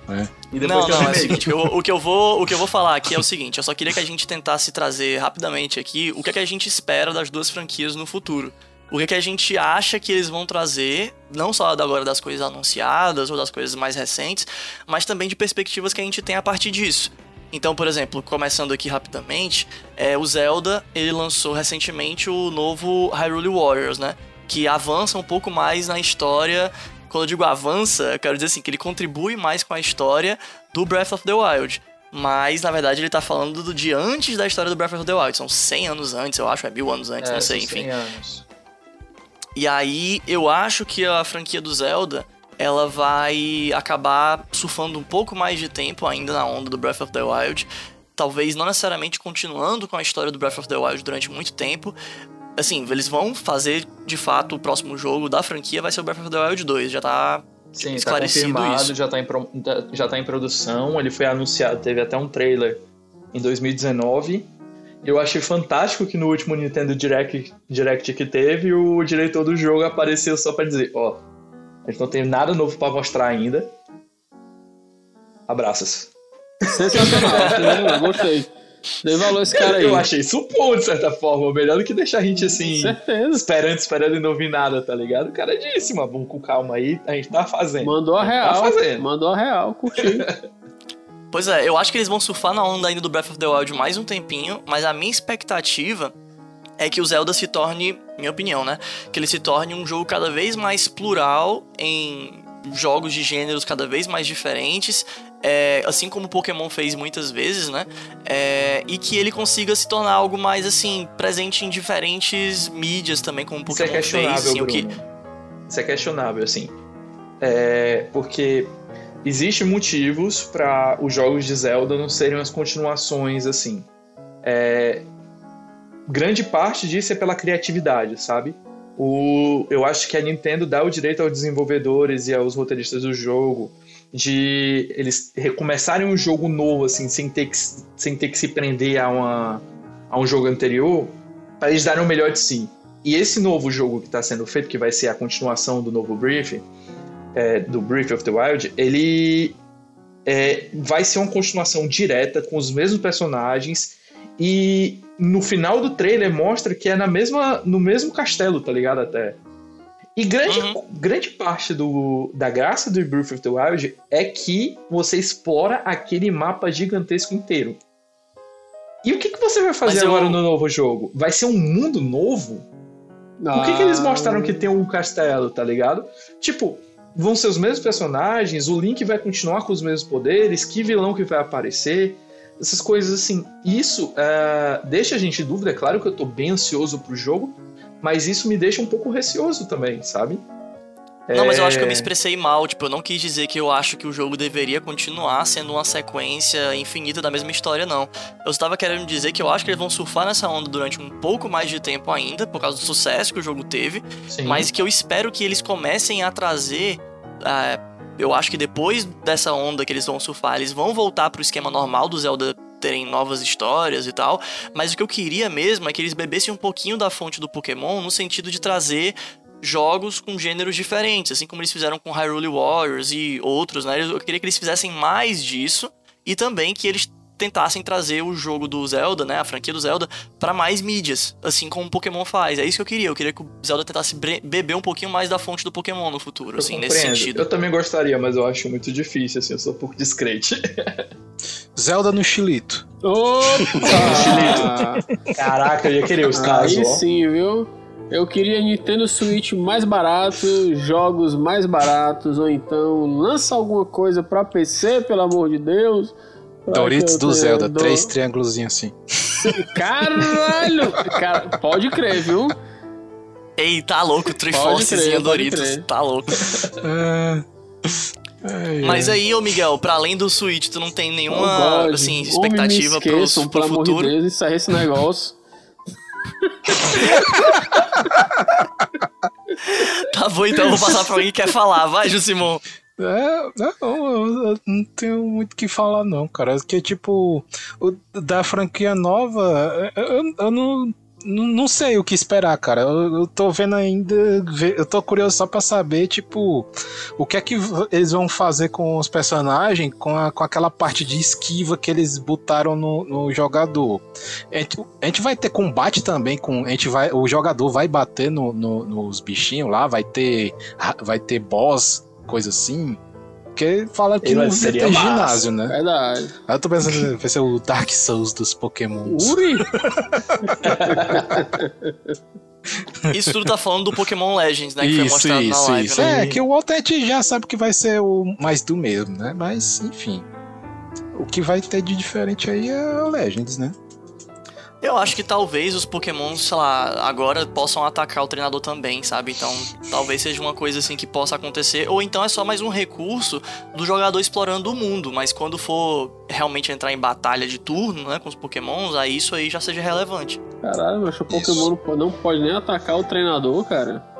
É. não, não, é o seguinte, eu, o, que eu vou, o que eu vou falar aqui é o seguinte, eu só queria que a gente tentasse trazer rapidamente aqui o que, é que a gente espera das duas franquias no futuro. O que, é que a gente acha que eles vão trazer, não só agora das coisas anunciadas ou das coisas mais recentes, mas também de perspectivas que a gente tem a partir disso. Então, por exemplo, começando aqui rapidamente, é, o Zelda ele lançou recentemente o novo Hyrule Warriors, né? Que avança um pouco mais na história quando eu digo avança, eu quero dizer assim, que ele contribui mais com a história do Breath of the Wild. Mas, na verdade, ele tá falando do de antes da história do Breath of the Wild. São 100 anos antes, eu acho, é mil anos antes, é, não sei, enfim. 100 anos. E aí, eu acho que a franquia do Zelda, ela vai acabar surfando um pouco mais de tempo ainda na onda do Breath of the Wild. Talvez não necessariamente continuando com a história do Breath of the Wild durante muito tempo, assim, eles vão fazer de fato o próximo jogo da franquia vai ser o Breath of the Wild 2, já tá Sim, tá esclarecido tá isso. Já tá, em, já tá em produção, ele foi anunciado, teve até um trailer em 2019. Eu achei fantástico que no último Nintendo Direct, Direct que teve, o diretor do jogo apareceu só para dizer, ó, a gente não tem nada novo para mostrar ainda. Abraços. Sensacional, gostei. Dei valor esse cara aí. Eu achei isso bom, de certa forma. Melhor do que deixar a gente assim, Certeza. esperando, esperando e não ouvir nada, tá ligado? O cara disse, mas vamos com calma aí, a gente tá fazendo. Mandou a, a tá real. Tá fazendo. Mandou a real, curti. pois é, eu acho que eles vão surfar na onda ainda do Breath of the Wild mais um tempinho, mas a minha expectativa é que o Zelda se torne, minha opinião, né? Que ele se torne um jogo cada vez mais plural em jogos de gêneros cada vez mais diferentes é, assim como o Pokémon fez muitas vezes, né? É, e que ele consiga se tornar algo mais assim presente em diferentes mídias também, como o Pokémon Isso é questionável, fez. Assim, que... Isso é questionável, assim. É, porque existem motivos para os jogos de Zelda não serem as continuações assim. É, grande parte disso é pela criatividade, sabe? O, eu acho que a Nintendo dá o direito aos desenvolvedores e aos roteiristas do jogo de eles recomeçarem um jogo novo, assim, sem ter que, sem ter que se prender a, uma, a um jogo anterior, para eles darem o melhor de si. E esse novo jogo que está sendo feito, que vai ser a continuação do novo Brief, é, do Brief of the Wild, ele é, vai ser uma continuação direta com os mesmos personagens e no final do trailer mostra que é na mesma, no mesmo castelo, tá ligado? Até. E grande, uhum. grande parte do, da graça do Breath of the Wild é que você explora aquele mapa gigantesco inteiro. E o que, que você vai fazer agora no novo jogo? Vai ser um mundo novo? Ah. Por que, que eles mostraram que tem um castelo, tá ligado? Tipo, vão ser os mesmos personagens, o Link vai continuar com os mesmos poderes, que vilão que vai aparecer, essas coisas assim. Isso uh, deixa a gente em dúvida, é claro que eu tô bem ansioso pro jogo, mas isso me deixa um pouco receoso também, sabe? Não, mas eu acho que eu me é. expressei mal, tipo, eu não quis dizer que eu acho que o jogo deveria continuar sendo uma sequência infinita da mesma história, não. Eu estava querendo dizer que eu acho que eles vão surfar nessa onda durante um pouco mais de tempo ainda, por causa do sucesso que o jogo teve, Sim. mas que eu espero que eles comecem a trazer. Uh, eu acho que depois dessa onda que eles vão surfar, eles vão voltar pro esquema normal do Zelda terem novas histórias e tal, mas o que eu queria mesmo é que eles bebessem um pouquinho da fonte do Pokémon no sentido de trazer jogos com gêneros diferentes, assim como eles fizeram com Hyrule Warriors e outros, né? Eu queria que eles fizessem mais disso e também que eles tentassem trazer o jogo do Zelda, né, a franquia do Zelda, para mais mídias, assim como o Pokémon faz. É isso que eu queria. Eu queria que o Zelda tentasse beber um pouquinho mais da fonte do Pokémon no futuro, eu assim, compreendo. nesse sentido. Eu também gostaria, mas eu acho muito difícil, assim, eu sou um pouco discrete. Zelda no Chilito. Opa! Caraca, eu ia querer os casos, Aí sim, viu? Eu queria Nintendo Switch mais barato, jogos mais baratos, ou então lança alguma coisa para PC, pelo amor de Deus. Doritos do Zelda, do... três triângulos assim. Caralho! Cara, pode crer, viu? Ei, tá louco, Triforcezinho Doritos, tá louco. É... Ai, Mas aí, ô Miguel, pra além do Switch, tu não tem nenhuma oh, assim, expectativa esqueçam, pro, pro pelo futuro? Amor de Deus, encerra esse negócio. tá bom, então eu vou passar pra alguém que quer falar. Vai, Jusimon. É, não, eu não tenho muito o que falar, não, cara. Que tipo, o, da franquia nova, eu, eu não não sei o que esperar, cara. Eu, eu tô vendo ainda. Eu tô curioso só pra saber, tipo, o que é que eles vão fazer com os personagens, com, a, com aquela parte de esquiva que eles botaram no, no jogador. A gente, a gente, vai ter combate também, com, a gente vai, o jogador vai bater no, no, nos bichinhos lá, vai ter, vai ter boss, coisa assim. Porque fala que não vai ter ginásio, né? Verdade. Aí eu tô pensando vai ser o Dark Souls dos Pokémon. Uri! Isso tudo tá falando do Pokémon Legends, né? Que isso, foi mostrado isso, na live. Isso. Né? É, que o Walter já sabe que vai ser o mais do mesmo, né? Mas, enfim. O que vai ter de diferente aí é o Legends, né? Eu acho que talvez os Pokémon, sei lá, agora possam atacar o treinador também, sabe? Então, talvez seja uma coisa assim que possa acontecer. Ou então é só mais um recurso do jogador explorando o mundo. Mas quando for realmente entrar em batalha de turno, né, com os Pokémons, aí isso aí já seja relevante. Caralho, mas o Pokémon não pode nem atacar o treinador, cara.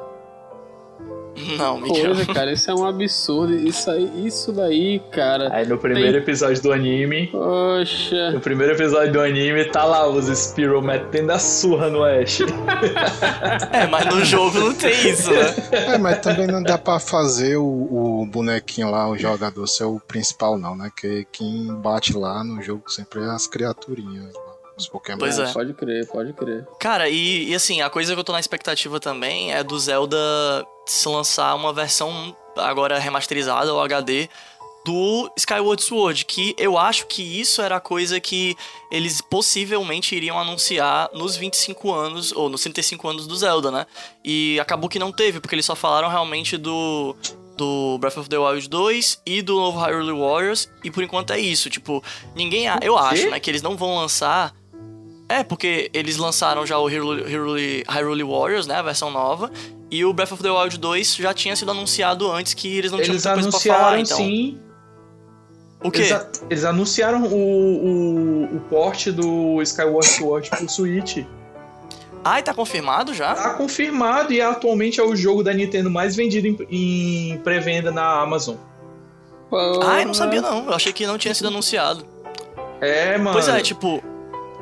Não, Miguel. Coisa, cara, isso é um absurdo. Isso aí, isso daí, cara. Aí no primeiro tem... episódio do anime. Poxa. No primeiro episódio do anime tá lá os Spearow metendo a surra no Ash. é, mas no jogo não tem isso, né? É, mas também não dá pra fazer o, o bonequinho lá, o jogador, ser o principal, não, né? Que quem bate lá no jogo sempre é as criaturinhas os Pokémon. Pois é. Pode crer, pode crer. Cara, e, e, assim, a coisa que eu tô na expectativa também é do Zelda se lançar uma versão agora remasterizada ou HD do Skyward Sword, que eu acho que isso era a coisa que eles possivelmente iriam anunciar nos 25 anos, ou nos 35 anos do Zelda, né? E acabou que não teve, porque eles só falaram realmente do, do Breath of the Wild 2 e do novo Hyrule Warriors, e por enquanto é isso, tipo, ninguém... Eu acho, né, que eles não vão lançar... É, porque eles lançaram já o Hyrule, Hyrule, Hyrule Warriors, né, a versão nova, e o Breath of the Wild 2 já tinha sido anunciado antes que eles não eles tinham muita coisa pra falar, então. sim. O quê? Eles, eles anunciaram o, o, o porte do Skyward Sword pro Switch. Ah, e tá confirmado já? Tá confirmado e atualmente é o jogo da Nintendo mais vendido em, em pré-venda na Amazon. Ah, eu não sabia não. Eu achei que não tinha sido anunciado. É, mano. Pois é, tipo.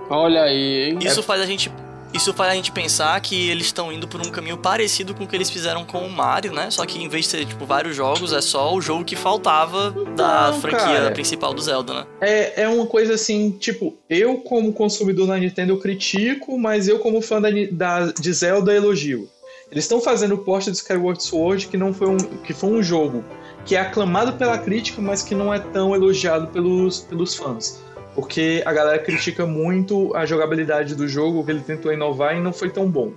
Olha aí, hein? Isso é... faz a gente isso faz a gente pensar que eles estão indo por um caminho parecido com o que eles fizeram com o Mario, né? Só que em vez de ser, tipo, vários jogos, é só o jogo que faltava da franquia cara, principal do Zelda, né? É, é uma coisa assim, tipo, eu como consumidor da Nintendo eu critico, mas eu como fã da, da de Zelda elogio. Eles estão fazendo o porte do Skyward Sword, que não foi um, que foi um jogo que é aclamado pela crítica, mas que não é tão elogiado pelos, pelos fãs porque a galera critica muito a jogabilidade do jogo, que ele tentou inovar e não foi tão bom.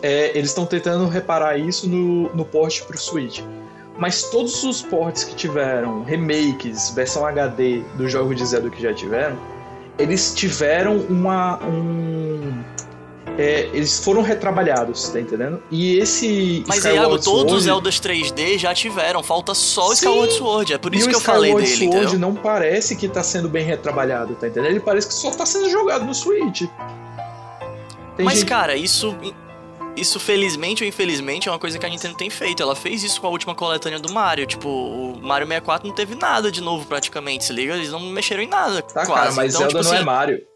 É, eles estão tentando reparar isso no, no port o Switch. Mas todos os ports que tiveram, remakes, versão HD do jogo de Zelda que já tiveram, eles tiveram uma, um, é, eles foram retrabalhados, tá entendendo? E esse. Mas Skyward Iago, todos os Zeldas 3D já tiveram, falta só o Skyward Sword. É por isso que eu Skyward falei dele. O Skyward Sword não parece que tá sendo bem retrabalhado, tá entendendo? Ele parece que só tá sendo jogado no Switch. Tem Mas, gente... cara, isso. Isso, felizmente ou infelizmente, é uma coisa que a Nintendo tem feito. Ela fez isso com a última coletânea do Mario. Tipo, o Mario 64 não teve nada de novo praticamente, se liga? Eles não mexeram em nada. Tá, quase. cara, mas então, Zelda tipo, não é assim, é Mario.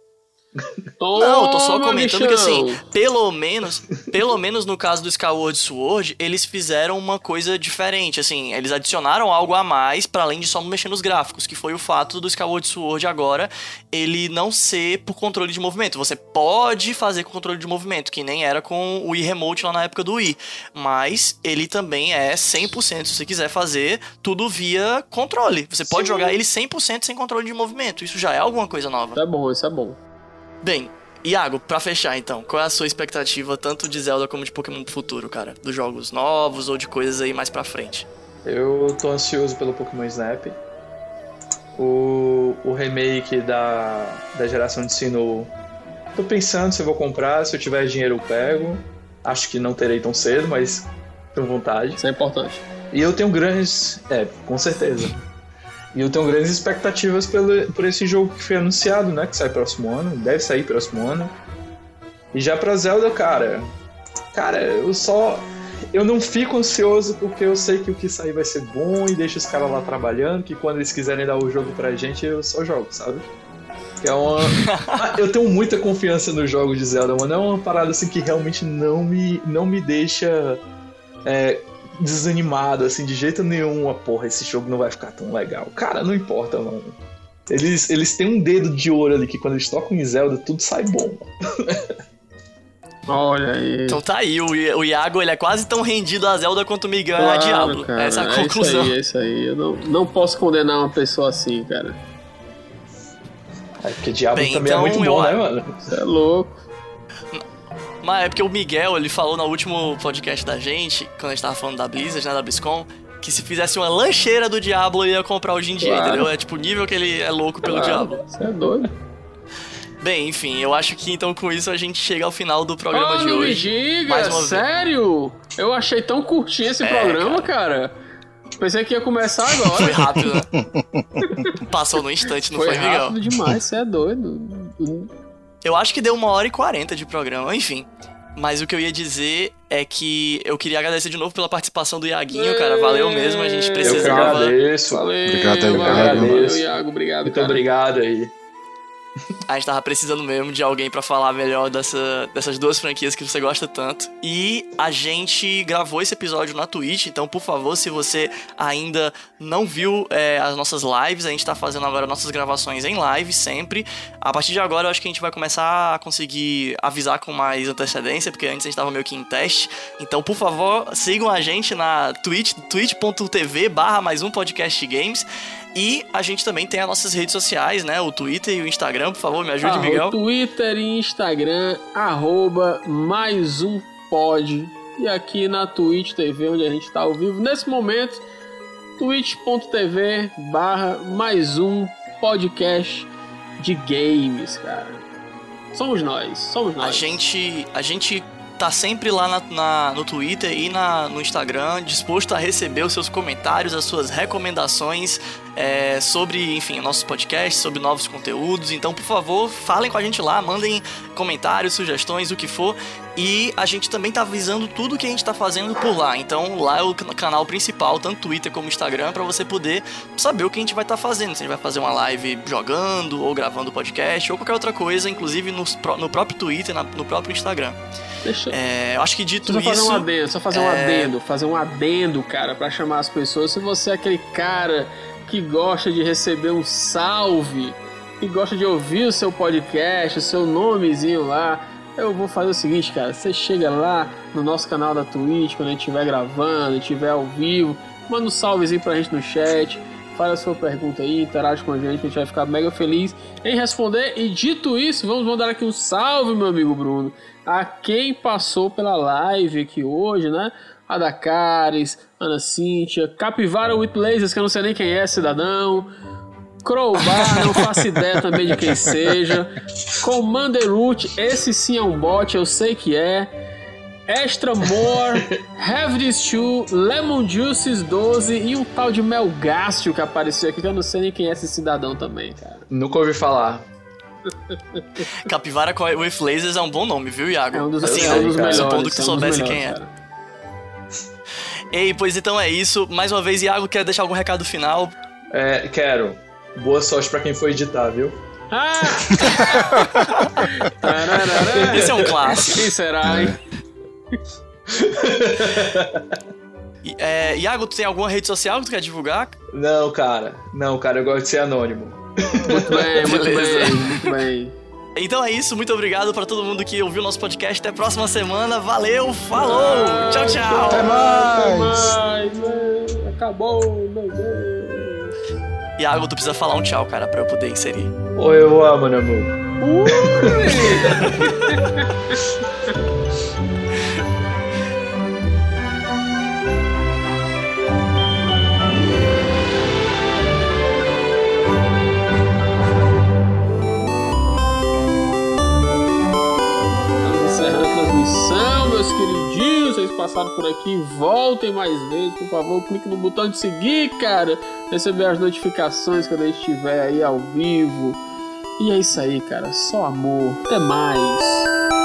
Toma, não, eu tô só comentando bichão. que assim, pelo menos, pelo menos no caso do Skyward Sword, eles fizeram uma coisa diferente, assim, eles adicionaram algo a mais para além de só mexer nos gráficos, que foi o fato do Skyward Sword agora ele não ser por controle de movimento. Você pode fazer com controle de movimento, que nem era com o Wii Remote lá na época do Wii, mas ele também é 100% se você quiser fazer tudo via controle. Você pode Sim. jogar ele 100% sem controle de movimento. Isso já é alguma coisa nova. Isso é bom, isso é bom. Bem, Iago, pra fechar então, qual é a sua expectativa tanto de Zelda como de Pokémon pro futuro, cara? Dos jogos novos ou de coisas aí mais pra frente? Eu tô ansioso pelo Pokémon Snap. O, o remake da, da geração de Sinnoh. Tô pensando se eu vou comprar, se eu tiver dinheiro eu pego. Acho que não terei tão cedo, mas tenho vontade. Isso é importante. E eu tenho grandes. É, com certeza. E eu tenho grandes expectativas pelo, por esse jogo que foi anunciado, né? Que sai próximo ano, deve sair próximo ano. E já pra Zelda, cara. Cara, eu só. Eu não fico ansioso porque eu sei que o que sair vai ser bom e deixa os caras lá trabalhando, que quando eles quiserem dar o jogo pra gente, eu só jogo, sabe? É uma... eu tenho muita confiança nos jogos de Zelda, mano. É uma parada assim que realmente não me, não me deixa é, desanimado, assim, de jeito nenhum. Porra, esse jogo não vai ficar tão legal. Cara, não importa, mano. Eles, eles têm um dedo de ouro ali que quando eles tocam em Zelda, tudo sai bom. Olha aí. Então tá aí, o, o Iago ele é quase tão rendido a Zelda quanto o Miguel claro, a Diablo. Cara, Essa é a conclusão. É isso aí, é isso aí. Eu não, não posso condenar uma pessoa assim, cara. É porque Diablo Bem, também é então é muito bom, né, mano? Você é louco. Mas é porque o Miguel, ele falou no último podcast da gente, quando a gente tava falando da Blizzard, né, da BlizzCon, que se fizesse uma lancheira do Diablo, ele ia comprar em dia, claro. entendeu? É tipo o nível que ele é louco pelo claro. Diablo. Você é doido. Bem, enfim, eu acho que então com isso a gente chega ao final do programa oh, de hoje. Me diga, Mais uma sério? Vez. Eu achei tão curtinho esse é, programa, cara. cara. Pensei que ia começar agora. Foi rápido, né? Passou no instante, não foi, foi Miguel? Rápido demais, você é doido. Eu acho que deu uma hora e quarenta de programa, enfim. Mas o que eu ia dizer é que eu queria agradecer de novo pela participação do Iaguinho, cara. Valeu mesmo, a gente precisava. Eu agradeço. Valeu, obrigado, Iago. Valeu, Iago. Obrigado, Muito cara. obrigado aí. A gente tava precisando mesmo de alguém para falar melhor dessa, dessas duas franquias que você gosta tanto. E a gente gravou esse episódio na Twitch, então por favor, se você ainda não viu é, as nossas lives, a gente tá fazendo agora nossas gravações em live sempre. A partir de agora eu acho que a gente vai começar a conseguir avisar com mais antecedência, porque antes a gente tava meio que em teste. Então por favor, sigam a gente na Twitch, twitch.tv barra mais um podcast games. E a gente também tem as nossas redes sociais, né? O Twitter e o Instagram, por favor, me ajude, ah, Miguel. Twitter e Instagram, arroba mais um pod. E aqui na Twitch TV, onde a gente está ao vivo nesse momento, twitch.tv barra mais um podcast de games, cara. Somos nós, somos nós. A gente, a gente tá sempre lá na, na, no Twitter e na, no Instagram, disposto a receber os seus comentários, as suas recomendações é, sobre, enfim, nossos podcasts, sobre novos conteúdos. Então, por favor, falem com a gente lá, mandem comentários, sugestões, o que for. E a gente também tá avisando tudo que a gente tá fazendo por lá. Então, lá é o canal principal, tanto Twitter como Instagram, para você poder saber o que a gente vai estar tá fazendo. Se a gente vai fazer uma live jogando, ou gravando podcast, ou qualquer outra coisa, inclusive no, no próprio Twitter, no próprio Instagram. Deixa é, eu acho que dito só isso. Fazer um adendo, só fazer é... um adendo, fazer um adendo, cara, para chamar as pessoas. Se você é aquele cara que gosta de receber um salve, que gosta de ouvir o seu podcast, o seu nomezinho lá, eu vou fazer o seguinte, cara. Você chega lá no nosso canal da Twitch, quando a gente estiver gravando, estiver ao vivo, manda um salvezinho pra gente no chat faz a sua pergunta aí, interage com a gente, que a gente vai ficar mega feliz em responder. E dito isso, vamos mandar aqui um salve, meu amigo Bruno, a quem passou pela live aqui hoje, né? A Dakares, Ana Cíntia, Capivara with Lasers, que eu não sei nem quem é, cidadão. Crowbar, não faço ideia também de quem seja. Commander Root, esse sim é um bot, eu sei que é. Extra More, Have This Shoe, Lemon Juices 12 e um tal de Melgácio que apareceu aqui, que eu não sei nem quem é esse cidadão também, cara. Nunca ouvi falar. Capivara with Lasers é um bom nome, viu, Iago? É um dos, assim, é um dos melhores. Supondo que é um soubesse quem é. Ei, pois então é isso. Mais uma vez, Iago, quer deixar algum recado final? É, quero. Boa sorte pra quem for editar, viu? Ah! Esse é um clássico. Quem será, hein? é, Iago, tu tem alguma rede social que tu quer divulgar? Não, cara. Não, cara, eu gosto de ser anônimo. Muito bem, muito bem, muito bem. Então é isso, muito obrigado para todo mundo que ouviu nosso podcast. Até a próxima semana. Valeu, falou! Tchau, tchau! Até mais! Até mais! Né? Acabou, meu Deus! Iago, tu precisa falar um tchau, cara, pra eu poder inserir. Oi, eu amo, meu amor. Ui! vocês passaram por aqui, voltem mais vezes, por favor, clique no botão de seguir, cara, receber as notificações quando eu estiver aí ao vivo. E é isso aí, cara, só amor. Até mais.